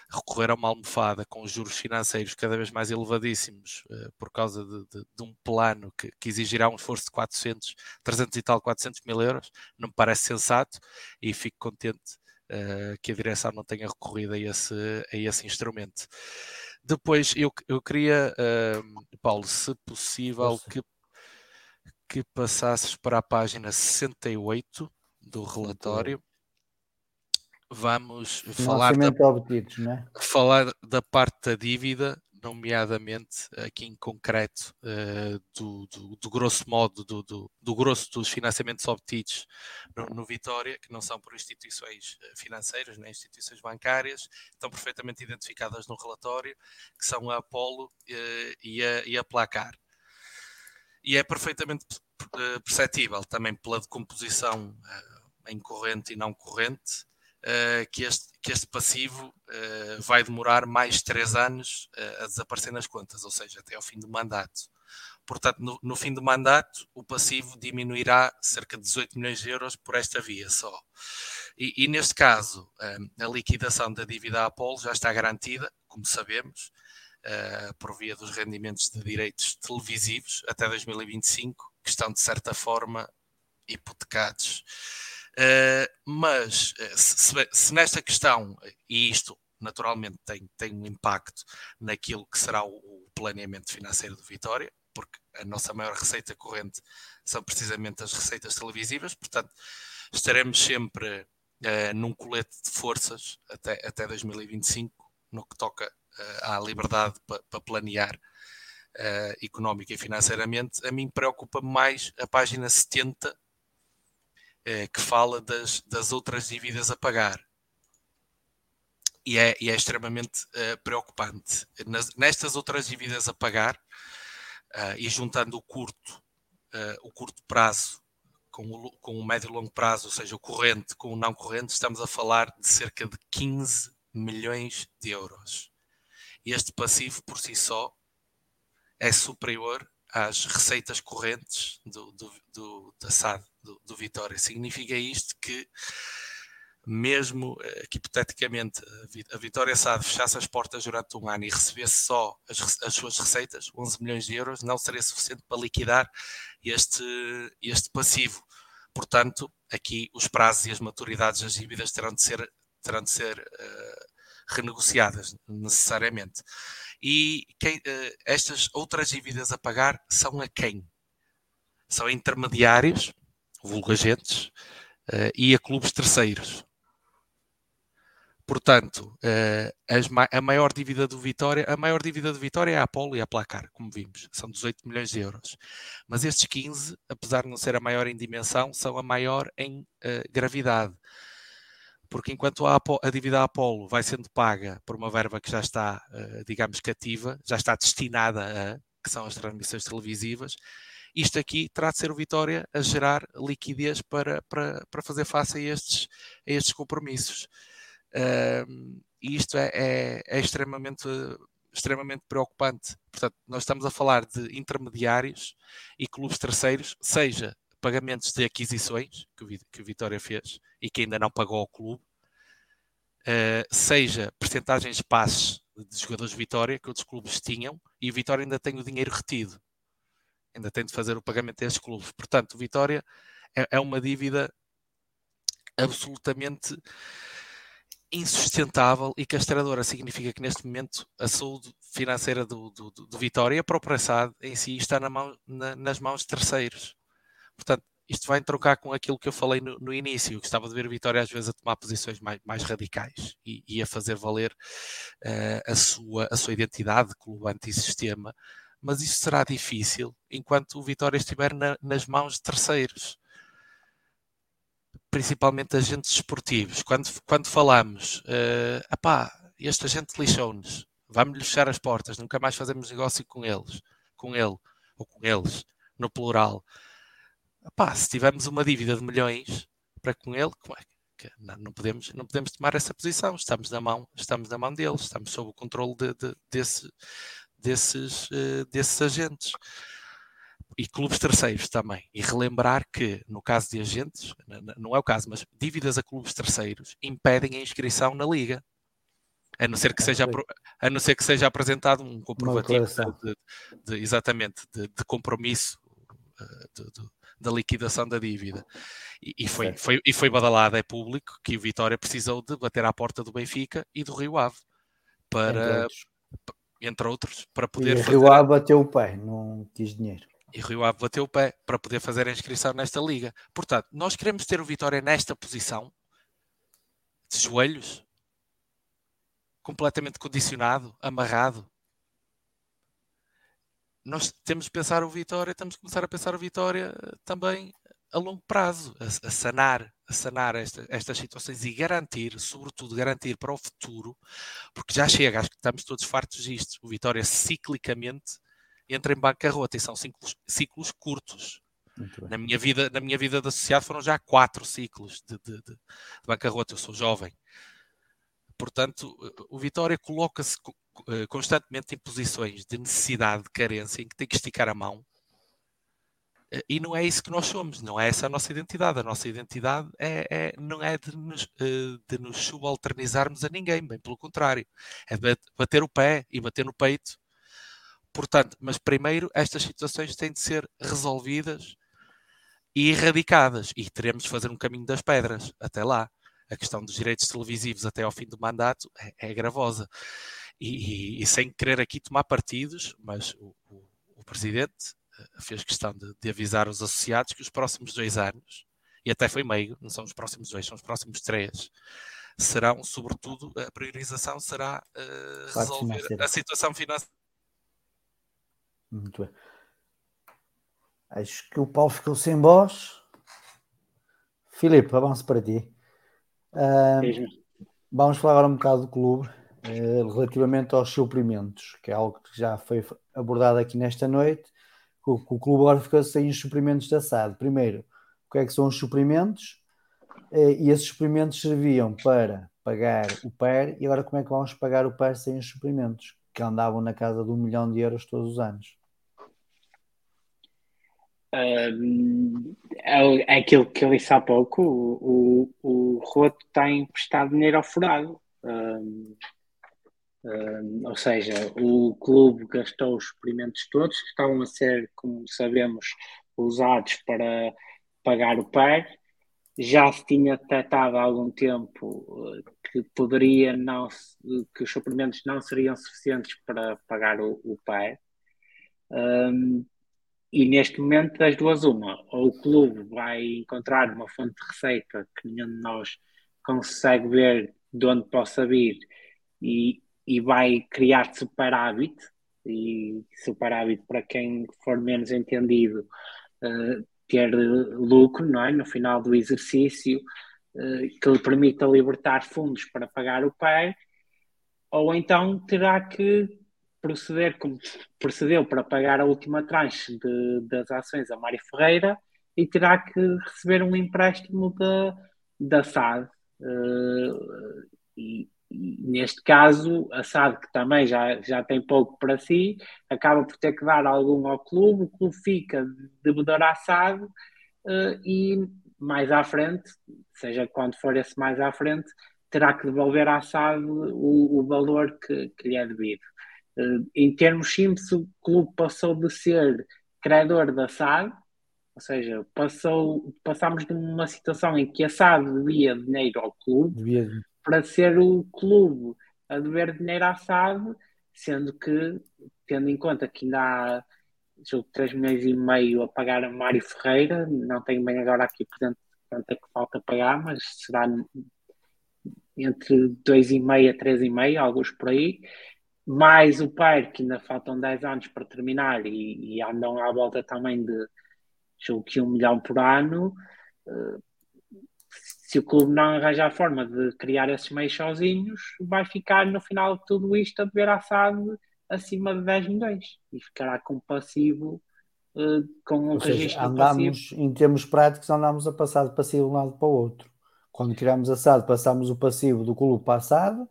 recorrer a uma almofada com juros financeiros cada vez mais elevadíssimos uh, por causa de, de, de, um plano que, que, exigirá um esforço de 400, 300 e tal, 400 mil euros, não me parece sensato e fico contente uh, que a direção não tenha recorrido a esse, a esse instrumento. Depois, eu, eu queria, uh, Paulo, se possível, que, que passasses para a página 68 do relatório vamos falar da, obtidos, né? falar da parte da dívida, nomeadamente aqui em concreto uh, do, do, do, grosso modo, do, do, do, grosso dos financiamentos obtidos no, no, Vitória, que não são por instituições eh, financeiras nem instituições bancárias, estão perfeitamente identificadas no relatório, que são a Apolo uh, e, a, e a Placar. E é perfeitamente perceptível também pela decomposição uh, em corrente e não corrente, uh, que, este, que este passivo uh, vai demorar mais três anos uh, a desaparecer nas contas, ou seja, até ao fim do mandato. Portanto, no, no, fim do mandato, o passivo diminuirá cerca de 18 milhões de euros por esta via só. E, e neste caso, a liquidação da dívida à Apolo já está garantida, como sabemos, por via dos rendimentos de direitos televisivos até 2025, que estão, de certa forma, hipotecados. Uh, mas eh, se, se, nesta questão, e isto naturalmente tem, tem um impacto naquilo que será o, o planeamento financeiro do Vitória, porque a nossa maior receita corrente são precisamente as receitas televisivas, portanto, estaremos sempre uh, num colete de forças até, até 2025, no que toca uh, à liberdade para pa planear uh, económica e financeiramente. A mim preocupa mais a página 70, que fala das, das outras dívidas a pagar. E é, e é extremamente preocupante. Nas, nestas outras dívidas a pagar, e juntando o curto, o curto prazo com o, com o médio e longo prazo, ou seja, o corrente com o não corrente, estamos a falar de cerca de 15 milhões de euros. Este passivo por si só é superior às receitas correntes do, do, do da SAD, do, do Vitória. Significa isto que mesmo eh, que hipoteticamente a Vitória SAD fechasse as portas durante um ano e recebesse só as, as, suas receitas, 11 milhões de euros, não seria suficiente para liquidar este, este passivo. Portanto, aqui os prazos e as maturidades das dívidas terão de ser, terão de ser uh, renegociadas necessariamente. E quem, uh, estas outras dívidas a pagar são a quem? São intermediários, vulgo agentes, uh, e a clubes terceiros. Portanto, uh, a maior dívida do Vitória, a maior dívida do Vitória é a Apolo e a Placar, como vimos, são 18 milhões de euros. Mas estes 15, apesar de não ser a maior em dimensão, são a maior em gravidade. Porque enquanto a, a, dívida Apolo vai sendo paga por uma verba que já está, uh, digamos, cativa, já está destinada a, que são as transmissões televisivas, isto aqui terá de ser o Vitória a gerar liquidez para, para, para fazer face a estes, a estes compromissos. Uh, e isto é, é, é, extremamente, extremamente preocupante. Portanto, nós estamos a falar de intermediários e clubes terceiros, seja pagamentos de aquisições que o, que Vitória fez e que ainda não pagou ao clube, uh, seja percentagens de passes de jogadores de Vitória que outros clubes tinham e o Vitória ainda tem o dinheiro retido. Ainda tem de fazer o pagamento desses clubes. Portanto, Vitória é, é uma dívida absolutamente insustentável e castradora. Significa que neste momento a saúde financeira do, do, do Vitória, a própria SAD em si, está na mão, na, nas mãos de terceiros. Portanto, isto vai trocar com aquilo que eu falei no, no início. Gostava de ver a Vitória às vezes a tomar posições mais, mais radicais e, e, a fazer valer uh, a, sua, a sua identidade de clube antissistema. Mas isso será difícil enquanto o Vitória estiver na, nas mãos de terceiros principalmente agentes esportivos, quando, quando falamos, uh, apá, este agente lixou-nos, vamos-lhe fechar as portas, nunca mais fazemos negócio com eles, com ele, ou com eles, no plural. Se tivermos uma dívida de milhões para com ele, como é que não, não, podemos, não podemos tomar essa posição, estamos na mão, estamos na mão deles, estamos sob o controle de, de, desse, desses, uh, desses agentes e clubes terceiros também. E relembrar que, no caso de agentes, não é o caso, mas dívidas a clubes terceiros impedem a inscrição na Liga. A não ser que seja, a não ser que seja apresentado um comprovativo de, de, de, exatamente de, compromisso uh, da liquidação da dívida. E, e foi, foi, e foi badalado, é público, que o Vitória precisou de bater à porta do Benfica e do Rio Ave para, entre outros, para poder. E o Rio Ave bateu o pé, não quis dinheiro e Rio Ave bateu o pé para poder fazer a inscrição nesta liga. Portanto, nós queremos ter o Vitória nesta posição, de joelhos, completamente condicionado, amarrado. Nós temos de pensar o Vitória, temos de começar a pensar o Vitória também a longo prazo, a, a sanar, a sanar esta, estas situações e garantir, sobretudo garantir para o futuro, porque já chega, acho que estamos todos fartos disto. O Vitória ciclicamente entra em bancarrota e são ciclos, ciclos curtos. Na minha, vida, na minha vida de associado foram já quatro ciclos de, de, de, de bancarrota. Eu sou jovem. Portanto, o Vitória coloca-se eh, constantemente em posições de necessidade, de carência, em que tem que esticar a mão. Eh, e não é isso que nós somos, não é essa a nossa identidade. A nossa identidade é, é não é de nos, eh, de nos subalternizarmos a ninguém, bem pelo contrário. É bater o pé e bater no peito Portanto, mas primeiro estas situações têm de ser resolvidas e erradicadas. E teremos de fazer um caminho das pedras até lá. A questão dos direitos televisivos até ao fim do mandato é, é gravosa. E, e, e, sem querer aqui tomar partidos, mas o, o, o Presidente uh, fez questão de, de, avisar os associados que os próximos dois anos, e até foi meio, não são os próximos dois, são os próximos três, serão, sobretudo, a priorização será uh, resolver a situação financeira. Muito bem. Acho que o Paulo ficou sem voz. Filipe, avanço para ti. Uh, vamos falar agora um bocado do clube uh, relativamente aos suprimentos, que é algo que já foi abordado aqui nesta noite. O, o clube agora ficou sem os suprimentos da SAD. Primeiro, o que é que são os suprimentos? Uh, e esses suprimentos serviam para pagar o PER, e agora como é que vamos pagar o PER sem os suprimentos? Que andavam na casa de um milhão de euros todos os anos. É, é aquilo que eu disse há pouco, o, o, o Roto está emprestado dinheiro ao furado. ou seja, o clube gastou os experimentos todos que estavam a ser, como sabemos, usados para pagar o PER. Já se tinha detectado há algum tempo eh, que poderia não que os suprimentos não seriam suficientes para pagar o, o PER. Um, e neste momento, das duas, uma, ou o clube vai encontrar uma fonte de receita que nenhum de nós consegue ver de onde possa vir e, e vai criar superávit, e superávit para quem for menos entendido, uh, ter lucro não é? no final do exercício uh, que lhe permita libertar fundos para pagar o pai, ou então terá que proceder como procedeu para pagar a última tranche de, das ações a Mário Ferreira e terá que receber um empréstimo da, da SAD. Uh, e, e, neste caso, a SAD, que também já, já tem pouco para si, acaba por ter que dar algum ao clube, o clube fica devedor à SAD uh, e mais à frente, seja quando for esse mais à frente, terá que devolver à SAD o, o valor que, que lhe é devido. Eh, em termos simples, o clube passou de ser credor da SAD, ou seja, passou, passámos de uma situação em que a SAD devia dinheiro ao clube devia. para ser o clube a dever dinheiro à SAD, sendo que, tendo em conta que ainda há jogo 3 milhões e meio a pagar a Mário Ferreira, não tenho bem agora aqui presente quanto é que falta pagar, mas será entre 2,5 a 3,5, alguns por aí, mais o PAR, que ainda faltam 10 anos para terminar e, e andam à volta também de julgo que um milhão por ano, uh, se o clube não arranjar a forma de criar esses meios sozinhos, vai ficar no final de tudo isto a dever à SAD acima de 10 milhões e ficará com passivo uh, com um Ou registro seja, andamos, passivo. Em termos práticos, andamos a passar de passivo de um lado para o outro. Quando criamos a SAD, passamos o passivo do clube para a SAD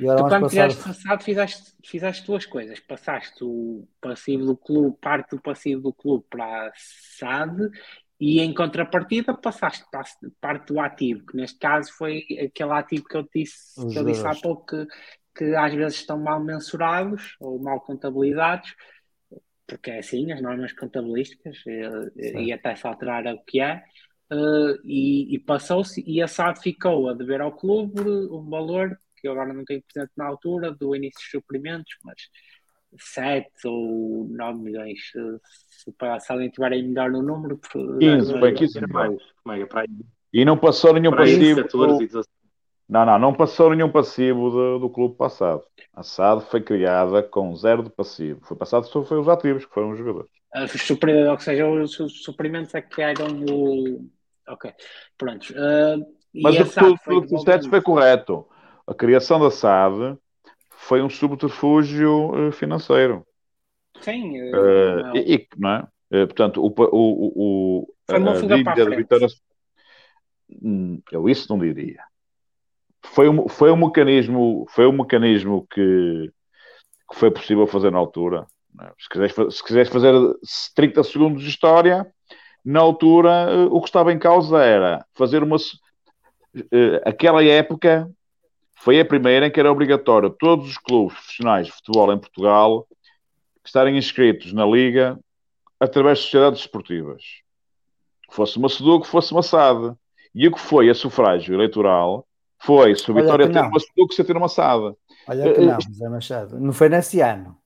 e tu, quando passar... criaste passado, fizeste, fizeste duas coisas. Passaste o passivo do clube, parte do passivo do clube para a SAD e em contrapartida passaste parte do ativo, que neste caso foi aquele ativo que eu disse, que eu disse há pouco que, que às vezes estão mal mensurados ou mal contabilizados, porque é assim, as normas contabilísticas, e, e até se alterar o que é, uh, e, e passou-se, e a SAD ficou a dever ao clube um valor que eu agora não tenho presente na altura, do início dos suprimentos, mas 7 ou 9 milhões, se, se alguém tiver aí melhor no número. 15, bem, 15 milhões. E não passou nenhum passivo. Do... Não, não, não passou nenhum passivo do, do clube passado. A SAD foi criada com zero de passivo. Foi passado só foi os ativos, que foram os jogadores. Uh, ou seja, os suprimentos é que eram o. Ok, pronto. Uh, Mas o que tu, tu disseste foi correto a criação da SAD foi um subterfúgio uh, financeiro. Sim. Uh, e, não é? Uh, portanto, o, o, o, foi uma fuga para a Vitória... Hum, eu isso não diria. Foi um, foi um mecanismo, foi um mecanismo que, que foi possível fazer na altura. É? Se quiseres, se quiseres fazer 30 segundos de história, na altura o que estava em causa era fazer uma. Aquela época foi a primeira em que era obrigatório todos os clubes profissionais de futebol em Portugal estarem inscritos na Liga através de sociedades esportivas. Que fosse uma SEDUC, que fosse uma SAD. E o que foi a sufrágio eleitoral foi se o Vitória ter uma SEDUC se ter uma SAD. Olha que não, José Machado. Não foi nesse ano.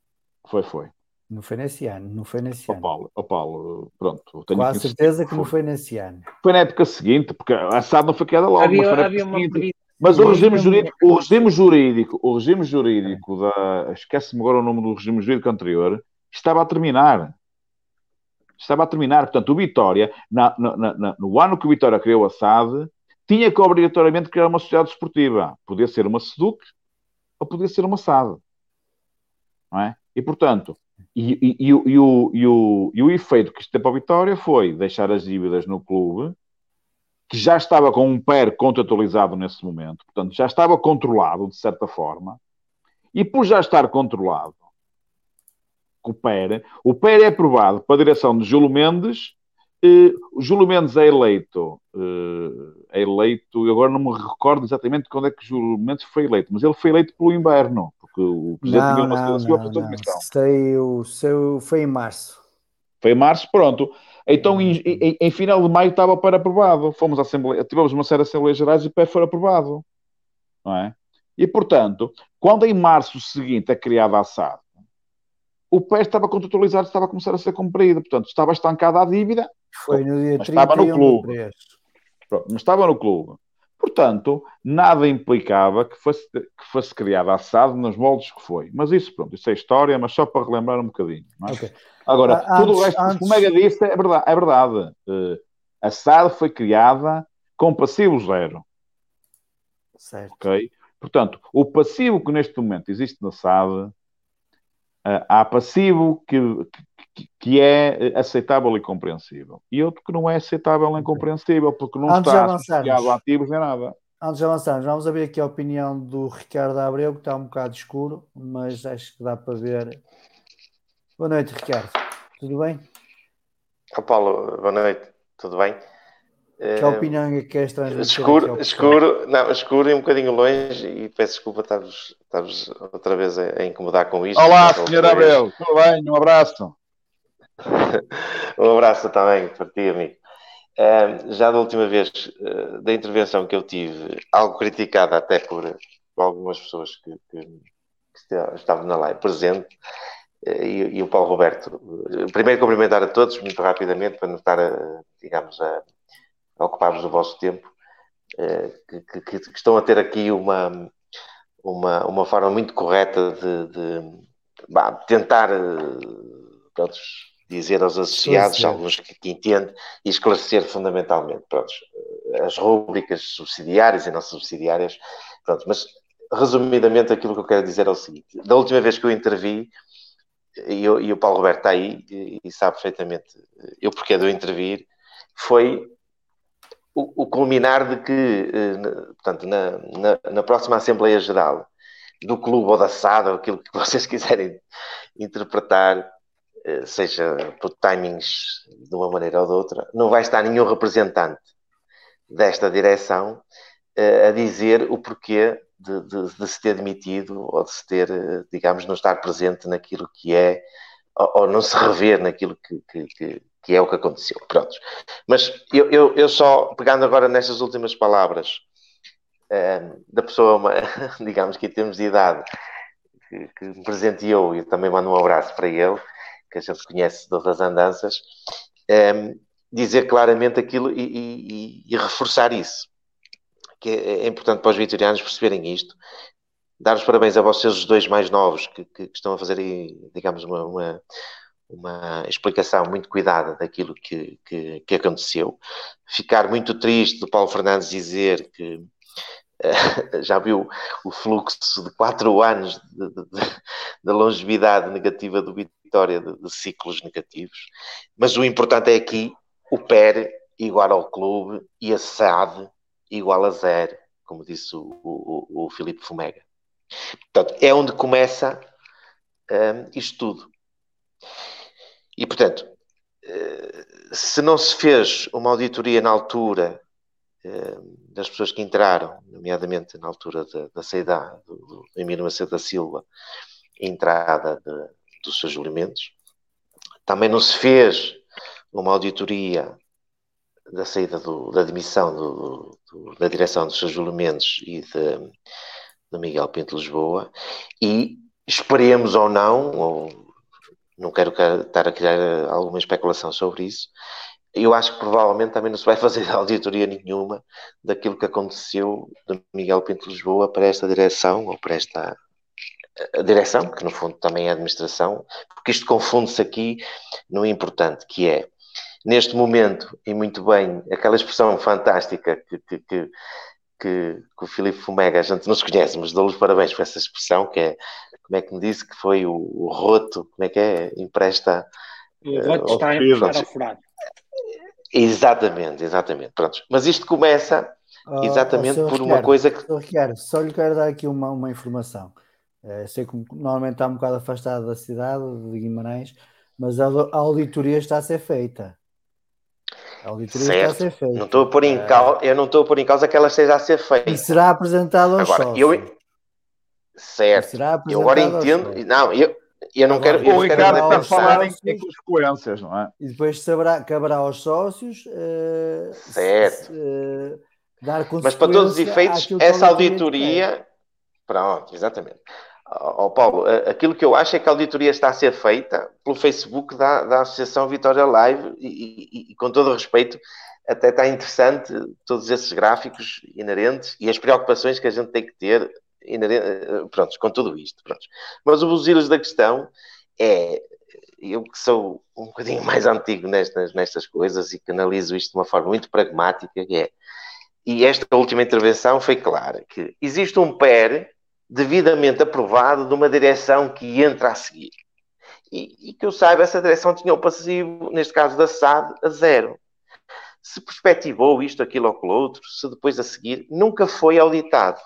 Foi, foi. Não foi nesse ano, não foi nesse oh, ano. Paulo, oh, Paulo, pronto. Tenho Com certeza que não foi nesse ano. Foi na época seguinte, porque a SAD não foi criada logo, havia, mas foi na época seguinte. Mas o regime jurídico, o regime jurídico, o regime jurídico da. Esquece-me agora o nome do regime jurídico anterior, estava a terminar. Estava a terminar. Portanto, o Vitória, na, na, na, no ano que o Vitória criou a SAD, tinha que obrigatoriamente criar uma sociedade esportiva. Podia ser uma SEDUC ou podia ser uma SAD. Não é? E, portanto, e, e, e, e, o, o, e o efeito que isto teve para a Vitória foi deixar as dívidas no clube, que já estava com um PER contratualizado nesse momento, portanto, já estava controlado, de certa forma, e por já estar controlado, o PER, o PER é aprovado para a direção de Júlio Mendes, o Júlio Mendes é eleito, eh, é eleito, agora não me recordo exatamente quando é que Júlio Mendes foi eleito, mas ele foi eleito pelo inverno, porque o presidente não, não, não, não, não. Sei, o seu, foi em março. Foi em março, pronto. Então, em, em, em, final de maio estava para aprovado. Fomos à Assembleia, tivemos uma série de Assembleias Gerais e o PER foi aprovado. Não é? E, portanto, quando em março seguinte é criada a SAD, o PER estava contratualizado, estava a começar a ser cumprido. Portanto, estava estancada a dívida. Foi no dia 30 estava no clube. Mas estava no clube. Portanto, nada implicava que fosse, que fosse criada a SAD nos moldes que foi. Mas isso, pronto, isso é história, mas só para relembrar um bocadinho. É? Okay. Agora, ah, tudo antes, o resto antes... que o Mega disse é verdade. É verdade. Uh, a SAD foi criada com passivo zero. Certo. Ok? Portanto, o passivo que neste momento existe na SAD, uh, há passivo que, que, que, é aceitável e compreensível. E outro que não é aceitável e incompreensível, porque não Antes está associado a ativos nem nada. Antes de avançarmos, vamos ver aqui a opinião do Ricardo Abreu, que está um bocado escuro, mas acho que dá para ver. Boa noite, Ricardo. Tudo bem? Oh, Paulo, boa noite. Tudo bem? Que opinião é que queres transmitir? Escuro, escuro, não, escuro e um bocadinho longe e peço desculpa estar-vos outra vez a, a, incomodar com isto. Olá, senhor Abreu. Tudo bem? Um abraço. um abraço também para ti, amigo. Uh, já da última vez uh, da intervenção que eu tive, algo criticada até por, por algumas pessoas que, que, que, estavam na live presente, uh, e, e, o Paulo Roberto. primeiro, cumprimentar a todos, muito rapidamente, para não estar, a, digamos, a, a ocupar-vos o vosso tempo, que, que, estão a ter aqui uma, uma, uma forma muito correta de, de bah, tentar. Pronto, dizer aos associados, alguns que, que entendem, e esclarecer fundamentalmente pronto, as rúbricas subsidiárias e não subsidiárias. Pronto, mas resumidamente aquilo que eu quero dizer é o seguinte: da última vez que eu intervi, e, eu, e o Paulo Roberto está aí e, e, sabe perfeitamente eu porque de eu intervir, foi o, o culminar de que, eh, portanto, na, na, na, próxima Assembleia Geral do clube ou da SAD, ou aquilo que vocês quiserem interpretar, seja por timings de uma maneira ou de outra, não vai estar nenhum representante desta direção uh, a dizer o porquê de, de, de, se ter demitido ou de se ter, uh, digamos, não estar presente naquilo que é, ou, ou não se rever naquilo que, que, que, é o que aconteceu. Pronto. Mas eu, eu, eu só, pegando agora nestas últimas palavras uh, da pessoa, digamos que em termos de idade, que, que me presenteou, e também mando um abraço para ele que a gente conhece de outras andanças, um, ehm, dizer claramente aquilo e, e, e, reforçar isso. Que é, é, importante para os vitorianos perceberem isto. Dar os parabéns a vocês, os dois mais novos, que, que, estão a fazer, digamos, uma, uma, uma, explicação muito cuidada daquilo que, que, que aconteceu. Ficar muito triste do Paulo Fernandes dizer que já viu o fluxo de quatro anos da longevidade negativa do Vitória de, de, ciclos negativos, mas o importante é aqui o PER igual ao clube e a SAD igual a zero, como disse o, o, o Filipe Fumega. Portanto, é onde começa um, isto tudo. E, portanto, eh, se não se fez uma auditoria na altura eh, das pessoas que entraram, nomeadamente na altura da, da saída do, do Emílio Macedo da Silva, entrada de, dos seus elementos. Também não se fez uma auditoria da saída do, da demissão do, do, da direção dos seus elementos e de, de Miguel Pinto Lisboa e esperemos ou não, ou não quero estar a criar alguma especulação sobre isso, eu acho que provavelmente também não se vai fazer auditoria nenhuma daquilo que aconteceu de Miguel Pinto Lisboa para esta direção ou para esta a direção, que no fundo também é a administração, porque isto confunde-se aqui no importante, que é neste momento, e muito bem, aquela expressão fantástica que, que, que, que, que o Filipe Fumega, a gente não se conhece, mas dou-lhe parabéns por essa expressão, que é, como é que me disse, que foi o, o roto, como é que é, empresta... O roto uh, está a emprestar ao furado. Exatamente, exatamente. Pronto. Mas isto começa exatamente oh, oh, por uma coisa que. Ricardo, só lhe quero dar aqui uma, uma informação. É, sei que normalmente está um bocado afastado da cidade de Guimarães, mas a, a auditoria está a ser feita. A auditoria certo. está a ser feita. Não estou a pôr em é... causa, eu não estou a pôr em causa que ela esteja a ser feita. E será apresentado aos agora, Eu... Certo. Eu agora entendo. Não, eu, eu não quero. O Ricardo está a falar em, consequências, não é? E depois saberá, caberá aos sócios uh, certo. Uh, dar Mas para todos os efeitos, essa auditoria. Pronto, exatamente. Oh, Paulo, aquilo que eu acho é que a auditoria está a ser feita pelo Facebook da, da Associação Vitória Live e, e, e, com todo o respeito, até está interessante todos esses gráficos inerentes e as preocupações que a gente tem que ter eh, pronto, com tudo isto. Pronto. Mas o buzilos da questão é, eu que sou um bocadinho mais antigo nestas, nestas coisas e que analiso isto de uma forma muito pragmática, é, e esta última intervenção foi clara, que existe um PER devidamente aprovado de uma direção que entra a seguir. E, e que eu saiba, essa direção tinha o passivo, neste caso da SAD, a zero. Se perspectivou isto, aquilo ou aquilo outro, se depois a seguir, nunca foi auditado.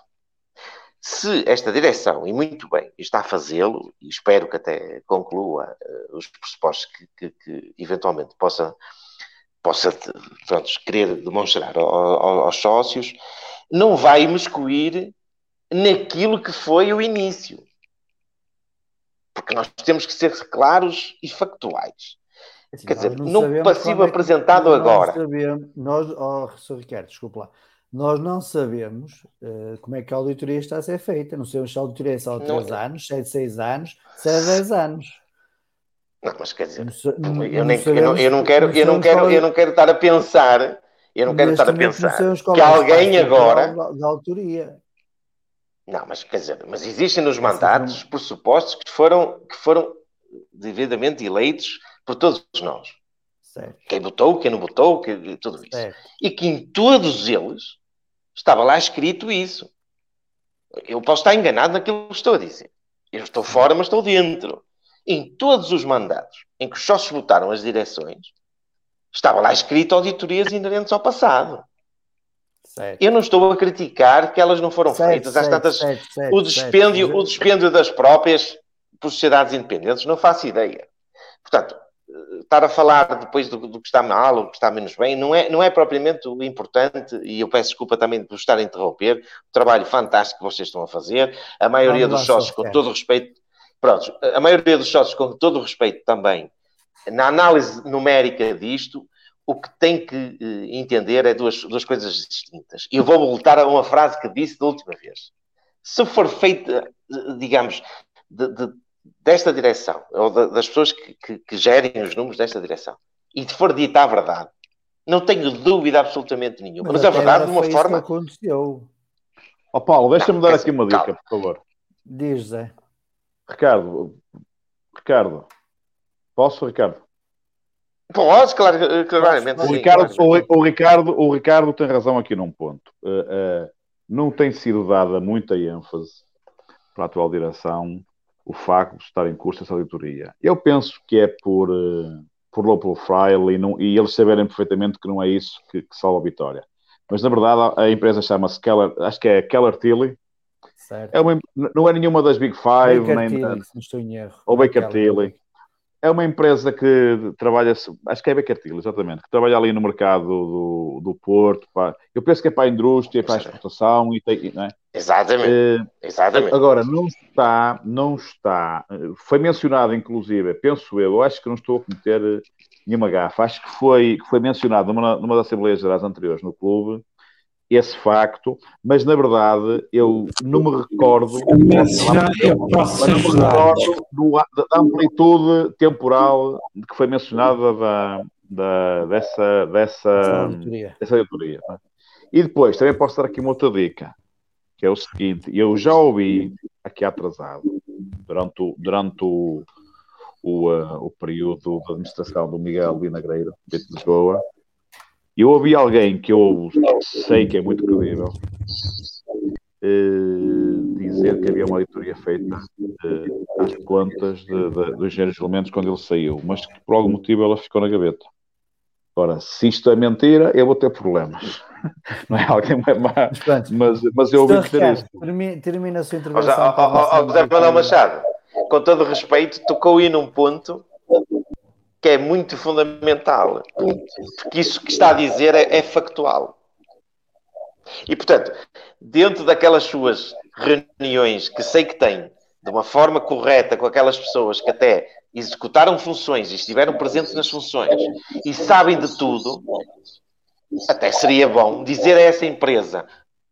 Se esta direção, e muito bem, está a fazê-lo, e espero que até conclua uh, os pressupostos que, que, que, eventualmente possa, possa pronto, querer demonstrar ao, ao, aos sócios, não vai imiscuir naquilo que foi o início. Porque nós temos que ser claros e factuais. Assim, Quer dizer, no passivo é apresentado agora. Sabemos, nós, oh, Sr. Ricardo, desculpa lá nós não sabemos uh, como é que a auditoria está a ser feita. Não sabemos se a auditoria é só de 3 anos, se é de 6 anos, se é de 10 anos. Não, mas quer dizer, não, eu, nem, eu, não, eu, não, quero, eu não quero, eu não quero estar a pensar, eu não quero estar a pensar que alguém agora da autoria. Não, mas quer dizer, mas existem nos mandatos pressupostos que foram que foram devidamente eleitos por todos nós. Certo. Quem votou, quem não votou, tudo isso. Certo. E que em todos eles estava lá escrito isso. Eu posso estar enganado naquilo que estou a dizer. Eu estou fora, mas estou dentro. Em todos os mandatos em que os sócios votaram as direções, estava lá escrito auditorias inerentes ao passado. Certo. Eu não estou a criticar que elas não foram certo, feitas. Às tantas, o, dispêndio, o dispêndio das próprias por sociedades independentes, não faço ideia. Portanto, estar a falar depois do, do, que está mal ou do que está menos bem não é, não é propriamente o importante, e eu peço desculpa também por estar a interromper, o trabalho fantástico que vocês estão a fazer, a maioria dos sócios, com todo o respeito, pronto, a maioria dos sócios, com todo o respeito também, na análise numérica disto, o que tem que uh, entender é duas, duas coisas distintas. E eu vou voltar a uma frase que disse da última vez. Se for feita, digamos, de, de desta direção, ou das pessoas que, que, que, gerem os números desta direção, e de for dita a verdade, não tenho dúvida absolutamente nenhuma. Mas, mas a verdade, de uma forma. Que aconteceu. Ó oh, Paulo, deixa-me dar aqui uma dica, calma. por favor. Diz, Zé. Ricardo, Ricardo, posso, Ricardo? Posso, claro, claramente. O, Ricardo, o, o, Ricardo, o Ricardo tem razão aqui num ponto. Uh, uh, não tem sido dada muita ênfase para a atual direção o facto de estar em curso essa auditoria. Eu penso que é por, uh, por low profile e, não, e eles saberem perfeitamente que não é isso que, que salva a vitória. Mas na verdade a empresa chama-se Keller, acho que é Keller Tilly. É uma, não é nenhuma das Big Five, Baker nem Tilly, da, não estou em erro. Ou Baker Tilly. É uma empresa que trabalha, acho que é Baker Tilly, exatamente, que trabalha ali no mercado do, do Porto. Eu penso que é para a indústria, para a exportação e tem, não é? Exatamente. Uh, Exatamente. Agora, não está, não está, foi mencionado, inclusive, penso eu, eu acho que não estou a cometer nenhuma gafa, acho que foi, que foi mencionado numa, numa das Assembleias Gerais anteriores no clube, esse facto, mas na verdade eu não me recordo, mas não me recordo do, da amplitude temporal que foi mencionada da, da, dessa, dessa, dessa auditoria. É? E depois também posso dar aqui uma outra dica, que é o seguinte: eu já ouvi aqui atrasado, durante o, durante o, o, uh, o período da administração do Miguel Vinagreiro, de Lisboa, eu ouvi alguém que eu sei que é muito credível uh, dizer que havia uma auditoria feita uh, às contas de, de, dos engenheiros de elementos quando ele saiu, mas que por algum motivo ela ficou na gaveta. Ora, se isto é mentira, eu vou ter problemas. Não é alguém mas, mas, mas eu ouvi dizer isso. Termina a sua intervenção. José Manuel Machado, com todo respeito, tocou aí num ponto que é muito fundamental, porque isso que está a dizer é, é factual. E, portanto, dentro daquelas suas reuniões que sei que tem, de uma forma correta com aquelas pessoas que até executaram funções e estiveram presentes nas funções e sabem de tudo, até seria bom dizer a essa empresa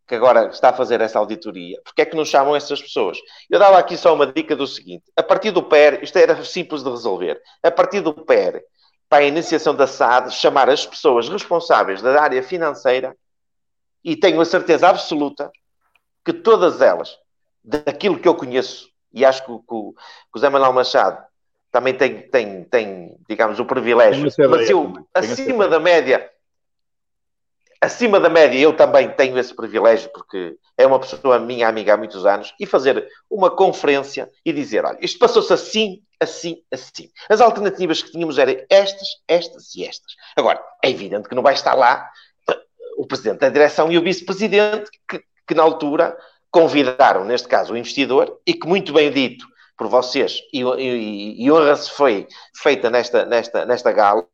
que agora está a fazer essa auditoria, porque é que nos chamam essas pessoas? Eu dava aqui só uma dica do seguinte: a partir do PER, isto era simples de resolver, a partir do PER, para a iniciação da SAD, chamar as pessoas responsáveis da área financeira e tenho a certeza absoluta que todas elas, daquilo que eu conheço, e acho que, que, o, que o Zé Manuel Machado também tem, tem, tem digamos, o privilégio, mas eu, acima da média, acima da média, eu também tenho esse privilégio, porque é uma pessoa minha amiga há muitos anos, e fazer uma conferência e dizer: olha, isto passou-se assim, assim, assim. As alternativas que tínhamos eram estas, estas e estas. Agora, é evidente que não vai estar lá o presidente da direção e o vice-presidente, que, que na altura convidaram, neste caso, o investidor, e que, muito bem dito, por vocês e, e, e honra-se foi feita nesta, nesta, nesta gala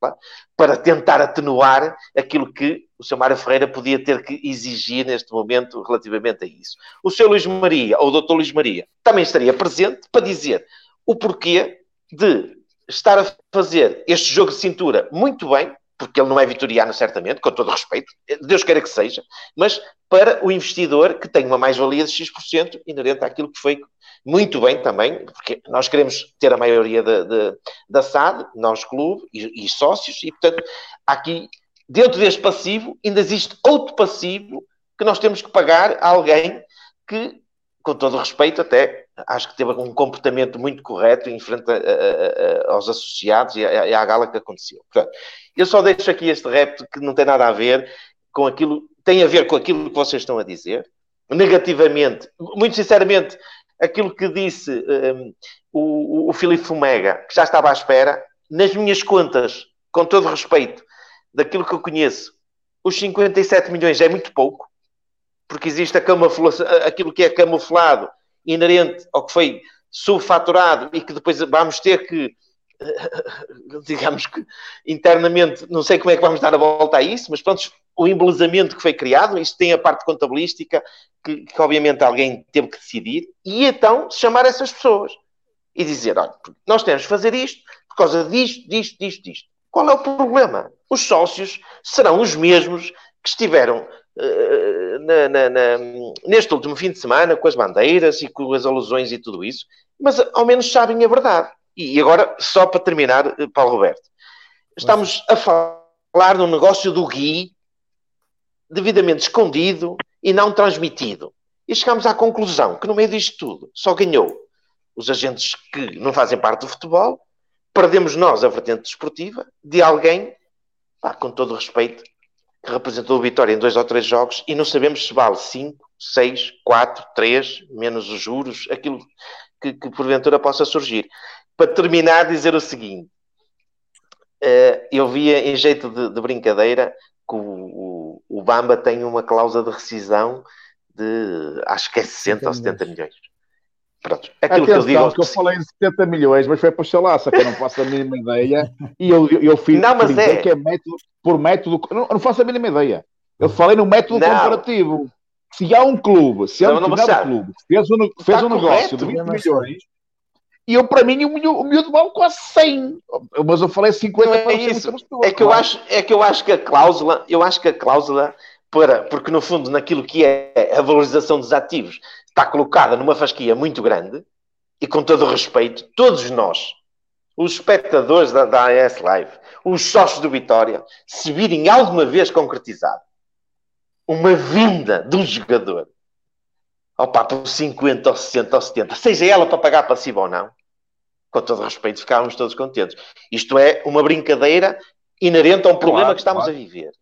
para tentar atenuar aquilo que o Sr. Mário Ferreira podia ter que exigir neste momento relativamente a isso. O Sr. Luís Maria, ou o Dr. Luís Maria, também estaria presente para dizer o porquê de estar a fazer este jogo de cintura muito bem, porque ele não é vitoriano, certamente, com todo respeito, Deus queira que seja, mas para o investidor que tem uma mais-valia de X% inerente àquilo que foi muito bem também, porque nós queremos ter a maioria de, de, da SAD, nós clube e, e, sócios, e portanto, aqui, dentro deste passivo, ainda existe outro passivo que nós temos que pagar a alguém que, com todo respeito, até acho que teve um comportamento muito correto em frente a, a, a, aos associados e, à gala que aconteceu. Portanto, eu só deixo aqui este repto que não tem nada a ver com aquilo, tem a ver com aquilo que vocês estão a dizer, negativamente, muito sinceramente, aquilo que disse um, o, o Filipe Fumega, que já estava à espera, nas minhas contas, com todo respeito, daquilo que eu conheço, os 57 milhões é muito pouco, porque existe aquilo que é camuflado, inerente ao que foi subfaturado e que depois vamos ter que digamos que internamente, não sei como é que vamos dar a volta a isso, mas pronto, o embelezamento que foi criado, isto tem a parte contabilística que, que, obviamente alguém teve que decidir, e então chamar essas pessoas e dizer: olha, nós temos que fazer isto por causa disto, disto, disto, disto. Qual é o problema? Os sócios serão os mesmos que estiveram uh, na, na, na, neste último fim de semana com as bandeiras e com as alusões e tudo isso, mas ao menos sabem a verdade. E agora, só para terminar, eh, Paulo Roberto, estamos a falar no negócio do Gui devidamente escondido e não transmitido. E chegamos à conclusão que no meio disto tudo só ganhou os agentes que não fazem parte do futebol, perdemos nós a vertente desportiva de alguém, pá, com todo o respeito, que representou Vitória em dois ou três jogos e não sabemos se vale 5, 6, 4, 3, menos os juros, aquilo que, que porventura possa surgir. Para terminar, dizer o seguinte: uh, eu via em jeito de, de brincadeira que o, o, o, Bamba tem uma cláusula de rescisão de acho que é 60 ou 70 milhões. Pronto, aquilo Atenção, que eu digo. que eu falei em 70 milhões, mas foi para o Chalaça, que eu não faço a mínima ideia. E eu, eu fiz não, mas é... que é método, por método. Não, não faço a mínima ideia. Eu falei no método não. comparativo. se há um clube, se há um determinado clube que fez um, fez Está um negócio correto. de 20 Não, mas- milhões, e eu, para mim, o miúdo, o miúdo vale quase 100. Mas eu falei 50 Não é isso. muito gostoso, É que eu acho, é que eu acho que a cláusula, eu acho que a cláusula para, porque no fundo naquilo que é a valorização dos ativos está colocada numa fasquia muito grande e com todo o respeito, todos nós, os espectadores da, da AS Live, os sócios do Vitória, se virem alguma vez concretizado uma vinda de um jogador opa, por 50 ou 60 ou 70, seja ela para pagar passivo ou não, com todo o respeito, ficávamos todos contentes. Isto é uma brincadeira inerente a um problema Claro, que estamos claro. a viver.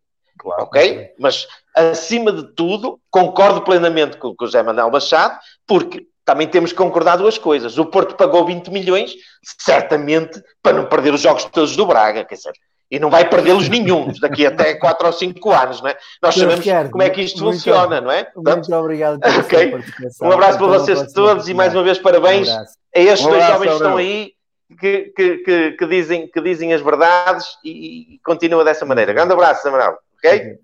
Claro. Ok? Mas, acima de tudo, concordo plenamente com, com o José Manuel Machado, porque também temos que concordar duas coisas. O Porto pagou 20 milhões, certamente, para não perder os jogos todos do Braga, quer dizer, e não vai perdê-los nenhum daqui até 4 ou 5 anos, não é? Nós Sr. sabemos Ricardo, como é que isto muito- funciona, não é? Portanto, Muito obrigado pela Ok. sua participação. um abraço para vocês todos e mais uma vez parabéns Um a estes Um dois jovens que estão aí que, que, que, que dizem, que dizem as verdades e, e continua dessa maneira. Grande abraço, Amaral. Ok?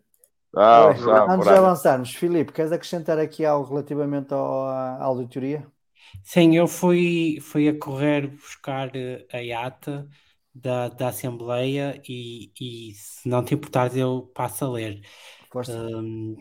Tchau, Antes de avançarmos, Filipe, queres acrescentar aqui algo relativamente ao, à auditoria? Sim, eu fui, fui a correr buscar eh, a ata da, da Assembleia e, e, se não te importares, eu passo a ler. Um,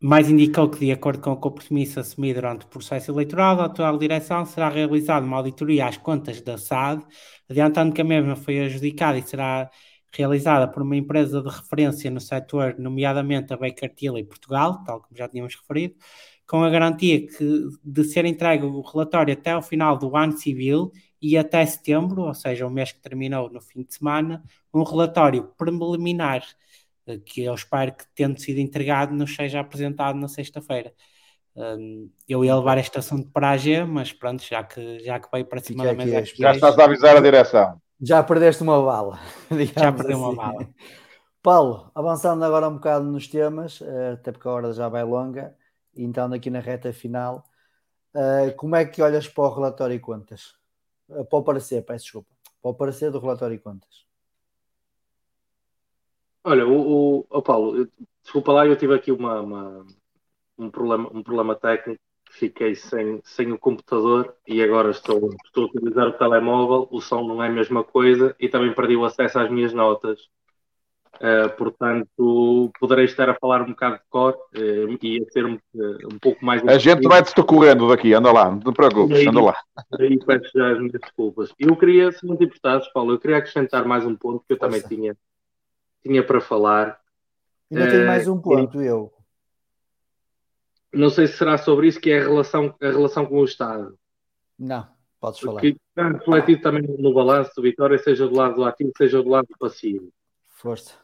mais indicou que, de acordo com o compromisso assumido durante o processo eleitoral, a atual direção será realizada uma auditoria às contas da SAD, adiantando que a mesma foi adjudicada e será realizada por uma empresa de referência no setor, nomeadamente a Baker Tilly Portugal, tal como já tínhamos referido, com a garantia que, de ser entregue o relatório até ao final do ano civil e até setembro, ou seja, o mês que terminou no fim de semana, um relatório preliminar eh, que eu espero que, tendo sido entregado, nos seja apresentado na sexta-feira. Um, eu ia levar este assunto para a AG, mas pronto, já que, já que veio para cima da mesa a aqui Já estás a avisar a direção. Já perdeste uma bala. digamos já perdeu uma assim. bala. Paulo, avançando agora um bocado nos temas, eh, até porque a hora já vai longa, e então aqui na reta final, eh, como é que olhas para o relatório e contas? Eh, Para o parecer, peço desculpa. Para o parecer do relatório e contas. Olha, o, o, o Paulo, eu- desculpa lá, eu tive aqui uma, uma- um, problema, um problema técnico, fiquei sem, sem o computador e agora estou, estou a utilizar o telemóvel, o som não é a mesma coisa e também perdi o acesso às minhas notas. Uh, portanto, poderei estar a falar um bocado de cor uh, e a ser um, uh, um pouco mais. A gente vai-te socorrendo daqui, anda lá, não te preocupes, anda lá. Daí peço já as minhas desculpas. Eu queria, se não te importasses, Paulo, eu queria acrescentar mais um ponto que eu também tinha, tinha para falar. Ainda tenho mais um ponto, eu. Não sei se será sobre isso que é a relação, a relação com o Estado. Não, podes falar. Porque está refletido também no balanço do Vitória, seja do lado do ativo, seja do lado do passivo. Força.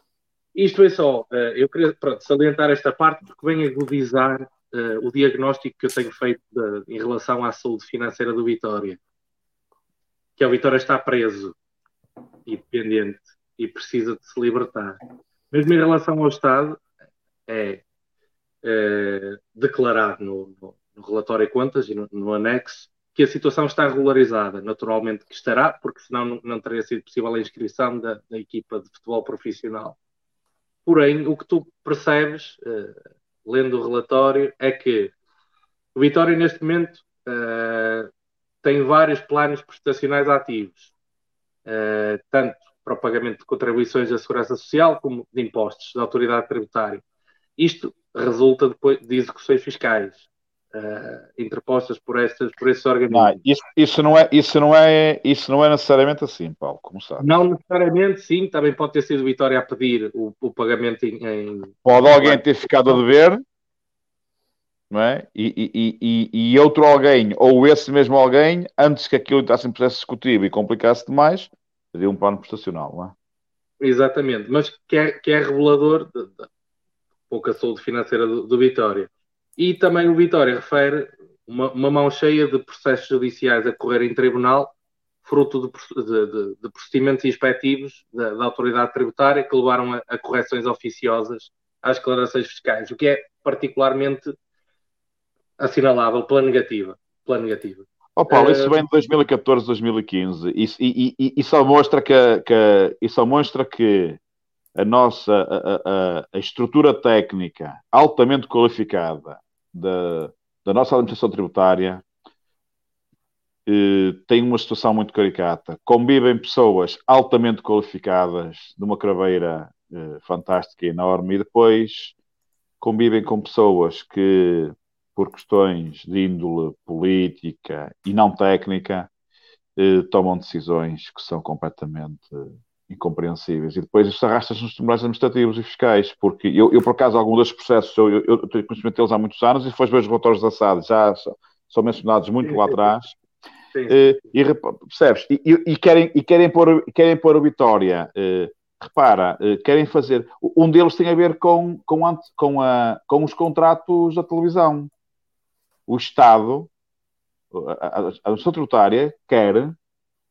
Isto é só, eh, eu queria pronto, salientar esta parte porque vem agudizar eh, o diagnóstico que eu tenho feito de- em relação à saúde financeira do Vitória. Que é o Vitória está preso e dependente e precisa de se libertar. Mesmo em relação ao Estado, é, eh, declarado no, no- no relatório de contas e no, no anexo que a situação está regularizada. Naturalmente que estará, porque senão não, não teria sido possível a inscrição da, da equipa de futebol profissional. Porém, o que tu percebes, eh, lendo o relatório, é que o Vitória, neste momento, eh, tem vários planos prestacionais ativos, tanto para o pagamento de contribuições da Segurança Social como de impostos da autoridade tributária. Isto resulta depois de execuções fiscais eh, interpostas por, estas, por esses organismos. Não, isso, isso, não é, isso, não é, isso não é necessariamente assim, Paulo, como sabes. Não necessariamente, sim, também pode ter sido Vitória a pedir o, o pagamento em, em- Pode alguém ter ficado a dever, não é? E, e, e, e- outro alguém, ou esse mesmo alguém, antes que aquilo entrasse em processo executivo e complicasse demais, pediu um plano prestacional, não é? Exatamente, mas que é, que é revelador de- da pouca saúde financeira do, do Vitória. E também o Vitória refere uma, uma mão cheia de processos judiciais a correr em tribunal, fruto de, de- de- de procedimentos inspectivos da, da autoridade tributária que levaram a, a correções oficiosas às declarações fiscais, o que é particularmente assinalável pela negativa. Pela negativa. Ó Paulo, Eh, isso vem de 2014, 2015 isso, e, e, e, e só mostra que, que, e só mostra que a nossa a, a- a, estrutura técnica altamente qualificada da, da nossa administração tributária eh, tem uma situação muito caricata. Convivem pessoas altamente qualificadas, de uma craveira eh, fantástica e enorme, e depois convivem com pessoas que, por questões de índole política e não técnica, eh, tomam decisões que são completamente incompreensíveis. E depois isso arrasta-se nos tribunais administrativos e fiscais, porque eu, eu por acaso, algum desses processos, eu, eu, eu tenho conhecimento deles há muitos anos, e depois vejo relatórios da SAD, já são mencionados muito lá atrás, Uh, e percebes? E, e, e, querem, e querem, pôr, querem pôr a Vitória. Uh, repara, uh, querem fazer. Um deles tem a ver com, com, com, a, com os contratos da televisão. O Estado, a, a, a administração tributária, quer,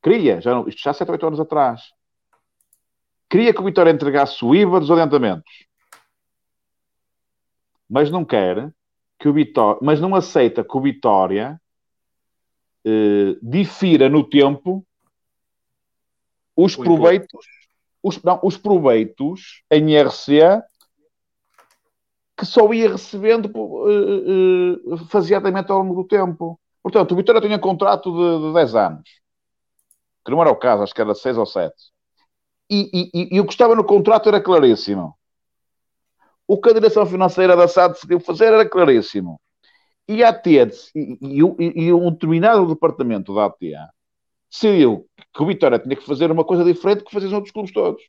queria, já, isto já há 7 ou 8 anos atrás, queria que o Vitória entregasse o IVA dos adiantamentos. Mas não quer que o Vitória, mas não aceita que o Vitória eh, difira no tempo os o proveitos, os, não, os proveitos em IRC que só ia recebendo uh, uh, faseadamente ao longo do tempo. Portanto, o Vitória tinha um contrato de, de 10 anos, que não era o caso, acho que era 6 ou 7. E, e, e, o que estava no contrato era claríssimo. O que a direção financeira da SAD decidiu fazer era claríssimo e a AT e, e, e, um determinado departamento da ATA decidiu que o Vitória tinha que fazer uma coisa diferente que faziam os outros clubes todos.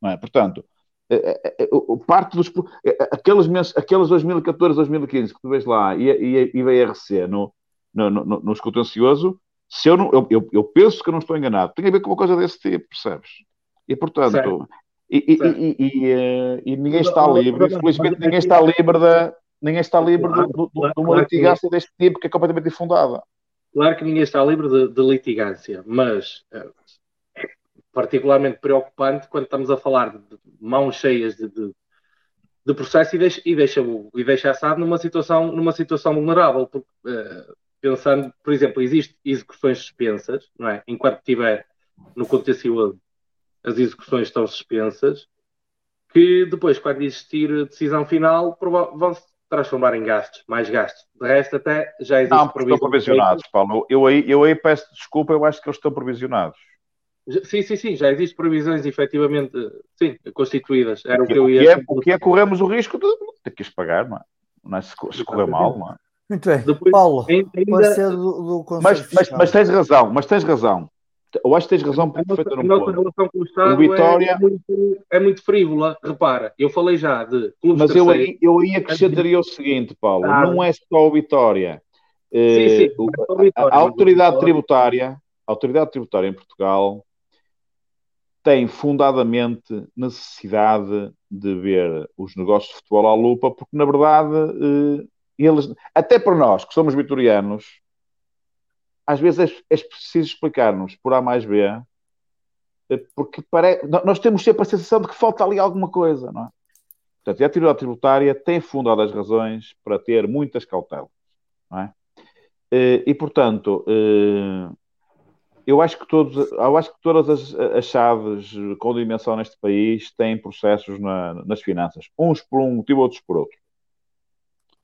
Não é? Portanto, é, é, é, parte dos aqueles, aqueles 2014, 2015 que tu vês lá e, e, e VRC no, no, no, no escutencioso, se eu, não, eu, eu, eu, penso que eu não estou enganado, tem a ver com uma coisa desse tipo, percebes? E portanto, e, e, e, eh, e, ninguém está livre, infelizmente ninguém está livre da, ninguém está livre claro, de, de, de, de uma litigância deste tipo que é completamente infundada. Claro que ninguém está livre de, de litigância, mas é particularmente preocupante quando estamos a falar de mãos cheias de, de, de processo e deixa, e deixa, e deixa a SAD numa situação, numa situação vulnerável, porque, uh, pensando, por exemplo, existem execuções suspensas, não é? Enquanto estiver no contencioso, as execuções estão suspensas, que depois, quando existir decisão final, vão-se transformar em gastos, mais gastos. De resto, até já existe Não, estão provisionados, Paulo. Eu aí, eu aí peço desculpa, eu acho que eles estão provisionados. Sim, sim, sim, já existem previsões efetivamente, sim, constituídas. Era o que, eu ia... O que, é, o que é corremos o risco de ter que pagar, não é? Não é se, se correr mal, não é? Muito bem. Depois, Paulo, ainda... pode ser do, do mas, mas, mas, tens razão, mas tens razão. Eu acho que tens razão perfeitamente. A nossa relação com o Estado o Vitória... é, muito, é muito frívola. Repara, eu falei já de clubes Mas eu aí, eu aí acrescentaria o seguinte, Paulo: ah, não é só o Vitória. Sim, sim, uh, Vitória, a, a autoridade tributária, a autoridade tributária em Portugal tem fundadamente necessidade de ver os negócios de futebol à lupa, porque na verdade uh, eles, até para nós que somos vitorianos, às vezes é, é preciso explicar-nos por A mais B, eh, porque pare... nós temos sempre a sensação de que falta ali alguma coisa, não é? Portanto, a atividade tributária tem fundado as razões para ter muitas cautelas, não é? Eh, e, portanto, eh, eu acho que, todos, eu acho que todas as, as chaves com dimensão neste país têm processos na, nas finanças, uns por um motivo, outros por outro.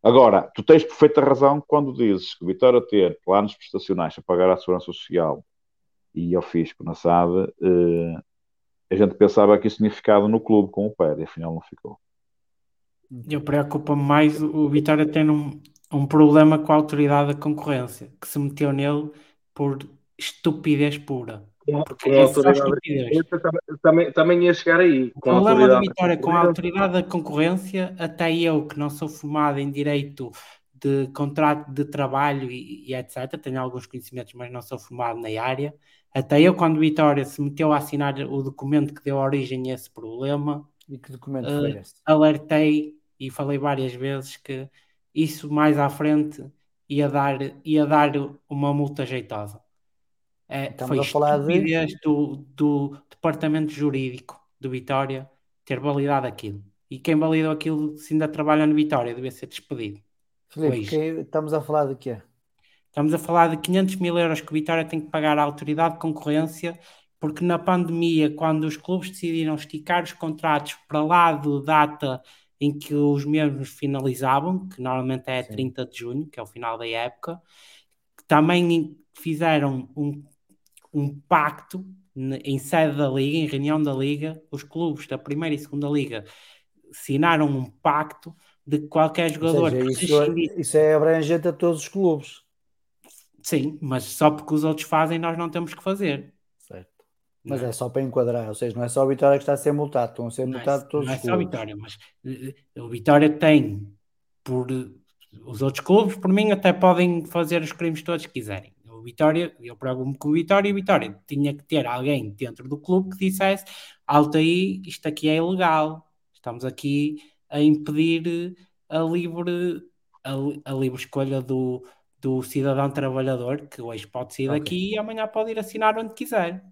Agora, tu tens perfeita razão quando dizes que Vitória ter planos prestacionais a pagar à Segurança Social e ao Fisco na SAD, eh, a gente pensava que isso tinha ficado no clube com o pé, e afinal não ficou. Eu preocupa-me mais o Vitória ter um, um problema com a autoridade da concorrência, que se meteu nele por estupidez pura. Porque com a autoridade também, também ia chegar aí. o problema da Vitória com a autoridade da concorrência, até eu que não sou formado em direito de contrato de trabalho e, e, etc. Tenho alguns conhecimentos, mas não sou formado na área. Até eu, quando Vitória se meteu a assinar o documento que deu origem a esse problema, e que documento uh, foi esse? alertei e falei várias vezes que isso mais à frente ia dar, ia dar uma multa jeitosa. É, Estamos foi a falar de... do, do departamento jurídico do Vitória ter validado aquilo. E quem validou aquilo, se ainda trabalha no Vitória, devia ser despedido. Filipe, que, estamos a falar de quê? Estamos a falar de 500 mil euros que o Vitória tem que pagar à autoridade de concorrência, porque na pandemia, quando os clubes decidiram esticar os contratos para lá do data em que os mesmos finalizavam, que normalmente é Sim. 30 de junho, que é o final da época, também fizeram um, um pacto em sede da Liga, em reunião da Liga, os clubes da primeira e segunda Liga assinaram um pacto de que qualquer jogador. Seja, isso, é, isso é abrangente a todos os clubes. Sim, mas só porque os outros fazem, nós não temos que fazer. Certo. Mas não. é só para enquadrar, ou seja, não é só o Vitória que está a ser multado, estão a ser multados é, todos não os clubes. Não é só Vitória, mas uh, o Vitória tem por os outros clubes, por mim, até podem fazer os crimes todos que quiserem. O Vitória, eu preocupo-me com o Vitória e o Vitória tinha que ter alguém dentro do clube que dissesse: alto aí, isto aqui é ilegal, estamos aqui a impedir a livre, a, a livre escolha do, do cidadão trabalhador, que hoje pode sair okay. daqui e amanhã pode ir assinar onde quiser.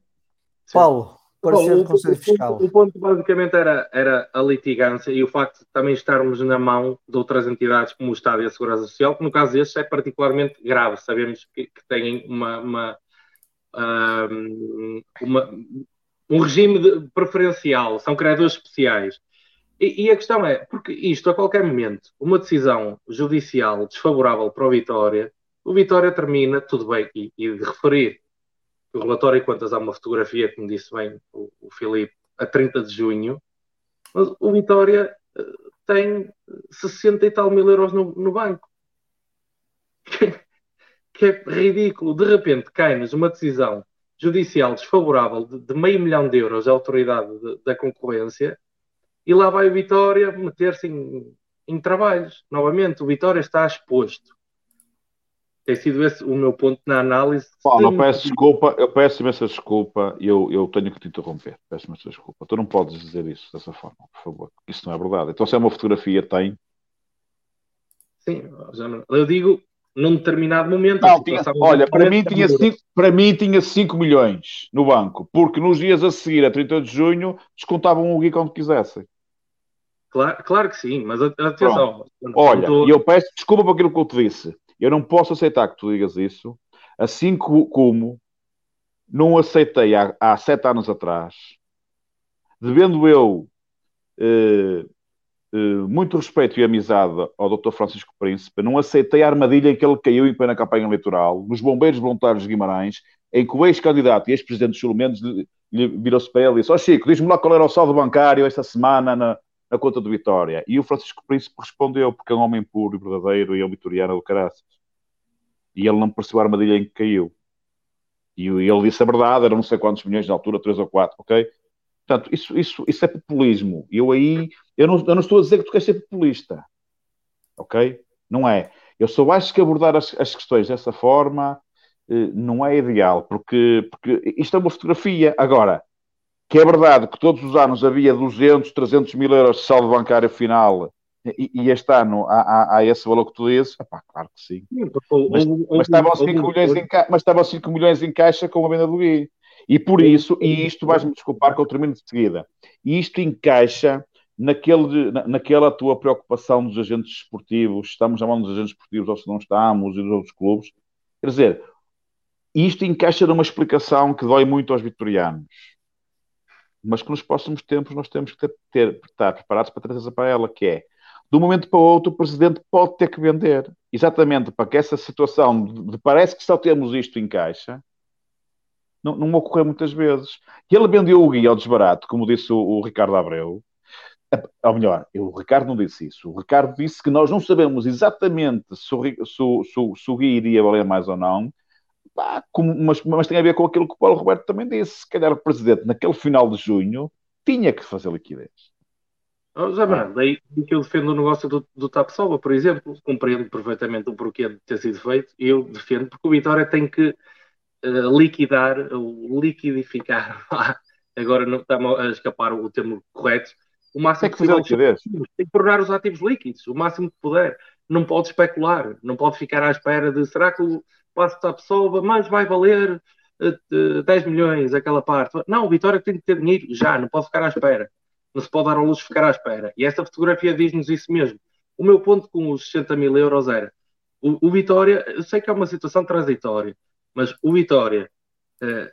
Paulo, Parecer Conselho Fiscal. O, ponto basicamente era, era a litigância e o facto de também estarmos na mão de outras entidades como o Estado e a Segurança Social, que no caso deste é particularmente grave. Sabemos que, que têm uma, uma, uma, um regime preferencial, são criadores especiais. E, e, a questão é, porque isto a qualquer momento, uma decisão judicial desfavorável para o Vitória, o Vitória termina, tudo bem, e, e de referir o relatório e quantas há uma fotografia, como disse bem o, o Filipe, a 30 de junho, mas o Vitória eh, tem 60 e tal mil euros no, no banco. que é ridículo. De repente cai-nos uma decisão judicial desfavorável de, de, meio milhão de euros à autoridade de, da concorrência e lá vai o Vitória meter-se em, em trabalhos. Novamente, o Vitória está exposto tem sido esse o meu ponto na análise. Paulo, eu peço desculpa, eu peço imensa desculpa e eu, eu tenho que te interromper. Peço imensa desculpa. Tu não podes dizer isso dessa forma, por favor. Isso não é verdade. Então, se é uma fotografia, tem. Sim, eu digo num determinado momento. Não, tinha, olha, para mim, tinha cinco, para mim tinha 5 milhões no banco, porque nos dias a seguir, a 30 de junho, descontavam o Gui quando quisessem. Claro, claro que sim, mas atenção. Olha, e eu peço desculpa por aquilo que eu te disse. Eu não posso aceitar que tu digas isso, assim como não aceitei há, há sete anos atrás, devendo eu eh, eh, muito respeito e amizade ao Dr. Francisco Príncipe, não aceitei a armadilha em que ele caiu em plena campanha eleitoral, nos bombeiros voluntários de Guimarães, em que o ex-candidato e ex-presidente Júlio Mendes virou-se para ele e disse: Ó oh, Chico, diz-me lá qual era o saldo bancário esta semana na, na conta do Vitória. E o Francisco Príncipe respondeu, porque é um homem puro e verdadeiro e é um vitoriano do caraças. E ele não percebeu a armadilha em que caiu. E ele disse a verdade, eram não sei quantos milhões na altura, 3 ou 4, ok? Portanto, isso, isso, isso é populismo. Eu aí, eu não, eu não estou a dizer que tu queres ser populista, ok? Não é. Eu só acho que abordar as, as questões dessa forma eh, não é ideal, porque, porque isto é uma fotografia. Agora, que é verdade que todos os anos havia 200, 300 mil euros de saldo bancário final e, e este ano há, há, há, esse valor que tu dizes? Epá, claro que sim. Mas, mas, estavam 5 milhões em mas estavam 5 milhões em caixa com a venda do Gui. E por isso, e isto vais-me desculpar que eu termino de seguida, e isto encaixa naquele, na, naquela tua preocupação dos agentes esportivos, estamos a mão dos agentes esportivos ou se não estamos, e dos outros clubes. Quer dizer, isto encaixa numa explicação que dói muito aos vitorianos mas que nos próximos tempos nós temos que ter, ter, estar preparados para trazer para ela, que é, de um momento para o outro, o Presidente pode ter que vender, exatamente para que essa situação de, parece que só temos isto em caixa, não, não ocorreu muitas vezes. E ele vendeu o guia ao desbarato, como disse o, o Ricardo Abreu, ou melhor, o Ricardo não disse isso. O Ricardo disse que nós não sabemos exatamente se o, se, se, se o guia iria valer mais ou não, Pá, como, mas, mas, tem a ver com aquilo que o Paulo Roberto também disse. Se calhar o presidente, naquele final de junho, tinha que fazer liquidez. Oh, mano, daí que eu defendo o negócio do, do TAP por exemplo, compreendo perfeitamente o porquê de ter sido feito, e eu defendo porque o Vitória tem que uh, liquidar, ou liquidificar, agora não está a escapar o termo correto, o máximo tem que fazer liquidez. Tem que tornar os ativos líquidos, o máximo que puder. Não pode especular, não pode ficar à espera de será que o passo da pessoa, mas vai valer uh, 10 milhões aquela parte. Não, o Vitória tem que ter dinheiro já, não pode ficar à espera. Não se pode dar ao luxo ficar à espera. E esta fotografia diz-nos isso mesmo. O meu ponto com os 60 mil euros era o, o Vitória, eu sei que é uma situação transitória, mas o Vitória, uh,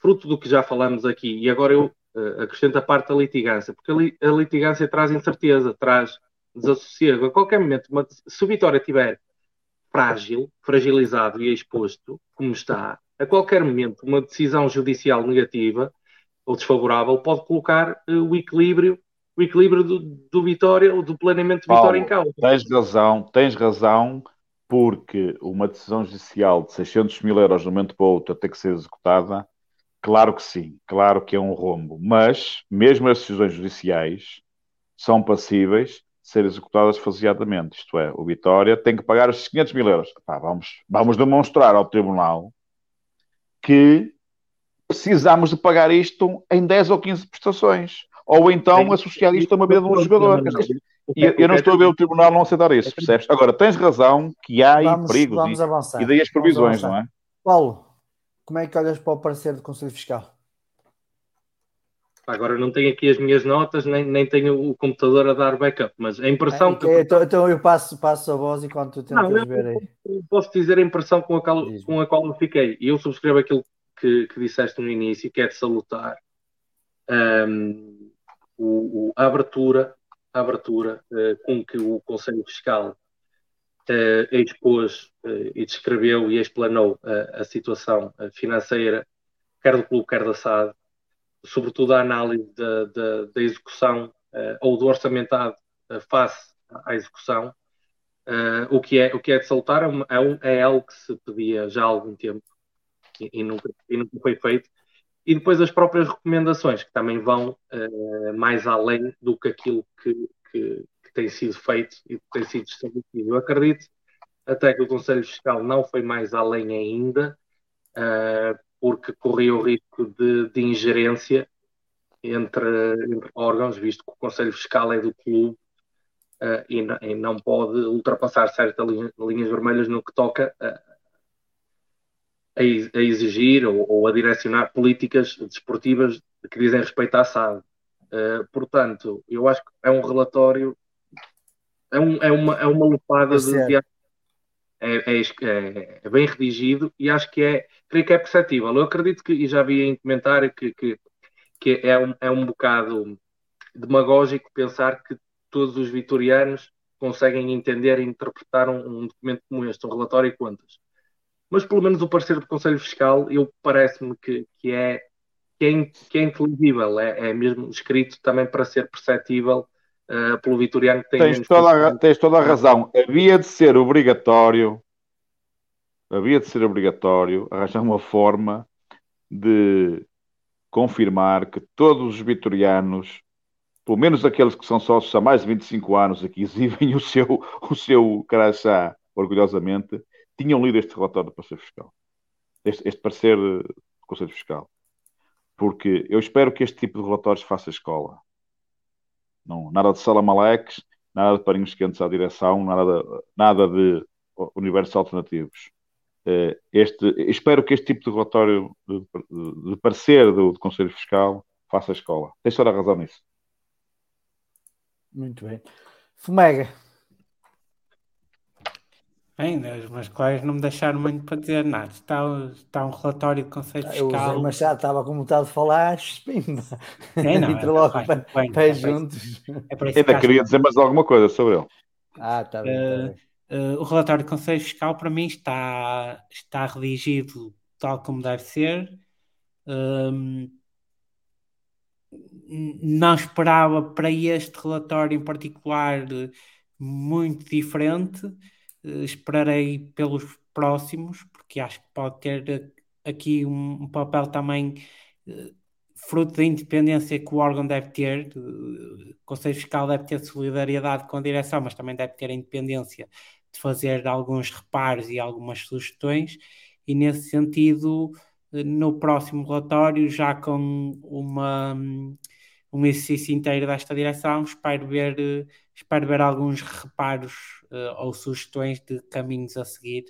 fruto do que já falamos aqui, e agora eu uh, acrescenta a parte da litigância, porque a, li, a, litigância traz incerteza, traz desassossego. A qualquer momento, uma, se o Vitória estiver frágil, fragilizado e exposto, como está, a qualquer momento, uma decisão judicial negativa ou desfavorável pode colocar uh, o equilíbrio o equilíbrio do, do Vitória ou do planeamento de Vitória em causa. Tens razão, tens razão, porque uma decisão judicial de 600 mil euros de um momento para o outro ter que ser executada, claro que sim, claro que é um rombo, mas mesmo as decisões judiciais são passíveis ser executadas faseadamente, isto é, o Vitória tem que pagar os 500 mil euros. Vamos, vamos demonstrar ao Tribunal que precisamos de pagar isto em 10 ou 15 prestações. Ou então associar isto a uma vida de um jogador. E eu, não estou a ver o tribunal não aceitar isso, percebes? Agora, tens razão que há vamos, perigos vamos avançar. e daí as previsões, não é? Paulo, como é que olhas para o parecer do Conselho Fiscal? Agora não tenho aqui as minhas notas, nem, nem tenho o computador a dar backup, mas a impressão é, que. Eu... Então, então, eu passo, passo a voz enquanto tu tentas não, ver aí. Posso dizer a impressão com a qual, com a qual eu fiquei. E eu subscrevo aquilo que, que disseste no início, que é de salutar um, o, o, a abertura, a abertura uh, com que o Conselho Fiscal uh, expôs uh, e descreveu e explanou a situação financeira, quer do clube, quer da SAD, sobretudo a análise da, da, da execução ou do orçamentado face à execução, o, que é, o que é de saltar é, uma, é, é, algo que se pedia já há algum tempo e, e, nunca, e nunca foi feito. E depois as próprias recomendações, que também vão mais além do que aquilo que, que, que tem sido feito e que tem sido estabelecido. Eu acredito até que o Conselho Fiscal não foi mais além ainda, uh, porque corria o risco de, de ingerência entre, entre, órgãos, visto que o Conselho Fiscal é do clube uh, e, e, não pode ultrapassar certas linha, linhas vermelhas no que toca a, a exigir ou, ou, a direcionar políticas desportivas que dizem respeito à SAD. Uh, portanto, eu acho que é um relatório, é, um, é, uma, é uma lupada de. É, é, é, é, bem redigido e acho que é, creio que é perceptível. Eu acredito que, e já vi em comentário, que, que, que é, um, é um bocado demagógico pensar que todos os vitorianos conseguem entender e interpretar um, um documento como este, um relatório e contas. Mas pelo menos o parecer do Conselho Fiscal, eu parece-me que, que é que é, é inteligível, é, é mesmo escrito também para ser perceptível uh, pelo vitoriano que tem tens toda, a, tens toda a razão. Havia de ser obrigatório, havia de ser obrigatório arranjar uma forma de confirmar que todos os vitorianos, pelo menos aqueles que são sócios há mais de 25 anos, aqui exibem o seu, o seu crachá orgulhosamente, tinham lido este relatório do Conselho Fiscal. Este, este parecer do Conselho Fiscal porque eu espero que este tipo de relatórios faça escola. Não, nada de salamaleques, nada de parinhos quentes à direção, nada de, nada de universos alternativos. Eh, este, espero que este tipo de relatório de, de, parecer do, do, Conselho Fiscal faça escola. Tens toda a razão nisso. Muito bem. Fumega. Ainda, os meus colegas não me deixaram muito para dizer nada. Está, está um relatório do Conselho Fiscal. O Zé Machado estava com vontade de falar, pimba. É, não, Entra é, logo bem, para, bem, pés juntos. É Ainda queria dizer mais alguma coisa sobre ele. Ah, está bem. Uh, tá bem. Uh, o relatório do Conselho Fiscal, para mim, está, está redigido tal como deve ser. Um, não esperava para este relatório em particular muito diferente eh, esperarei pelos próximos, porque acho que pode ter aqui um, um papel também eh, fruto da independência que o órgão deve ter. O Conselho Fiscal deve ter solidariedade com a direção, mas também deve ter a independência de fazer alguns reparos e algumas sugestões, e nesse sentido, eh, no próximo relatório, já com uma um exercício inteiro desta direção. Espero ver, espero ver alguns reparos uh, ou sugestões de caminhos a seguir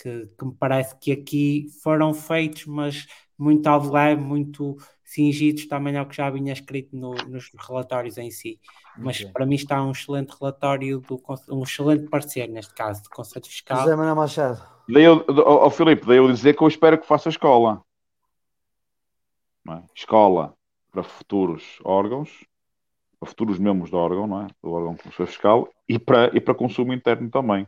que, que, me parece que aqui foram feitos, mas muito ao leve, muito cingidos também ao que já vinha escrito no, nos relatórios em si. Mas para mim está um excelente relatório, do, um excelente parecer, neste caso, do Conselho Fiscal. José Manuel Machado. Daí eu, oh, oh, Filipe, daí eu dizer que eu espero que faça escola. É? Escola para futuros órgãos, para futuros membros do órgão, não é? do órgão Conselho Fiscal, e para, e para consumo interno também.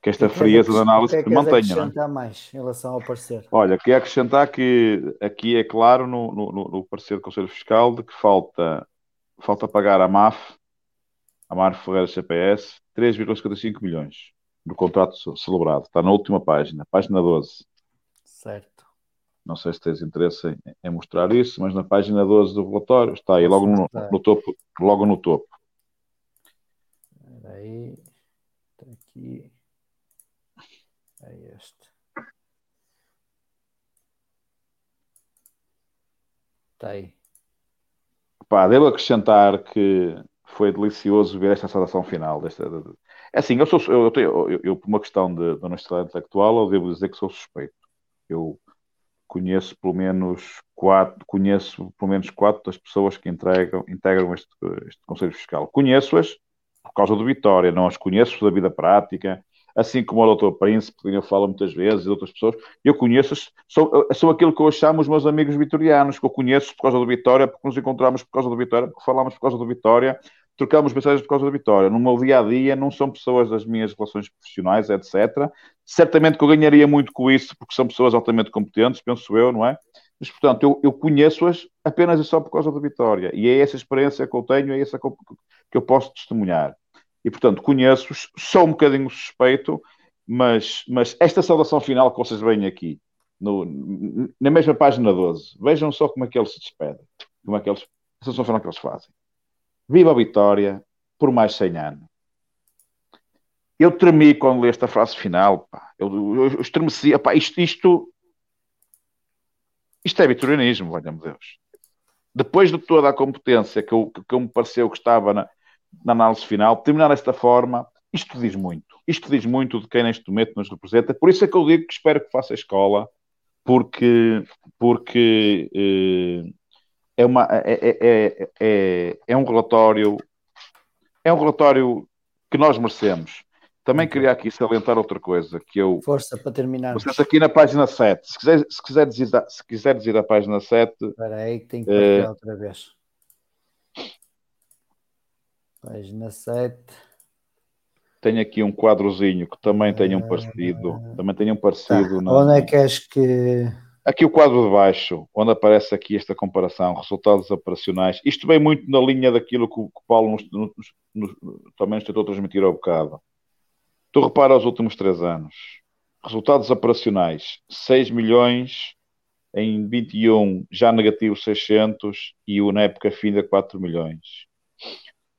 Que esta frieza de análise que se mantenha. não é? acrescentar mais em relação ao parecer? Olha, queria acrescentar que aqui é claro no, no, no- parecer do Conselho Fiscal de que falta, falta pagar à MAF, à MAF Ferreira CPS, 3,55 milhões no contrato ce- celebrado. Está na última página, página 12. Certo. Não sei se tens interesse em, em mostrar isso, mas na página 12 do relatório está aí, logo no, no topo. Logo no topo. Espera aí. Está aqui. É este. Está aí. Pá, devo acrescentar que foi delicioso ver esta saudação final. Desta, é assim, eu sou, eu, tenho- eu, eu, por uma questão de, de honestidade intelectual, eu devo dizer que sou suspeito. Eu conheço pelo menos quatro, conheço pelo menos quatro das pessoas que entregam, integram este, este Conselho Fiscal. Conheço-as por causa do Vitória, não as conheço da vida prática, assim como o Dr. Príncipe, que eu falo muitas vezes, e outras pessoas. Eu conheço-as, sou, sou aquilo que eu chamo os meus amigos vitorianos, que eu conheço por causa do Vitória, porque nos encontramos por causa do Vitória, porque falamos por causa do Vitória, trocamos mensagens por causa da Vitória. No meu dia a dia, não são pessoas das minhas relações profissionais, etc. Certamente que eu ganharia muito com isso, porque são pessoas altamente competentes, penso eu, não é? Mas, portanto, eu, eu conheço-as apenas e só por causa da Vitória. E é essa experiência que eu tenho, é essa que eu, posso testemunhar. E, portanto, conheço-os, sou um bocadinho suspeito, mas, mas esta saudação final que vocês veem aqui, no- na mesma página 12, vejam só como é que eles se despedem, como é que eles, a saudação final que eles fazem. Viva a Vitória por mais 100 anos. Eu tremi quando li esta frase final, pá. Eu, eu, eu estremeci, pá, isto, isto, isto é vitorianismo, valha-me Deus. Depois de toda a competência que, eu, que, que me pareceu que estava na, na análise final, terminar desta forma, isto diz muito. Isto diz muito de quem neste momento nos representa. Por isso é que eu digo que espero que faça escola, porque, porque eh, é, uma, é, é, é, é, é um relatório é um relatório que nós merecemos. Também queria aqui salientar outra coisa, que eu Força para terminarmos. vocês aqui na página 7, se quiser, se dizer, se quiser dizer a página 7, Espera aí que tenho que Eh, partilhar outra vez. Página 7. tenho aqui um quadrozinho que também tem um parecido, também tem um parecido na- Onde é que és que. Aqui o quadro de baixo, onde aparece aqui esta comparação, resultados operacionais. Isto vem muito na linha daquilo que o, Paulo nos, nos- nos- também nos tentou transmitir ao bocado. Tu repara os últimos três anos. Resultados operacionais, 6 milhões, em 21 já negativo 600 e o na época finda 4 milhões.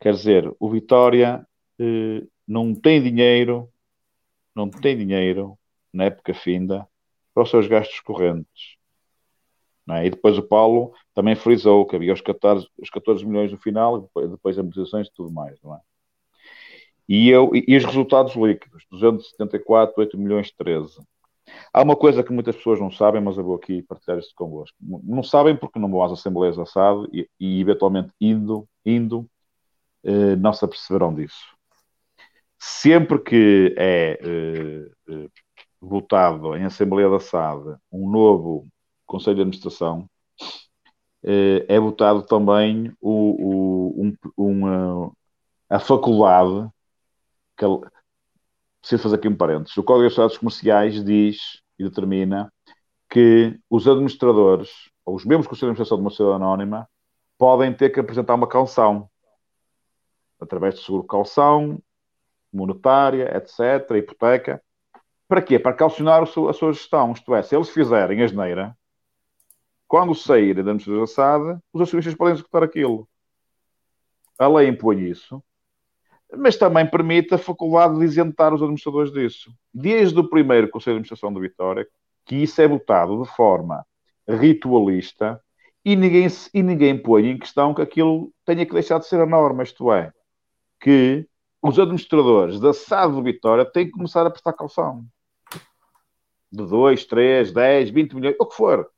Quer dizer, o Vitória eh, não tem dinheiro, não tem dinheiro na época finda para os seus gastos correntes. É? E depois o Paulo também frisou que havia os 14, os 14 milhões no final, depois, amortizações e tudo mais, não é? E, eu, e, os resultados líquidos, 274, 8 milhões 13. Há uma coisa que muitas pessoas não sabem, mas eu vou aqui partilhar isto convosco. Não não sabem porque não vão às assembleias assado e, e eventualmente indo, indo eh, não se aperceberão disso. Sempre que é eh, eh, votado em Assembleia da SAD um novo Conselho de Administração, eh, é votado também o, o- um, eh, a faculdade, que, preciso fazer aqui um parênteses, o Código de Estados Comerciais diz e determina que os administradores, ou os membros do Conselho de Administração de uma sociedade anónima, podem ter que apresentar uma calção, através de seguro calção, monetária, etc., hipoteca, para quê? Para calcionar o seu- a sua gestão. Isto é, se eles fizerem a geneira, quando saírem da administração assada, os acionistas podem executar aquilo. A lei impõe isso, mas também permite a faculdade de isentar os administradores disso. Desde o primeiro Conselho de Administração do Vitória, que isso é votado de forma ritualista e ninguém, e ninguém põe em questão que aquilo tenha que deixar de ser a norma, isto é, que os administradores da SAD do Vitória têm que começar a prestar calção. De 2, 3, 10, 20 milhões, o que for.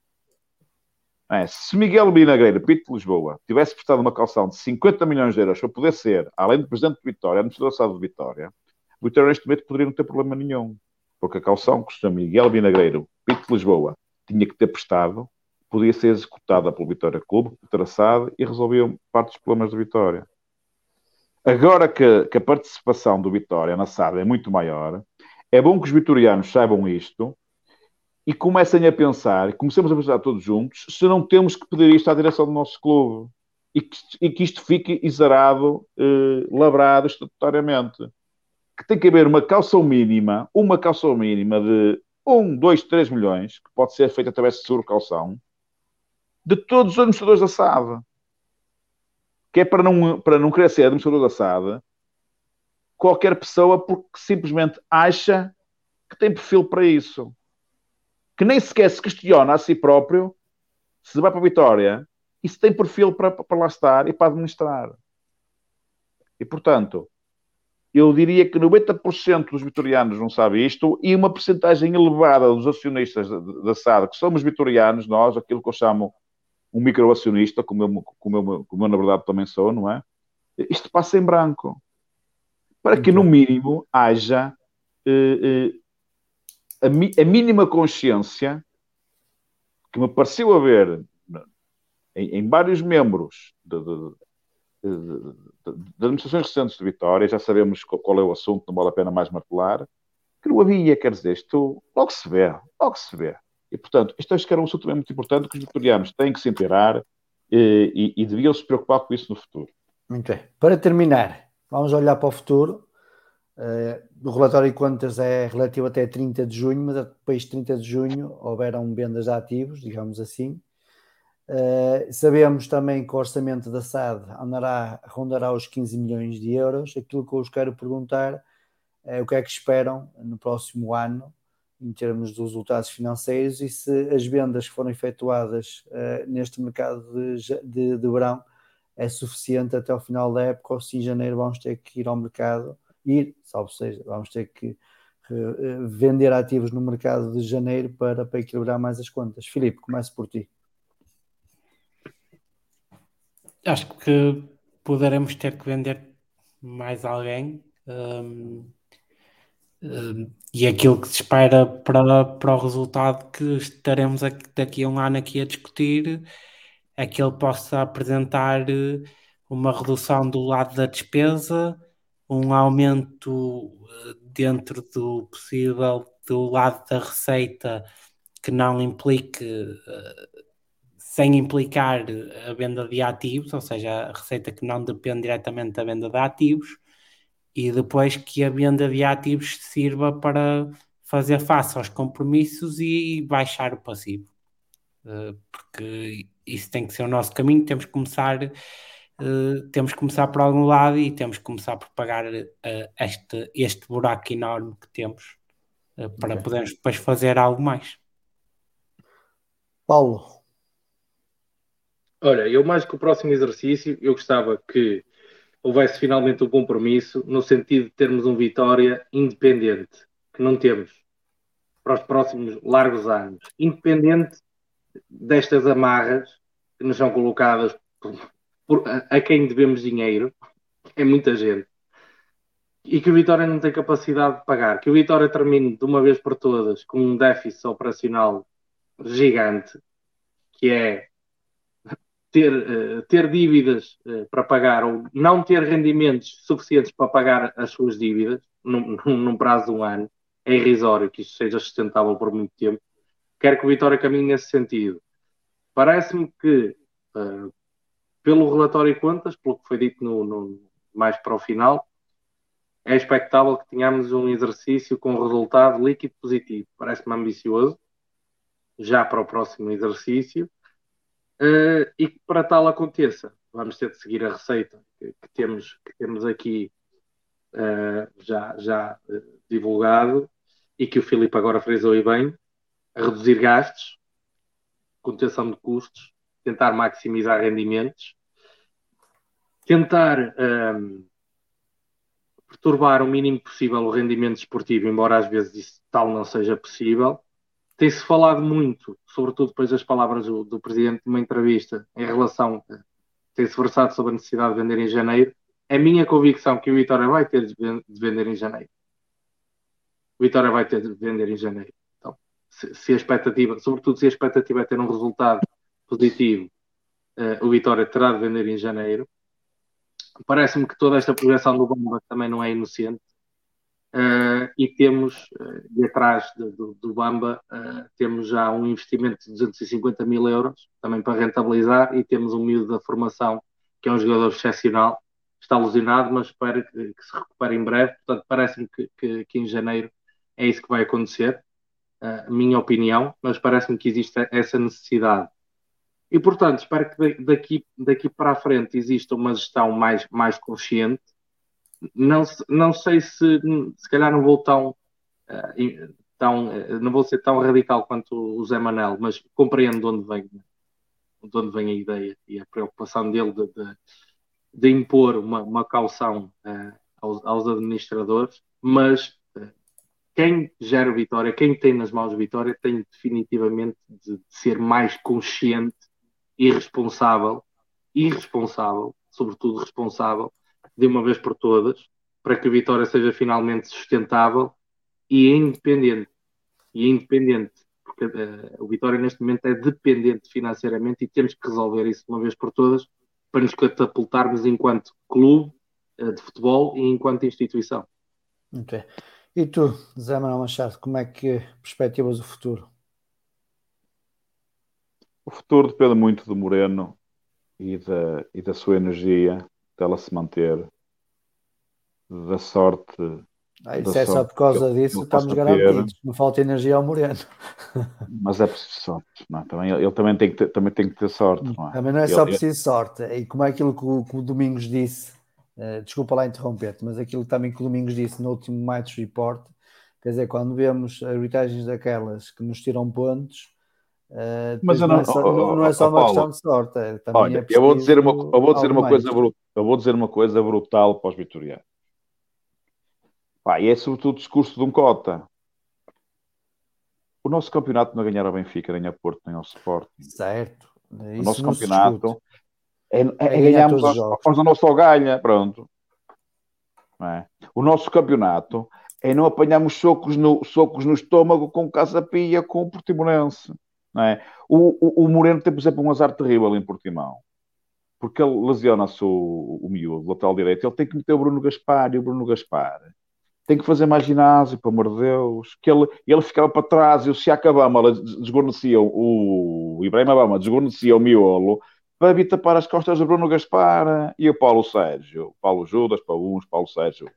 É, se Miguel Binagreira, Pito de Lisboa, tivesse prestado uma calção de 50 milhões de euros para poder ser, além do Presidente de Vitória, administrador de Vitória, o Vitória neste momento poderia não ter problema nenhum. Porque a calção que o. Miguel Binagreiro, Pito de Lisboa, tinha que ter prestado, podia ser executada pelo Vitória Clube, traçado e resolvia parte dos problemas do Vitória. Agora que, que, a participação do Vitória na SAD é muito maior, é bom que os vitorianos saibam isto e comecem a pensar, comecemos a pensar todos juntos, se não temos que pedir isto à direção do nosso clube e que, e que isto fique exarado, eh, labrado estatutariamente. Que tem que haver uma calção mínima, uma calção mínima de 1, 2, 3 milhões, que pode ser feita através de seguro calção, de todos os administradores da SAD. Que é para não, para não ser administrador da SAD qualquer pessoa porque simplesmente acha que tem perfil para isso. Que nem sequer se questiona a si próprio se vai para a Vitória e se tem perfil para, para lá estar e para administrar. E, portanto, eu diria que 90% dos vitorianos não sabe isto e uma porcentagem elevada dos acionistas da SAD, que somos vitorianos, nós, aquilo que eu chamo um microacionista, como eu, como, eu, como eu na verdade também sou, não é? Isto passa em branco. Para que, no mínimo, haja eh, eh, a, mi, a mínima consciência que me pareceu haver em, em vários membros de, de, de, de, administrações recentes de Vitória, já sabemos qual é o assunto, não vale a pena mais martelar, que não havia, quer dizer, isto logo se vê, logo se vê. E, portanto, isto acho que era um assunto muito importante que os vitorianos têm que se inteirar e, e, e deviam se preocupar com isso no futuro. Muito bem. Para terminar, vamos olhar para o futuro. Uh, o relatório de contas é relativo até 30 de junho, mas depois de 30 de junho houveram vendas de ativos, digamos assim. Uh, sabemos também que o orçamento da SAD andará, rondará os 15 milhões de euros. Aquilo que eu vos quero perguntar é o que é que esperam no próximo ano em termos dos resultados financeiros e se as vendas que foram efetuadas uh, neste mercado de, de, de, verão é suficiente até o final da época ou se em janeiro vamos ter que ir ao mercado, ir, salvo seja, vamos ter que uh, vender ativos no mercado de janeiro para, para equilibrar mais as contas. Filipe, comece por ti. Acho que poderemos ter que vender mais alguém. Um e aquilo que se espera para, para o resultado que estaremos aqui, daqui a um ano aqui a discutir é que ele possa apresentar eh, uma redução do lado da despesa, um aumento eh, dentro do possível do lado da receita que não implique eh, sem implicar a venda de ativos, ou seja, a receita que não depende diretamente da venda de ativos, e depois que a venda de ativos sirva para fazer face aos compromissos e baixar o passivo. Porque isso tem que ser o nosso caminho, temos que começar uh, temos que começar por algum lado e temos que começar por pagar uh, este, este buraco enorme que temos para okay. podermos depois fazer algo mais. Paulo. Olha, eu mais que o próximo exercício, eu gostava que houvesse finalmente um compromisso no sentido de termos um Vitória independente, que não temos para os próximos largos anos, independente destas amarras que nos são colocadas por, por, a quem devemos dinheiro, é muita gente, e que o Vitória não tem capacidade de pagar, que o Vitória termine de uma vez por todas com um déficit operacional gigante, que é ter, uh, ter dívidas uh, para pagar ou não ter rendimentos suficientes para pagar as suas dívidas num, num, prazo de um ano, é irrisório que isto seja sustentável por muito tempo. Quero que o Vitória caminhe nesse sentido. Parece-me que, uh, pelo relatório de contas, pelo que foi dito no, no, mais para o final, é expectável que tenhamos um exercício com resultado líquido positivo. Parece-me ambicioso, já para o próximo exercício Uh, e que para tal aconteça, vamos ter de seguir a receita que, que temos, que temos aqui uh, já, já uh, divulgado e que o Filipe agora frisou e bem, reduzir gastos, contenção de custos, tentar maximizar rendimentos, tentar um, perturbar o mínimo possível o rendimento esportivo, embora às vezes isso tal não seja possível, tem-se falado muito, sobretudo depois das palavras do, do presidente numa entrevista, em relação, tem-se versado sobre a necessidade de vender em janeiro. É minha convicção que o Vitória vai ter de vender em janeiro. O Vitória vai ter de vender em janeiro. Se, se, a expectativa, sobretudo se a expectativa é ter um resultado positivo, uh, o Vitória terá de vender em janeiro. Parece-me que toda esta projeção do Bomba também não é inocente. Uh, e temos, uh, e atrás de, do, do, Bamba, uh, temos já um investimento de 250 mil euros, também para rentabilizar, e temos um miúdo da formação, que é um jogador excepcional, está lesionado, mas espero que, que se recupere em breve. Portanto, parece-me que, que, que, em janeiro é isso que vai acontecer, a minha opinião, mas parece-me que existe essa necessidade. E, portanto, espero que daqui, daqui para a frente exista uma gestão mais, mais consciente, não, não sei se se calhar não vou tão, uh, tão uh, não vou ser tão radical quanto o Zé Manel, mas compreendo de onde vem, de onde vem a ideia e a preocupação dele de, de, de impor uma, uma caução uh, aos, aos, administradores, mas quem gera vitória, quem tem nas mãos vitória, tem definitivamente de, de ser mais consciente e responsável, irresponsável, sobretudo responsável, de uma vez por todas, para que a vitória seja finalmente sustentável e independente. E independente, porque uh, o Vitória neste momento é dependente financeiramente e temos que resolver isso de uma vez por todas para nos catapultarmos enquanto clube uh, de futebol e enquanto instituição. Ok. E tu, Zé Manuel Machado, como é que perspectivas o futuro? O futuro depende muito do Moreno e da, e da sua energia dela se manter, da sorte. Ah, isso é só por causa disso estamos garantidos. Não falta energia ao Moreno. Mas é preciso sorte. Não, é? também, ele também tem, que ter, também tem que ter sorte. Não é? Também não é só ele, preciso sorte. E como é aquilo que o, que o Domingos disse, uh, desculpa lá interromper-te, mas aquilo também que o Domingos disse no último match report, quer dizer, quando vemos arbitragens daquelas que nos tiram pontos Uh, mas não, não, é só, oh, não, é só, uma Paulo, questão de sorte. É, olha, é eu vou dizer uma, eu vou dizer uma coisa brutal, eu vou dizer uma coisa brutal para os vitorianos. Pá, e é sobretudo o discurso de um cota. O nosso campeonato não ganhar a Benfica, nem a Porto, nem ao Sporting. Certo. Isso o nosso campeonato é, é, é, ganharmos aos, aos o nosso só ganha, pronto. É? O nosso campeonato é não apanharmos socos no, socos no estômago com Casa Pia, com o Portimonense. Não é? o, o, o Moreno tem, por exemplo, um azar terrível em Portimão. Porque ele lesiona-se o, o miúdo, lateral direito. Ele tem que meter o Bruno Gaspar e o Bruno Gaspar tem que fazer mais ginásio, pelo amor de Deus. Que ele, ele ficava para trás e o Siaka Bama desguarnecia o, o Ibrahim Abama desguarnecia o miolo vir tapar as costas do Bruno Gaspar e o Paulo Sérgio. Paulo Judas para uns, Paulo Sérgio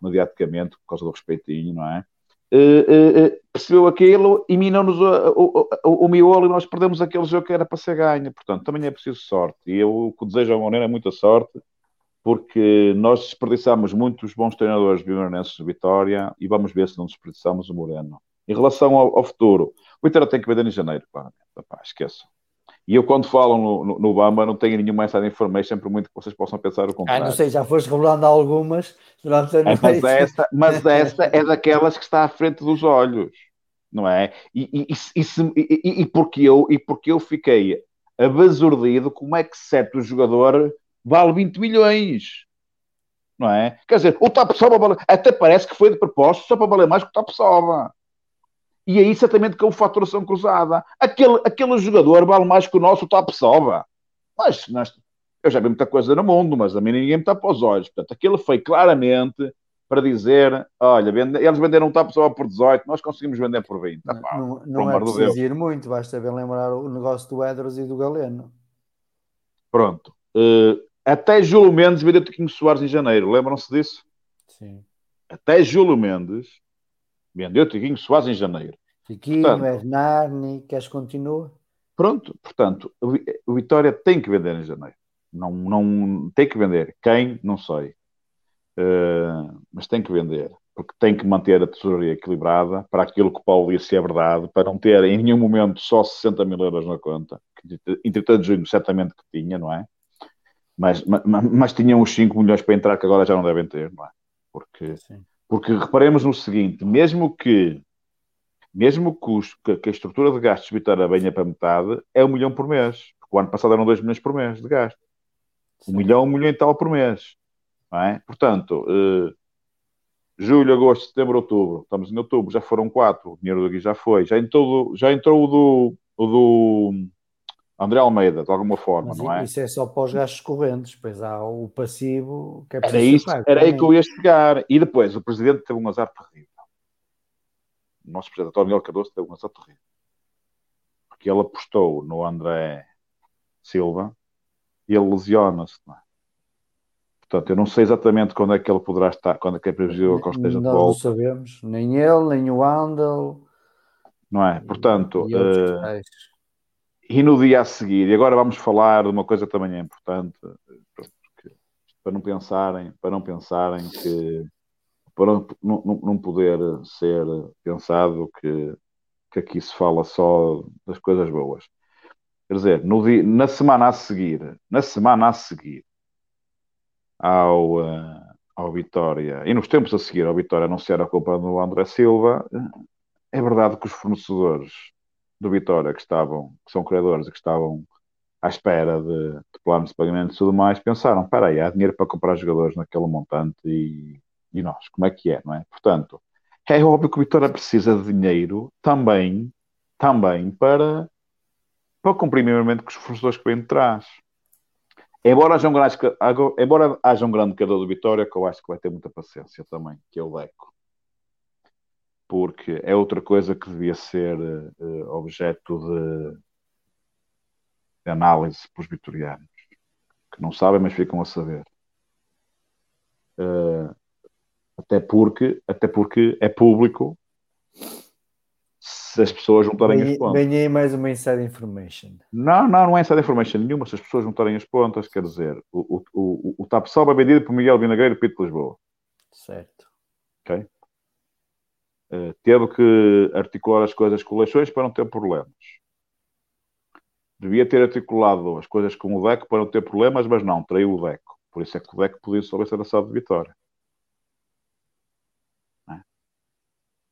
mediaticamente, por causa do respeitinho, não é? Uh, uh, percebeu aquilo e minou-nos o, o, o, miolo e nós perdemos aquele jogo que era para ser ganho. Portanto, também é preciso sorte. E eu o que desejo ao Moreira é muita sorte, porque nós desperdiçamos muitos bons treinadores bimaranenses de Vitória e vamos ver se não desperdiçamos o Moreno. Em relação ao, ao futuro, o Vitória tem que vender em janeiro, claramente. esqueçam. E eu, quando falo no, no, no Bamba, não tenho nenhuma inside information, por muito que vocês possam pensar o contrário. Ah, não sei, já foste revelando algumas durante a noite. É, mas, essa, mas essa é daquelas que está à frente dos olhos, não é? E, e, e, e, e, porque, eu, e porque eu fiquei abasurdido como é que certo jogador vale 20 milhões, não é? Quer dizer, o Top Soba até parece que foi de propósito só para valer mais que o Top Soba. E aí, certamente, com a faturação cruzada. Aquele, aquele jogador vale mais que o nosso top soba. Mas nós, eu já vi muita coisa no mundo, mas a mim ninguém me tapa os olhos. Portanto, aquilo foi claramente para dizer: olha, vende, eles venderam um top soba por 18, nós conseguimos vender por 20. Não, não, não é preciso ir muito, basta bem lembrar o negócio do Edros e do Galeno. Pronto. Uh, até Júlio Mendes vendeu Tiquinho Soares em janeiro, lembram-se disso? Sim. Até Júlio Mendes Vendeu Tiquinho Soares em janeiro. Tiquinho, portanto, Hernani, queres continuar? Pronto, portanto, o Vitória tem que vender em janeiro. Não, não tem que vender. Quem? Não sei. Uh, mas tem que vender. Porque tem que manter a tesouraria equilibrada para aquilo que o Paulo disse é verdade, para não ter em nenhum momento só 60 mil euros na conta. Que, em 30 de junho, certamente que tinha, não é? Mas, mas, mas tinham uns 5 milhões para entrar que agora já não devem ter, não é? Porque Sim. Porque reparemos no seguinte: mesmo que, mesmo que, os, que a estrutura de gastos Vitória venha para metade, é um milhão por mês. Porque o ano passado eram dois milhões por mês de gasto. Um milhão, um milhão e tal por mês. É? Portanto, eh, julho, agosto, setembro, outubro. Estamos em outubro, já foram quatro. O dinheiro daqui já foi. Já entrou, já entrou o do, o do André Almeida, de alguma forma, Mas não é? isso é só para os gastos correntes, depois há o passivo que é Era preciso isso, pago era aí que eu ia chegar. E depois, o presidente teve um azar terrível. O nosso presidente, António Cardoso, teve um azar terrível. Porque ele apostou no André Silva e ele lesiona-se. não é? Portanto, eu não sei exatamente quando é que ele poderá estar, quando é que é previsível que ele esteja de Nós não volta, sabemos, nem ele, nem o Andel. não é? Portanto, e outros eh. E no dia a seguir, e agora vamos falar de uma coisa também é importante, para não pensarem, para não pensarem que para não, não, poder ser pensado que, que aqui se fala só das coisas boas. Quer dizer, no dia, na semana a seguir, na semana a seguir ao, eh, ao Vitória, e nos tempos a seguir ao Vitória anunciar a compra do André Silva, é verdade que os fornecedores do Vitória que estavam, que são credores que estavam à espera de, de planos de pagamento e tudo mais, pensaram, espera aí, há dinheiro para comprar jogadores naquele montante e, e nós, como é que é, não é? Portanto, é óbvio que o Vitória precisa de dinheiro também, também para, para cumprir minimamente com os fornecedores que vêm de trás. Embora haja um grande, embora haja um grande criador do Vitória, que eu acho que vai ter muita paciência também, que é o Deco porque é outra coisa que devia ser eh, objeto de, de análise para os vitorianos, que não sabem, mas ficam a saber. Eh, até porque, até porque é público se as pessoas juntarem as Vem, pontas. vem aí mais uma inside information. Não, não, não é inside information nenhuma. Se as pessoas juntarem as pontas, quer dizer, o, o, o, o TAPSOL é vendido por Miguel Vinagreiro e Pito de Lisboa. Certo. ok? Uh, teve que articular as coisas com leilões para não ter problemas. Devia ter articulado as coisas com o DECO para não ter problemas, mas não, traiu o DECO. Por isso é que o DECO podia só ser lançado de vitória. É?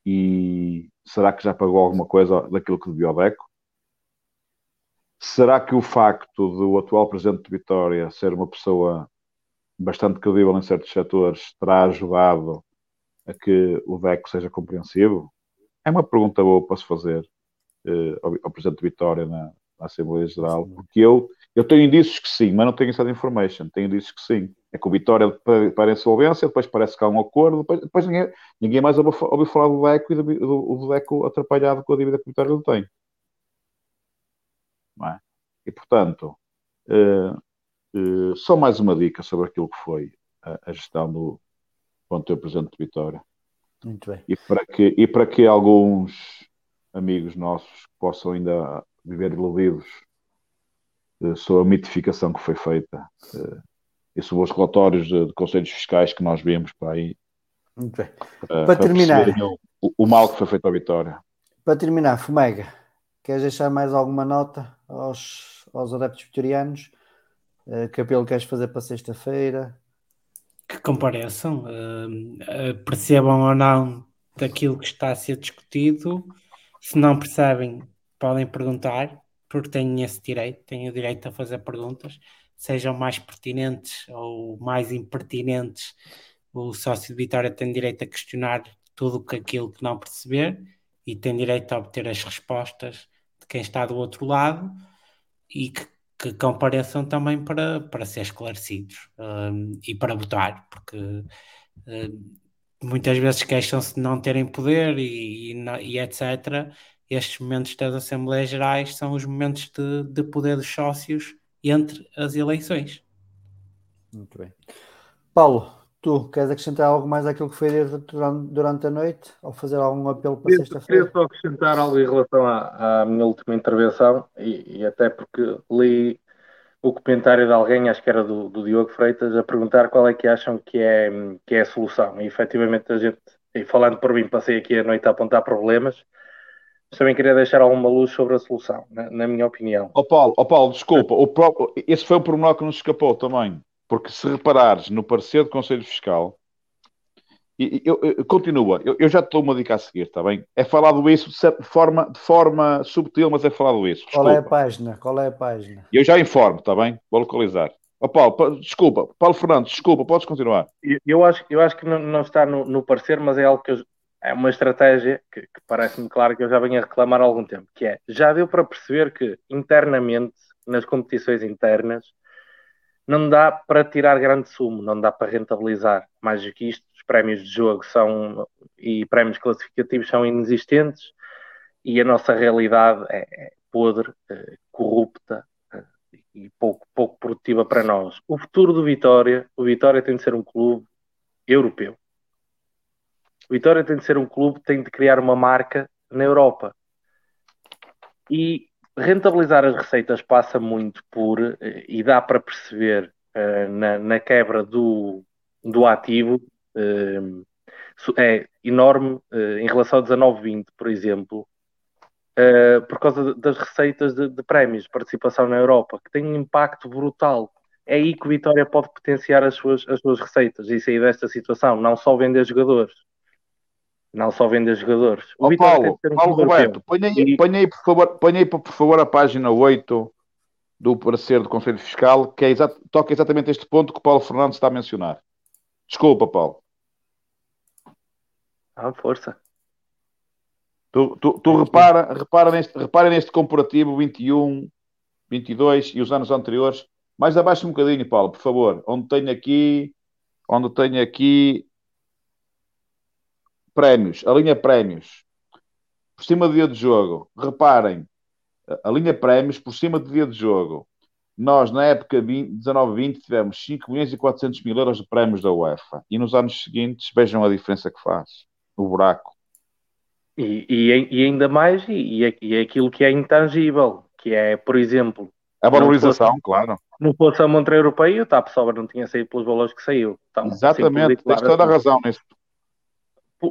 E será que já pagou alguma coisa daquilo que devia ao DECO? Será que o facto do atual presidente de Vitória ser uma pessoa bastante credível em certos setores terá ajudado a que o DECO seja compreensivo? É uma pergunta boa para se fazer uh, ao, ao, Presidente de Vitória na, na, Assembleia Geral, porque eu, eu tenho indícios que sim, mas não tenho inside information, tenho indícios que sim. É que o Vitória para a insolvência, depois parece que há um acordo, depois, depois ninguém, ninguém mais ouviu, ouviu falar do DECO e do, do, do, DECO atrapalhado com a dívida que o Vitória não tem. Não é? E, portanto, uh, uh, só mais uma dica sobre aquilo que foi a, a gestão do, quanto o Presidente de Vitória. Muito bem. E para que, e para que alguns amigos nossos possam ainda viver iludidos uh, sobre a mitificação que foi feita uh, e sobre os relatórios de, de, conselhos fiscais que nós vimos para aí. Muito bem. Uh, para, terminar, o, o, mal que foi feito à Vitória. Para terminar, Fumega, queres deixar mais alguma nota aos, aos adeptos vitorianos? Que apelo queres fazer para sexta-feira? Que compareçam, uh, percebam ou não daquilo que está a ser discutido. Se não percebem, podem perguntar, porque têm esse direito, têm o direito a fazer perguntas, sejam mais pertinentes ou mais impertinentes. O sócio de Vitória tem direito a questionar tudo aquilo que não perceber e tem direito a obter as respostas de quem está do outro lado e que que compareçam também para, para ser esclarecidos um, e para votar, porque um, muitas vezes queixam-se de não terem poder e, e, e, etc. Estes momentos das Assembleias Gerais são os momentos de, de poder dos sócios entre as eleições. Muito bem. Paulo, tu queres acrescentar algo mais àquilo que foi durante, durante a noite ou fazer algum apelo para sexta-feira? Queria só acrescentar algo em relação à, à minha última intervenção e, e, até porque li o comentário de alguém, acho que era do, do, Diogo Freitas, a perguntar qual é que acham que é, que é a solução. E efetivamente a gente, e falando por mim, passei aqui a noite a apontar problemas, mas também queria deixar alguma luz sobre a solução, na, na minha opinião. Ó oh Paulo, oh Paulo, desculpa, o próprio, esse foi o pormenor que nos escapou também. Porque se reparares no parecer do Conselho Fiscal, e eu, eu, continua, eu, eu, já te dou uma dica a seguir, está bem? É falado isso de, forma, de forma subtil, mas é falado isso. Desculpa. Qual é a página? Qual é a página? Eu já informo, está bem? Vou localizar. Oh, Paulo, desculpa, Paulo Fernandes, desculpa, podes continuar. Eu, eu acho, eu acho que não, não está no, no, parecer, mas é algo que eu, é uma estratégia que, que parece-me claro que eu já venho a reclamar há algum tempo, que é, já deu para perceber que internamente nas competições internas, não dá para tirar grande sumo, não dá para rentabilizar. Mais do que isto, os prémios de jogo são e prémios classificativos são inexistentes e a nossa realidade é, é podre, é, corrupta é, e pouco, pouco produtiva para nós. O futuro do Vitória, o Vitória tem de ser um clube europeu. O Vitória tem de ser um clube, tem de criar uma marca na Europa. E rentabilizar as receitas passa muito por, eh, e dá para perceber uh, na, na, quebra do, do ativo, uh, é enorme uh, em relação ao 19-20, por exemplo, por causa das receitas de, de, prémios de participação na Europa, que tem um impacto brutal. É aí que o Vitória pode potenciar as suas, as suas receitas e sair desta situação, não só vender jogadores não só vender jogadores. O oh, Paulo, um Paulo Roberto, põe aí, e... põe, aí, por favor, põe aí, por favor, a página 8 do parecer do Conselho Fiscal, que é exato, toca exatamente este ponto que o Paulo Fernandes está a mencionar. Desculpa, Paulo. Ah, força. Tu, tu, tu repara, repara, neste, repara neste comparativo 21, 22 e os anos anteriores. Mais abaixo um bocadinho, Paulo, por favor. Onde tenho aqui, onde tenho aqui prémios, a linha prémios, por cima do dia de jogo. Reparem, a linha prémios por cima do dia de jogo. Nós, na época 19-20, tivemos 5 milhões e 400 mil euros de prémios da UEFA. E nos anos seguintes, vejam a diferença que faz. O buraco. E, e, e ainda mais, e, e é aquilo que é intangível, que é, por exemplo... A valorização, fosse, claro. Não fosse a Montre Europeia, o TAP Sobra não tinha saído pelos valores que saiu. Então, Exatamente, tens toda a razão nisso.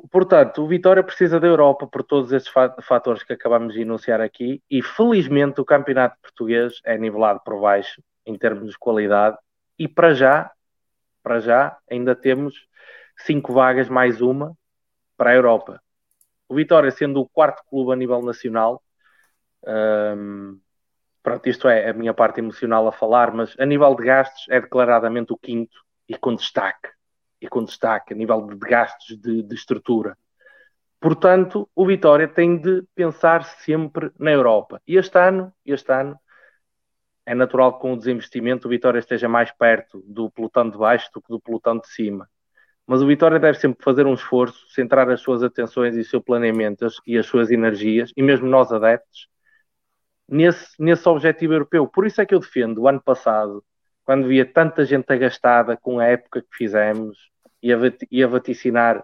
Portanto, o Vitória precisa da Europa por todos estes fatores que acabamos de enunciar aqui e felizmente o campeonato português é nivelado por baixo em termos de qualidade e para já, para já ainda temos cinco vagas mais uma para a Europa. O Vitória sendo o quarto clube a nível nacional, hum, pronto, isto é a minha parte emocional a falar, mas a nível de gastos é declaradamente o quinto e com destaque e com destaque a nível de gastos de, de estrutura. Portanto, o Vitória tem de pensar sempre na Europa. E este ano, este ano, é natural que com o desinvestimento o Vitória esteja mais perto do pelotão de baixo do que do pelotão de cima. Mas o Vitória deve sempre fazer um esforço, centrar as suas atenções e o seu planeamento e as suas energias, e mesmo nós adeptos, nesse, nesse objetivo europeu. Por isso é que eu defendo o ano passado, quando via tanta gente agastada com a época que fizemos, e a, vaticinar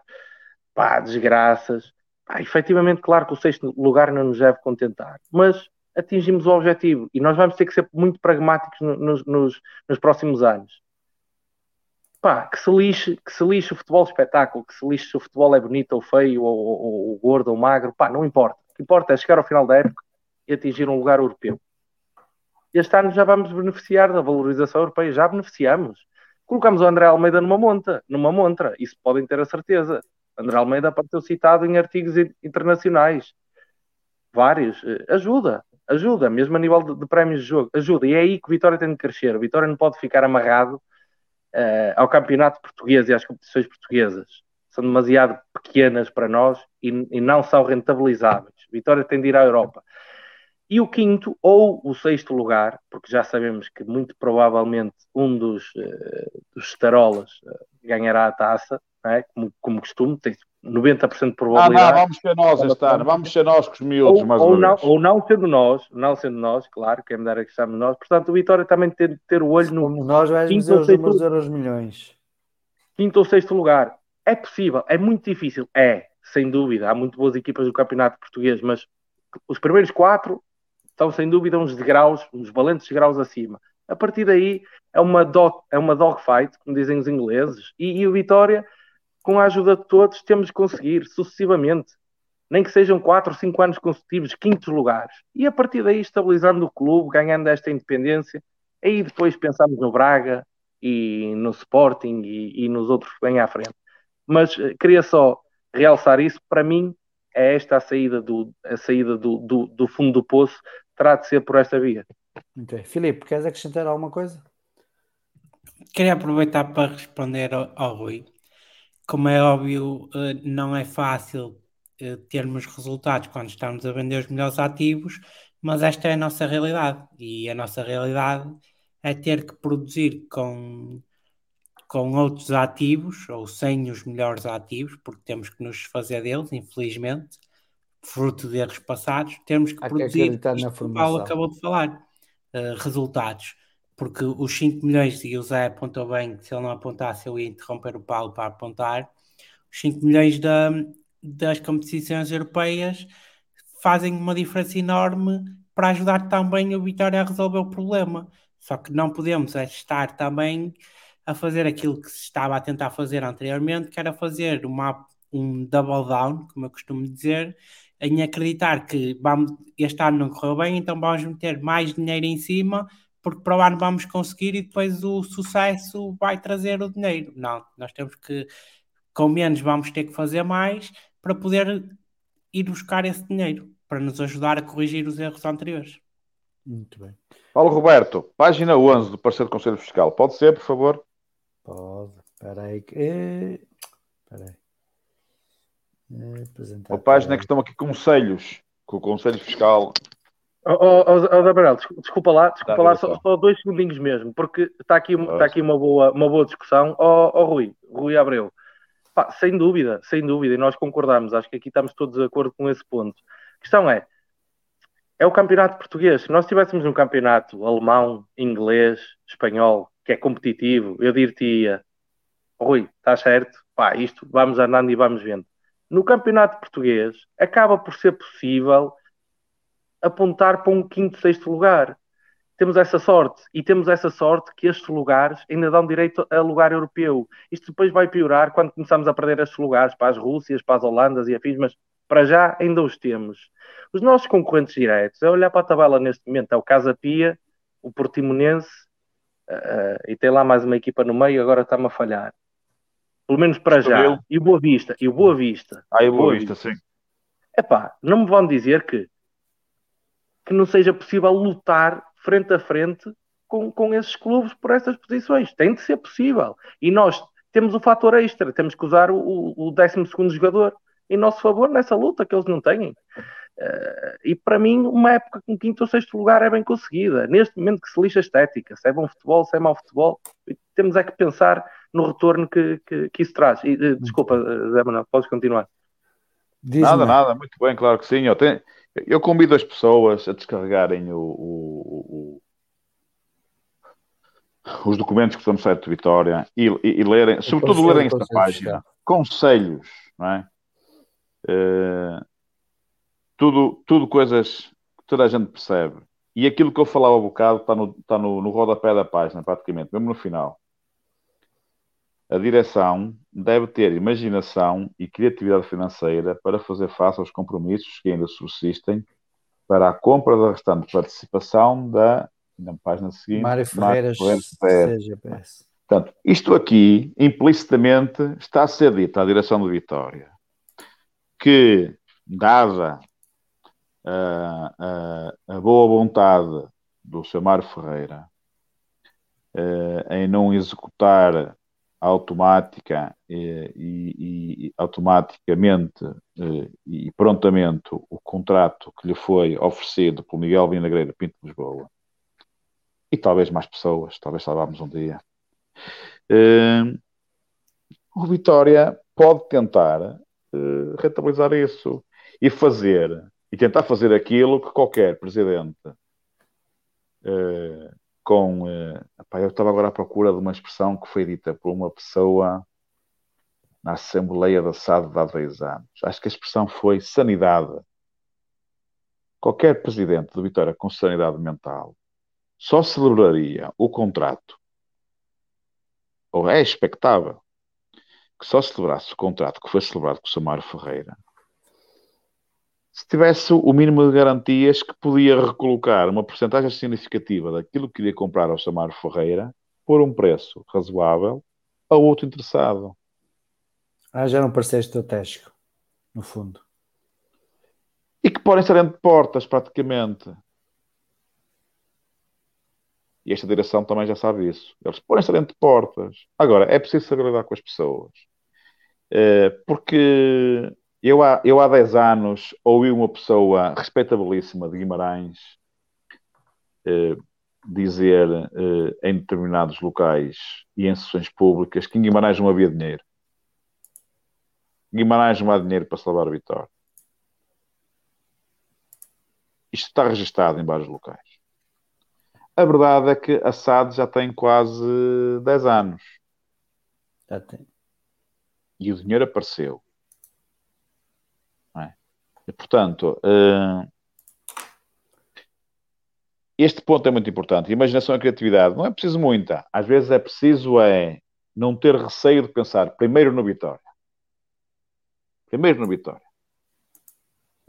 pá, desgraças. Pá, efetivamente, claro que o sexto lugar não nos deve contentar, mas atingimos o objetivo e nós vamos ter que ser muito pragmáticos nos, nos, nos próximos anos. Pá, que se lixe, que se lixe o futebol espetáculo, que se lixe se o futebol é bonito ou feio, ou, ou, ou gordo ou magro, pá, não importa. O que importa é chegar ao final da época e atingir um lugar europeu. Este ano já vamos beneficiar da valorização europeia, já beneficiamos colocamos o André Almeida numa monta, numa montra, isso podem ter a certeza. André Almeida apareceu citado em artigos internacionais, vários. Eh, ajuda, ajuda, mesmo a nível de, de, prémios de jogo, ajuda. E é aí que o Vitória tem de crescer. O Vitória não pode ficar amarrado uh, ao campeonato português e às competições portuguesas. São demasiado pequenas para nós e, e não são rentabilizáveis. O Vitória tem de ir à Europa. E o quinto ou o sexto lugar, porque já sabemos que muito provavelmente um dos, uh, dos starolas uh, ganhará a taça, é? como, como costume, tem 90% de probabilidade. Ah, não, vamos ser nós este ano, vamos ser nós com os miúdos, ou, mais ou não, vez. Ou não sendo nós, não sendo nós, claro, quem me dera que estamos nós. Portanto, o Vitória também tem de ter o olho no. Como nós vais dizer os números euros milhões. Quinto ou sexto lugar. É possível, é muito difícil. É, sem dúvida. Há muito boas equipas do campeonato português, mas os primeiros quatro estão sem dúvida uns degraus, uns valentes degraus acima. A partir daí é uma, dog, é uma dogfight, como dizem os ingleses, e, e o Vitória, com a ajuda de todos, temos de conseguir sucessivamente, nem que sejam 4 ou 5 anos consecutivos, quintos lugares. E a partir daí, estabilizando o clube, ganhando esta independência, aí depois pensamos no Braga e no Sporting e, e nos outros que vêm à frente. Mas eh, queria só realçar isso, para mim, é esta a saída do, a saída do, do, do fundo do poço terá de ser por esta via. Okay. Filipe, queres acrescentar alguma coisa? Queria aproveitar para responder ao, ao Rui. Como é óbvio, eh, não é fácil eh, termos resultados quando estamos a vender os melhores ativos, mas esta é a nossa realidade e a nossa realidade é ter que produzir com, com outros ativos ou sem os melhores ativos, porque temos que nos fazer deles, infelizmente, fruto de erros passados, temos que Há que produzir, isto que o. Paulo acabou de falar, uh, resultados. Porque os 5 milhões, e o Zé apontou bem, que se ele não apontasse, eu ia interromper o Paulo para apontar, os 5 milhões da, das competições europeias fazem uma diferença enorme para ajudar também o Vitória a resolver o problema. Só que não podemos é estar também a fazer aquilo que se estava a tentar fazer anteriormente, que era fazer uma, um double down, como eu costumo dizer, em acreditar que vamos, este ano não correu bem, então vamos meter mais dinheiro em cima, porque para o ano vamos conseguir e depois o sucesso vai trazer o dinheiro. Não, nós temos que, com menos, vamos ter que fazer mais para poder ir buscar esse dinheiro, para nos ajudar a corrigir os erros anteriores. Muito bem. Paulo Roberto, página 11 do Parceiro do Conselho Fiscal. Pode ser, por favor? Pode. Espera aí. que- eh, Espera aí. Eh, apresentar página que estão aqui conselhos, com o Conselho Fiscal. Oh, oh, oh, Gabriel, desculpa, lá, desculpa lá, só, só dois segundinhos mesmo, porque está aqui, está aqui uma, boa, uma boa discussão. Ó ó, Rui, Rui Abreu, Pá, sem dúvida, sem dúvida, e nós concordamos, acho que aqui estamos todos de acordo com esse ponto. A questão é, é o campeonato português. Se nós tivéssemos um campeonato alemão, inglês, espanhol, que é competitivo, eu diria, Rui, está certo? Pá, isto vamos andando e vamos vendo. No campeonato português, acaba por ser possível apontar para um quinto, sexto lugar. Temos essa sorte. E temos essa sorte que estes lugares ainda dão direito a lugar europeu. Isto depois vai piorar quando começamos a perder estes lugares para as Rússias, para as Holandas e afins, mas para já ainda os temos. Os nossos concorrentes diretos, é olhar para a tabela neste momento, é o Casa Pia, o Portimonense, e tem lá mais uma equipa no meio, agora está-me a falhar. Pelo menos para já. E o Boa Vista, e o Boa Vista. Aí, O boa vista, sim. Epá, não me vão dizer que, que não seja possível lutar frente a frente com, com esses clubes por essas posições. Tem de ser possível. E nós temos o fator extra, temos que usar o, o, o 12 jogador em nosso favor nessa luta que eles não têm. Eh, e para mim, uma época com quinto ou sexto lugar é bem conseguida. Neste momento que se lixa a estética, se é bom futebol, se é mau futebol, temos é que pensar no retorno que, que, que isso traz. E, eh, desculpa, eh, Zé Manuel, podes continuar. Nada, nada, muito bem, claro que sim. Eu, tenho- eu convido as pessoas a descarregarem o- o- o- os documentos que estão no site de Vitória e, e- e lerem, sobretudo lerem esta página. Conselhos, não é? Eh, tudo, tudo coisas que toda a gente percebe. E aquilo que eu falava há bocado está no, está no, no rodapé da página, praticamente, mesmo no final. A direção deve ter imaginação e criatividade financeira para fazer face aos compromissos que ainda subsistem para a compra da restante participação da na página seguinte, Mário Ferreiras, Ferreira. CGPS. Portanto, isto aqui, implicitamente, está a ser dito à direção de Vitória que, dada a, a- a boa vontade do. Mário Ferreira eh, em não executar automática eh, e, e- e automaticamente eh, e prontamente o contrato que lhe foi oferecido pelo Miguel Vinagreiro Pinto de Lisboa e talvez mais pessoas, talvez salvamos um dia. Eh, o Vitória pode tentar eh, rentabilizar isso e fazer e tentar fazer aquilo que qualquer presidente eh, com epá, eu estava agora à procura de uma expressão que foi dita por uma pessoa na Assembleia da SAD de há dois anos. Acho que a expressão foi sanidade. Qualquer presidente do Vitória com sanidade mental só celebraria o contrato, ou é expectável que só celebrasse o contrato que foi celebrado com o Samário Ferreira se tivesse o mínimo de garantias que podia recolocar uma porcentagem significativa daquilo que queria comprar ao Samário Ferreira por um preço razoável a outro interessado. Ah, já não parecer estratégico, no fundo. E que podem estar entre portas, praticamente. E esta direção também já sabe isso. Eles podem estar entre portas. Agora, é preciso saber lidar com as pessoas. Eh, porque Eu há, eu há 10 anos ouvi uma pessoa respeitabilíssima de Guimarães eh, dizer eh, em determinados locais e em sessões públicas que em Guimarães não havia dinheiro. Guimarães não há dinheiro para salvar a vitória. Isto está registado em vários locais. A verdade é que a SAD já tem quase 10 anos. Já tem. E o dinheiro apareceu. É? E, portanto, uh, este ponto é muito importante. Imaginação e criatividade. Não é preciso muita. Às vezes é preciso é não ter receio de pensar primeiro no Vitória. Primeiro no Vitória.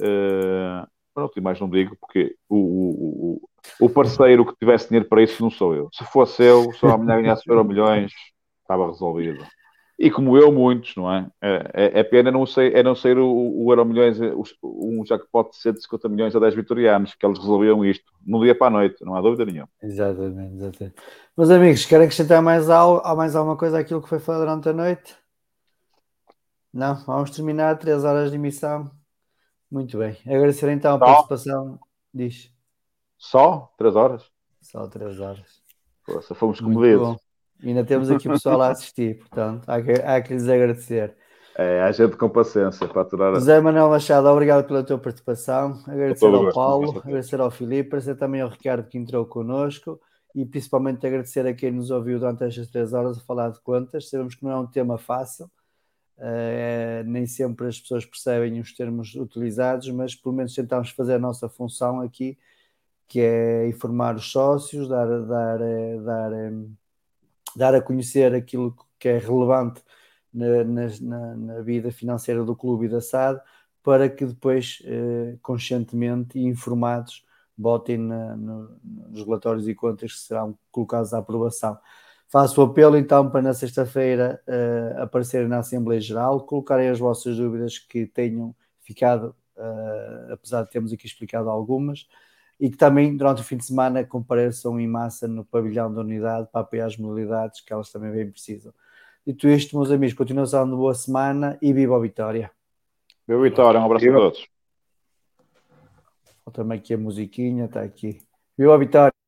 Uh, pronto, e mais não digo, porque o, o, o, o, parceiro que tivesse dinheiro para isso não sou eu. Se fosse eu, se a mulher ganhasse euro milhões, estava resolvido. E como eu, muitos, não é? É, é, é pena não ser, é não ser o, o Euro Milhões, um jackpot de 150 milhões a 10 vitorianos, que eles resolviam isto no dia para a noite, não há dúvida nenhuma. Exatamente, exatamente. Meus amigos, querem acrescentar mais, algo, mais alguma coisa àquilo que foi falado durante a noite? Não? Vamos terminar, 3 horas de emissão. Muito bem. Agradecer então a Só? participação. Diz. Só? 3 horas? Só 3 horas. Força, fomos comovidos. Ainda temos aqui o pessoal a assistir, portanto, há que, há que lhes agradecer. É, há gente com paciência para aturar. José Manuel Machado, obrigado pela tua participação. Agradecer ao Paulo, agradecer ao Filipe, agradecer também ao Ricardo que entrou connosco e principalmente agradecer a quem nos ouviu durante estas três horas a falar de contas. Sabemos que não é um tema fácil, é, nem sempre as pessoas percebem os termos utilizados, mas pelo menos tentamos fazer a nossa função aqui, que é informar os sócios, dar, dar, eh, dar, dar a conhecer aquilo que é relevante na, na, na vida financeira do clube e da SAD, para que depois, eh, conscientemente e informados, botem na, no, nos relatórios e contas que serão colocados à aprovação. Faço o apelo então para na sexta-feira uh, aparecerem na Assembleia Geral, colocarem as vossas dúvidas que tenham ficado, uh, apesar de termos aqui explicado algumas, e que também durante o fim de semana compareçam em massa no pavilhão da unidade para apoiar as modalidades que elas também bem precisam. Dito isto, meus amigos, continuação de boa semana e viva a Vitória. Viva a Vitória, um abraço a todos. Falta também aqui a musiquinha, está aqui. Viva a Vitória.